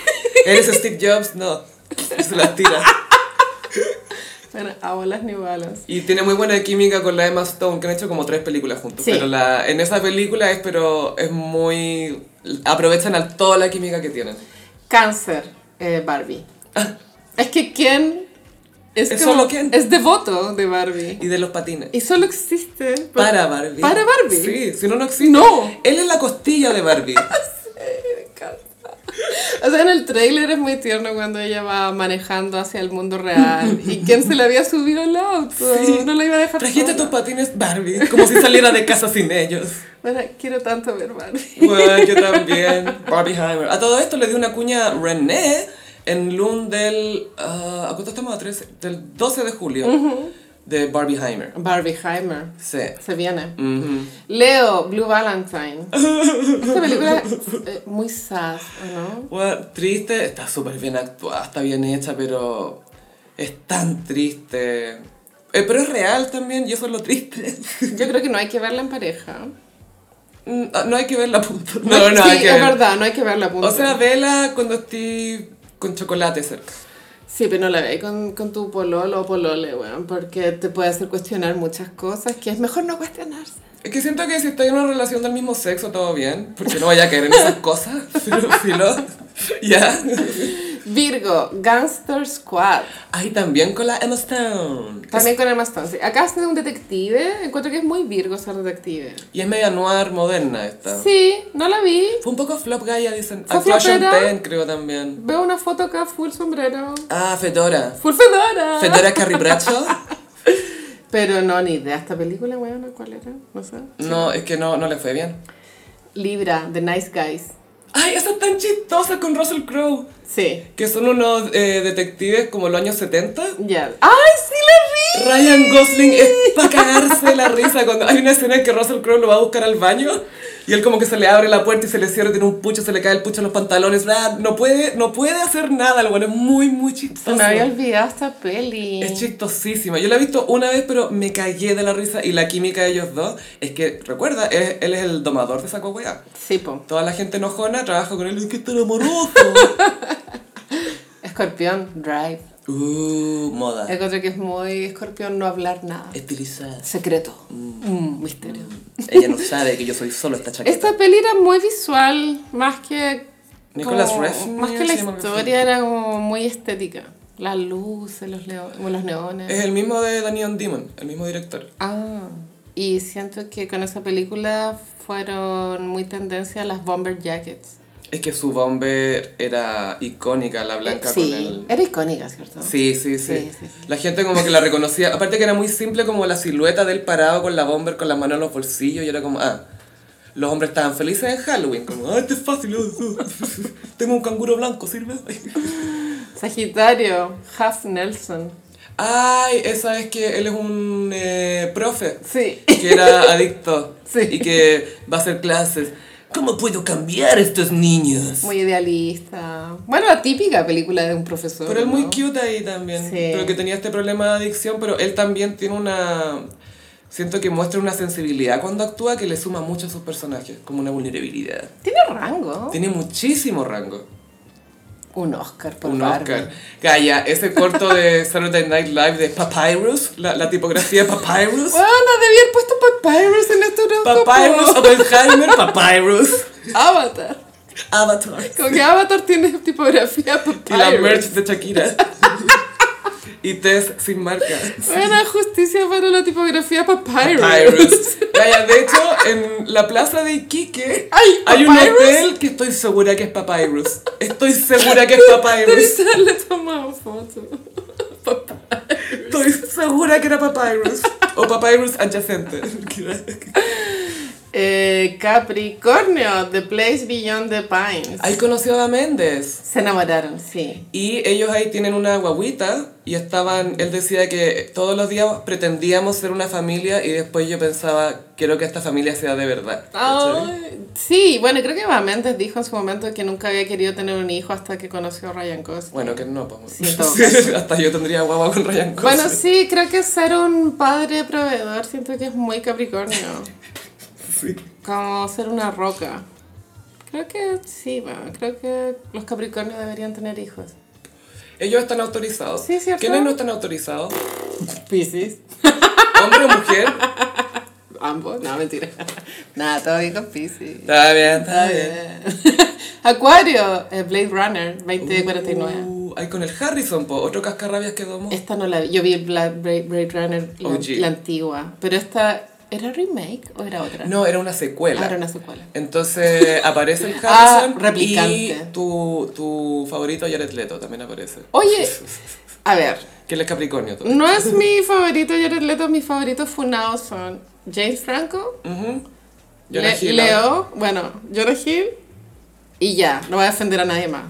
¿Eres Steve Jobs? No. Se las tira. Bueno, amo las New Balance. Y tiene muy buena química con la Emma Stone, que han hecho como tres películas juntos. Sí. Pero la, en esa película es, pero es muy... Aprovechan a toda la química que tienen. Cáncer, eh, Barbie. Es que ¿quién Es, como- solo Ken. Es devoto de Barbie. Y de los patines. Y solo existe por- Para Barbie. Para Barbie. Sí, si no, no existe. No. Él es la costilla de Barbie. Me encanta. O sea, en el tráiler es muy tierno cuando ella va manejando hacia el mundo real. ¿Y quién se le había subido al auto? Sí. No la iba a dejar Trajiste tus patines Barbie, como si saliera de casa sin ellos. Bueno, quiero tanto ver Barbie. Bueno, yo también. Barbieheimer. A todo esto le di una cuña René en Lund del... ah, ¿A cuánto estamos? A 13, del 12 de julio. De Barbieheimer. Barbieheimer. Sí. Se viene. Leo, Blue Valentine. Esta película es eh, muy sad, ¿o no? Bueno, triste, está súper bien actuada, está bien hecha, pero es tan triste. Eh, pero es real también, y eso es lo triste. Yo creo que no hay que verla en pareja. Mm, ah, no hay que verla, punto. No, no, sí, hay que es verla. verdad, no hay que verla, punto. O sea, vela cuando estés con chocolate cerca. Sí, pero no la veis con, con tu pololo o polole, weón, porque te puede hacer cuestionar muchas cosas que es mejor no cuestionarse. Es que siento que si estás en una relación del mismo sexo, todo bien, porque no vaya a caer en esas cosas. Pero, filo, ya. Virgo, Gangster Squad. Ahí también con la Emma Stone. También con Emma Stone. sí. Acá de un detective. Encuentro que es muy Virgo ser detective. Y es media noir moderna esta. Sí, no la vi. Fue un poco flop Gaia, dicen. ¿Fue A Flash and flopera? Pen, creo también. Veo una foto acá, full sombrero. Ah, Fedora. Full fedora. Fedora Carrie Bradshaw. Pero no, ni idea. ¿Esta película, weón? ¿Cuál era? No sé. No, es que no, no le fue bien. Libra, The Nice Guys. Ay, esa es tan chistosa con Russell Crowe. Sí. Que son unos eh, detectives como los años 70. Ya. ¡Ay, sí la vi! Ryan Gosling es para cagarse la risa cuando hay una escena en que Russell Crowe lo va a buscar al baño y él como que se le abre la puerta y se le cierra, tiene un pucho, se le cae el pucho en los pantalones, bla, no puede, no puede hacer nada, el bueno es muy, muy chistoso. me había olvidado esta peli. Es chistosísima. Yo la he visto una vez, pero me cagué de la risa y la química de ellos dos es que, recuerda, es- él es el domador de esa weá. Sí, po. Toda la gente enojona trabaja con él, es que está amoroso. Escorpión, Drive. uh, moda. Encuentro que es muy escorpión no hablar nada. Estilizada. Secreto. Mm, misterio. Ella no sabe que yo soy solo esta chaqueta. Esta peli era muy visual, más que. Nicolas Refn, Más que la historia, era como muy estética. Las luces, los, los neones. Es el mismo de Daniel Demon, el mismo director. Ah, y siento que con esa película fueron muy tendencia las bomber jackets. Es que su bomber era icónica, la blanca sí, con el... era icónica, ¿cierto? Sí, sí, sí, Sí, sí, sí. La gente como que la reconocía. Aparte que era muy simple como la silueta del parado con la bomber con las manos en los bolsillos y era como, ah, los hombres estaban felices en Halloween. Como, ah, este es fácil. Tengo un canguro blanco, ¿sirve? Sagitario, Half Nelson. Ay, esa es que él es un eh, profe Sí. que era adicto Sí. y que va a hacer clases. ¿Cómo puedo cambiar a estos niños? Muy idealista. Bueno, la típica película de un profesor. Pero él muy cute ahí también. Sí. Pero que tenía este problema de adicción, pero él también tiene una... Siento que muestra una sensibilidad cuando actúa que le suma mucho a sus personajes, como una vulnerabilidad. Tiene rango. Tiene muchísimo rango. Un Oscar por un Barbie. Oscar. Calla, ese corto de Saturday Night Live de Papyrus, la, la tipografía de Papyrus. Bueno, debía haber puesto Papyrus en este. Papyrus, Oppenheimer, Papyrus. Avatar. Avatar. Como que Avatar tiene tipografía Y Papyrus. la merch de Shakira. y Tess sin marca. Buena justicia para la tipografía Papyrus. Papyrus. Calla, de hecho, en la plaza de Iquique Ay, hay un Papyrus. hotel que estoy segura que es Papyrus. Estoy segura que es Papyrus. Haberle tomado foto. Estoy segura que era Papyrus. O Papyrus adyacente. Eh, Capricornio, The Place Beyond the Pines. Ahí conoció a Méndez. Se enamoraron, sí. Y ellos ahí tienen una guaguita y estaban, él decía que todos los días pretendíamos ser una familia y después yo pensaba, quiero que esta familia sea de verdad. Ay, sí, bueno, creo que Eva Méndez dijo en su momento que nunca había querido tener un hijo hasta que conoció a Ryan Gosling. Bueno, que no, pues. Sí. Hasta yo tendría guagua con Ryan Gosling. Bueno, sí, creo que ser un padre proveedor siento que es muy Capricornio. Sí. Como ser una roca. Creo que sí, bueno, creo que los Capricornios deberían tener hijos. Ellos están autorizados. Sí, ¿cierto? ¿Quiénes no están autorizados? Piscis. ¿Hombre o mujer? Ambos, no, mentira. Nada, todo bien con Piscis. Está bien, está Está bien. bien. Acuario, eh, Blade Runner 2049. Uh, Ay, con el Harrison, po, otro cascarrabias que domó. Esta no la vi. Yo vi el Black Blade, Blade Runner, la, la antigua. Pero esta, ¿era remake o era otra? No, era una secuela. Ah, era una secuela. Entonces aparece el Ah, Harrison replicante. y tu, tu favorito Jared Leto también aparece. Oye, a ver, Que él es Capricornio. todo. no es mi favorito Jared Leto, mis favoritos funados son James Franco, Le- Hill, Leo, bueno, Jonah Hill y ya, no voy a defender a nadie más.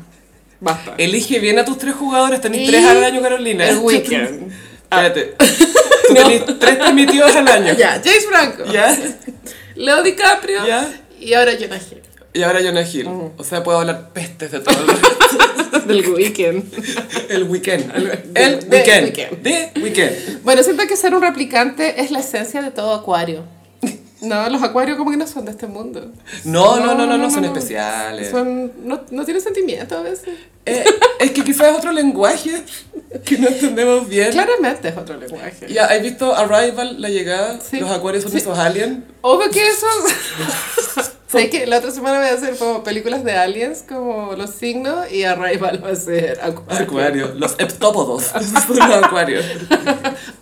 Basta. Elige bien a tus tres jugadores, tenés Y tres al año, Carolina. El Weeknd. Espérate. Tú tenés tres permitidos al año. Ya, James Franco, ¿Ya? Leo DiCaprio Ya. y ahora Jonah Hill. Y ahora Jonah Hill. O sea, puedo hablar pestes de todo el, Del Weekend. el weekend. El de weekend. weekend. De weekend. Bueno, siento que ser un replicante es la esencia de todo acuario. No, los acuarios como que no son de este mundo. No, no, no, no, no, son especiales. Son, no, no tienen sentimiento a veces. Eh, es que quizás es otro lenguaje que no entendemos bien. Claramente es otro lenguaje. Ya, ¿has visto Arrival, la llegada? Sí. Los acuarios son Sí. esos aliens. Obvio que eso... sé que la otra semana voy a hacer como películas de aliens, como los signos, y Arrival va a ser acuario. Acuarios. Los heptópodos. los acuarios.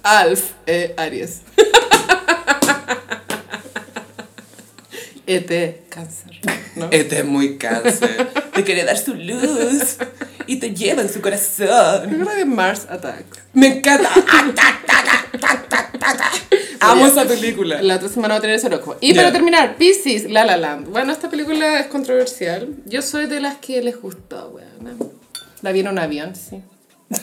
Alf, eh, Aries. ET, cáncer. ¿no? Este es muy cáncer. Te quiere dar su luz y te lleva en su corazón. Creo que Mars Attacks. Me encanta. Amo esa película. La otra semana va a tener ese horóscopo. Y Ya. para terminar, Pisces, La La Land. Bueno, esta película es controversial. Yo soy de las que les gustó, weón. La vi en un avión, sí.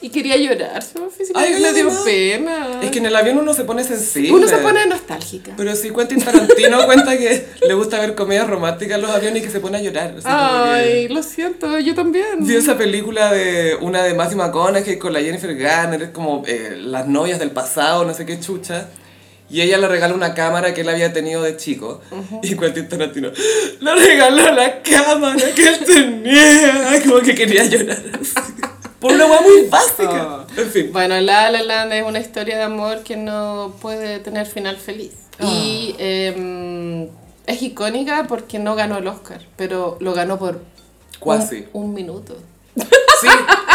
y quería llorar. Físicamente Ay, me dio pena. Es que en el avión uno se pone sensible. Uno se pone nostálgica. Pero si Quentin Tarantino cuenta que le gusta ver comedias románticas en los aviones y que se pone a llorar. Ay, lo siento, yo también. Vi esa película de una de Matthew McConaughey con la Jennifer Garner, como eh, las novias del pasado, no sé qué chucha. Y ella le regala una cámara que él había tenido de chico. Y Quentin Tarantino le regaló la cámara que él tenía. Como que quería llorar. así. Por una hueá muy básica. Ah. En fin. Bueno, La La Land es una historia de amor que no puede tener final feliz. Y em, es icónica porque no ganó el Oscar, pero lo ganó por Cuasi. un, un minuto. Sí,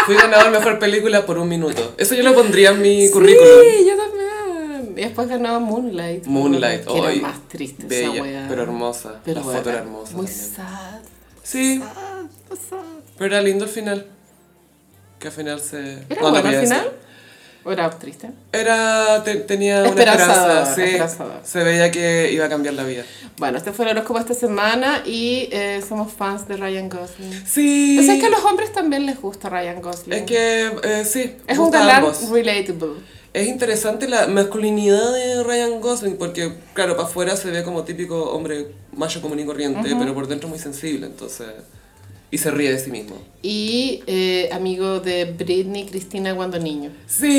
fui ganador mejor película por un minuto. Eso yo lo pondría en mi currículum. Sí, yo también. Y después ganó Moonlight. Moonlight, que era hoy. más triste esa Bella, weá. pero hermosa. Pero la foto era hermosa. Muy también. sad. Sí, Sad, sad. pero era lindo el final. Que al final se. ¿Era no, no bueno al final? ¿O era triste? Era, te- tenía una Esperanzador, esperanza, sí. Se veía que iba a cambiar la vida. Bueno, este fue el horóscopo esta semana y eh, somos fans de Ryan Gosling. Sí. O sea, es que a los hombres también les gusta Ryan Gosling. Es que, eh, sí. es un galán relatable. Es interesante la masculinidad de Ryan Gosling porque, claro, para afuera se ve como típico hombre macho común y corriente, pero por dentro muy sensible, entonces... Y se ríe de sí mismo. Y eh, amigo de Britney Cristina cuando niño. Sí.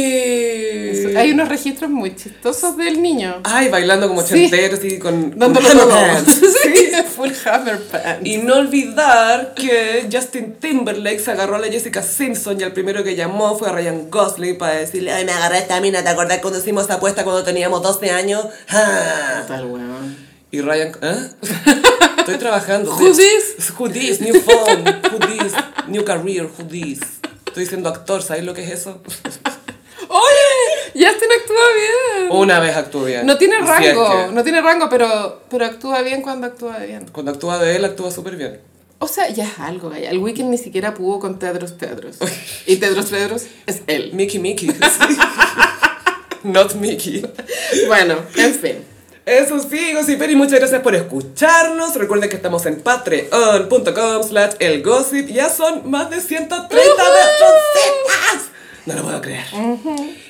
Hay unos registros muy chistosos del niño. Ay, bailando como Sí. ochenteros y con, con Dándolo hammer todo. pants. Sí, full hammer pants. Y no olvidar que Justin Timberlake se agarró a la Jessica Simpson y el primero que llamó fue a Ryan Gosling para decirle, ay, me agarré a esta mina, ¿te acordás cuando hicimos esta apuesta cuando teníamos 12 años? ¡Ja! Total, weón. Y Ryan, ¿eh? Estoy trabajando. Who this? Who this? New phone. Who this? New career. Who this? Estoy siendo actor, ¿sabes lo que es eso? ¡Oye! Justin actúa bien. Una vez actuó bien. No tiene Si es rango, que no tiene rango, pero, pero actúa bien cuando actúa bien. Cuando actúa de él, actúa súper bien. O sea, ya es algo, Gaya. El Weekend ni siquiera pudo con Tedros Tedros. Y Tedros Tedros es él. Mickey Mickey. Not Mickey. Bueno, en fin. Eso sí, Gossiper, y muchas gracias por escucharnos. Recuerden que estamos en patreon.com slash elgossip. Ya son más de 130 personas. No lo puedo creer.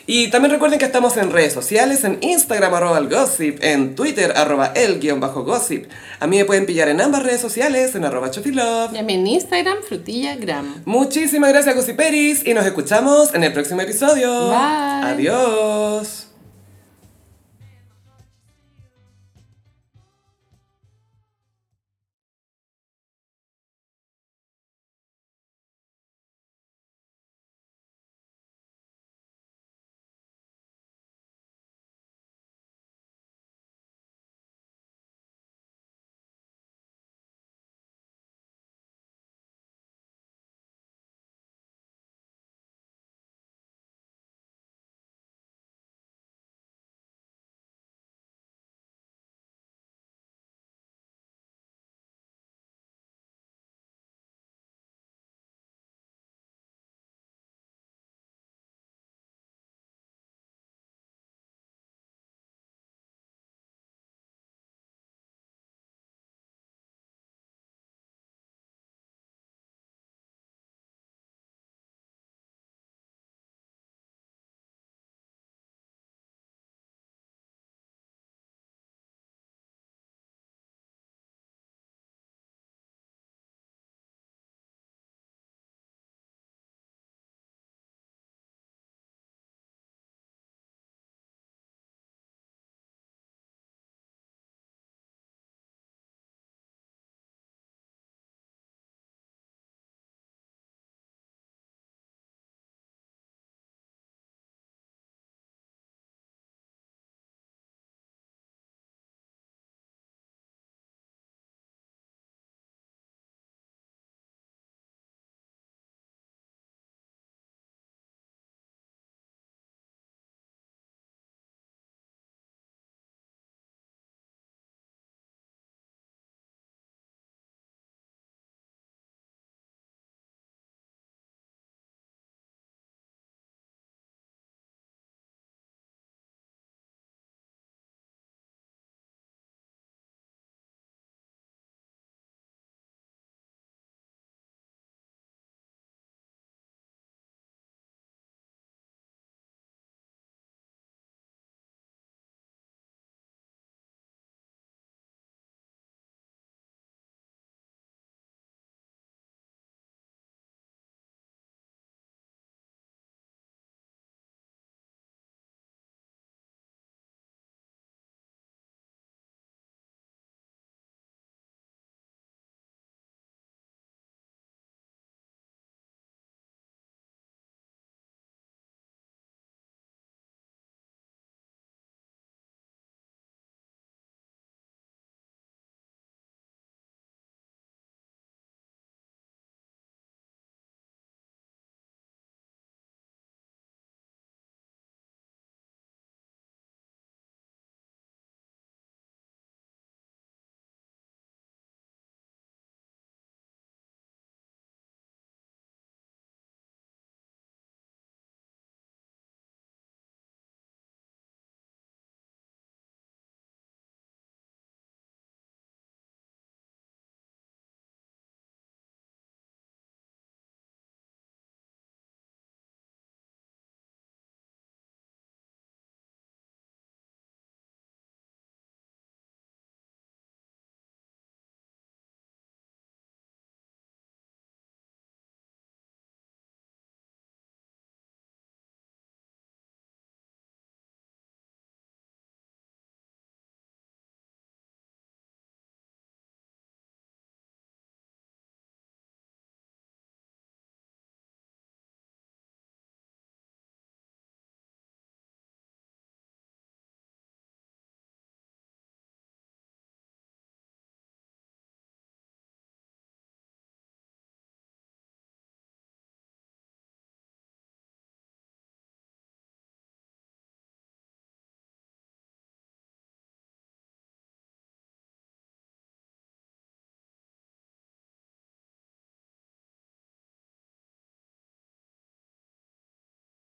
Y también recuerden que estamos en redes sociales, en Instagram arroba el gossip, en Twitter arroba el guion bajo gossip. A mí me pueden pillar en ambas redes sociales, en arroba chotilove. Y a mí en Instagram, frutillagram. Muchísimas gracias, Gossiperis, y nos escuchamos en el próximo episodio. Bye. Adiós.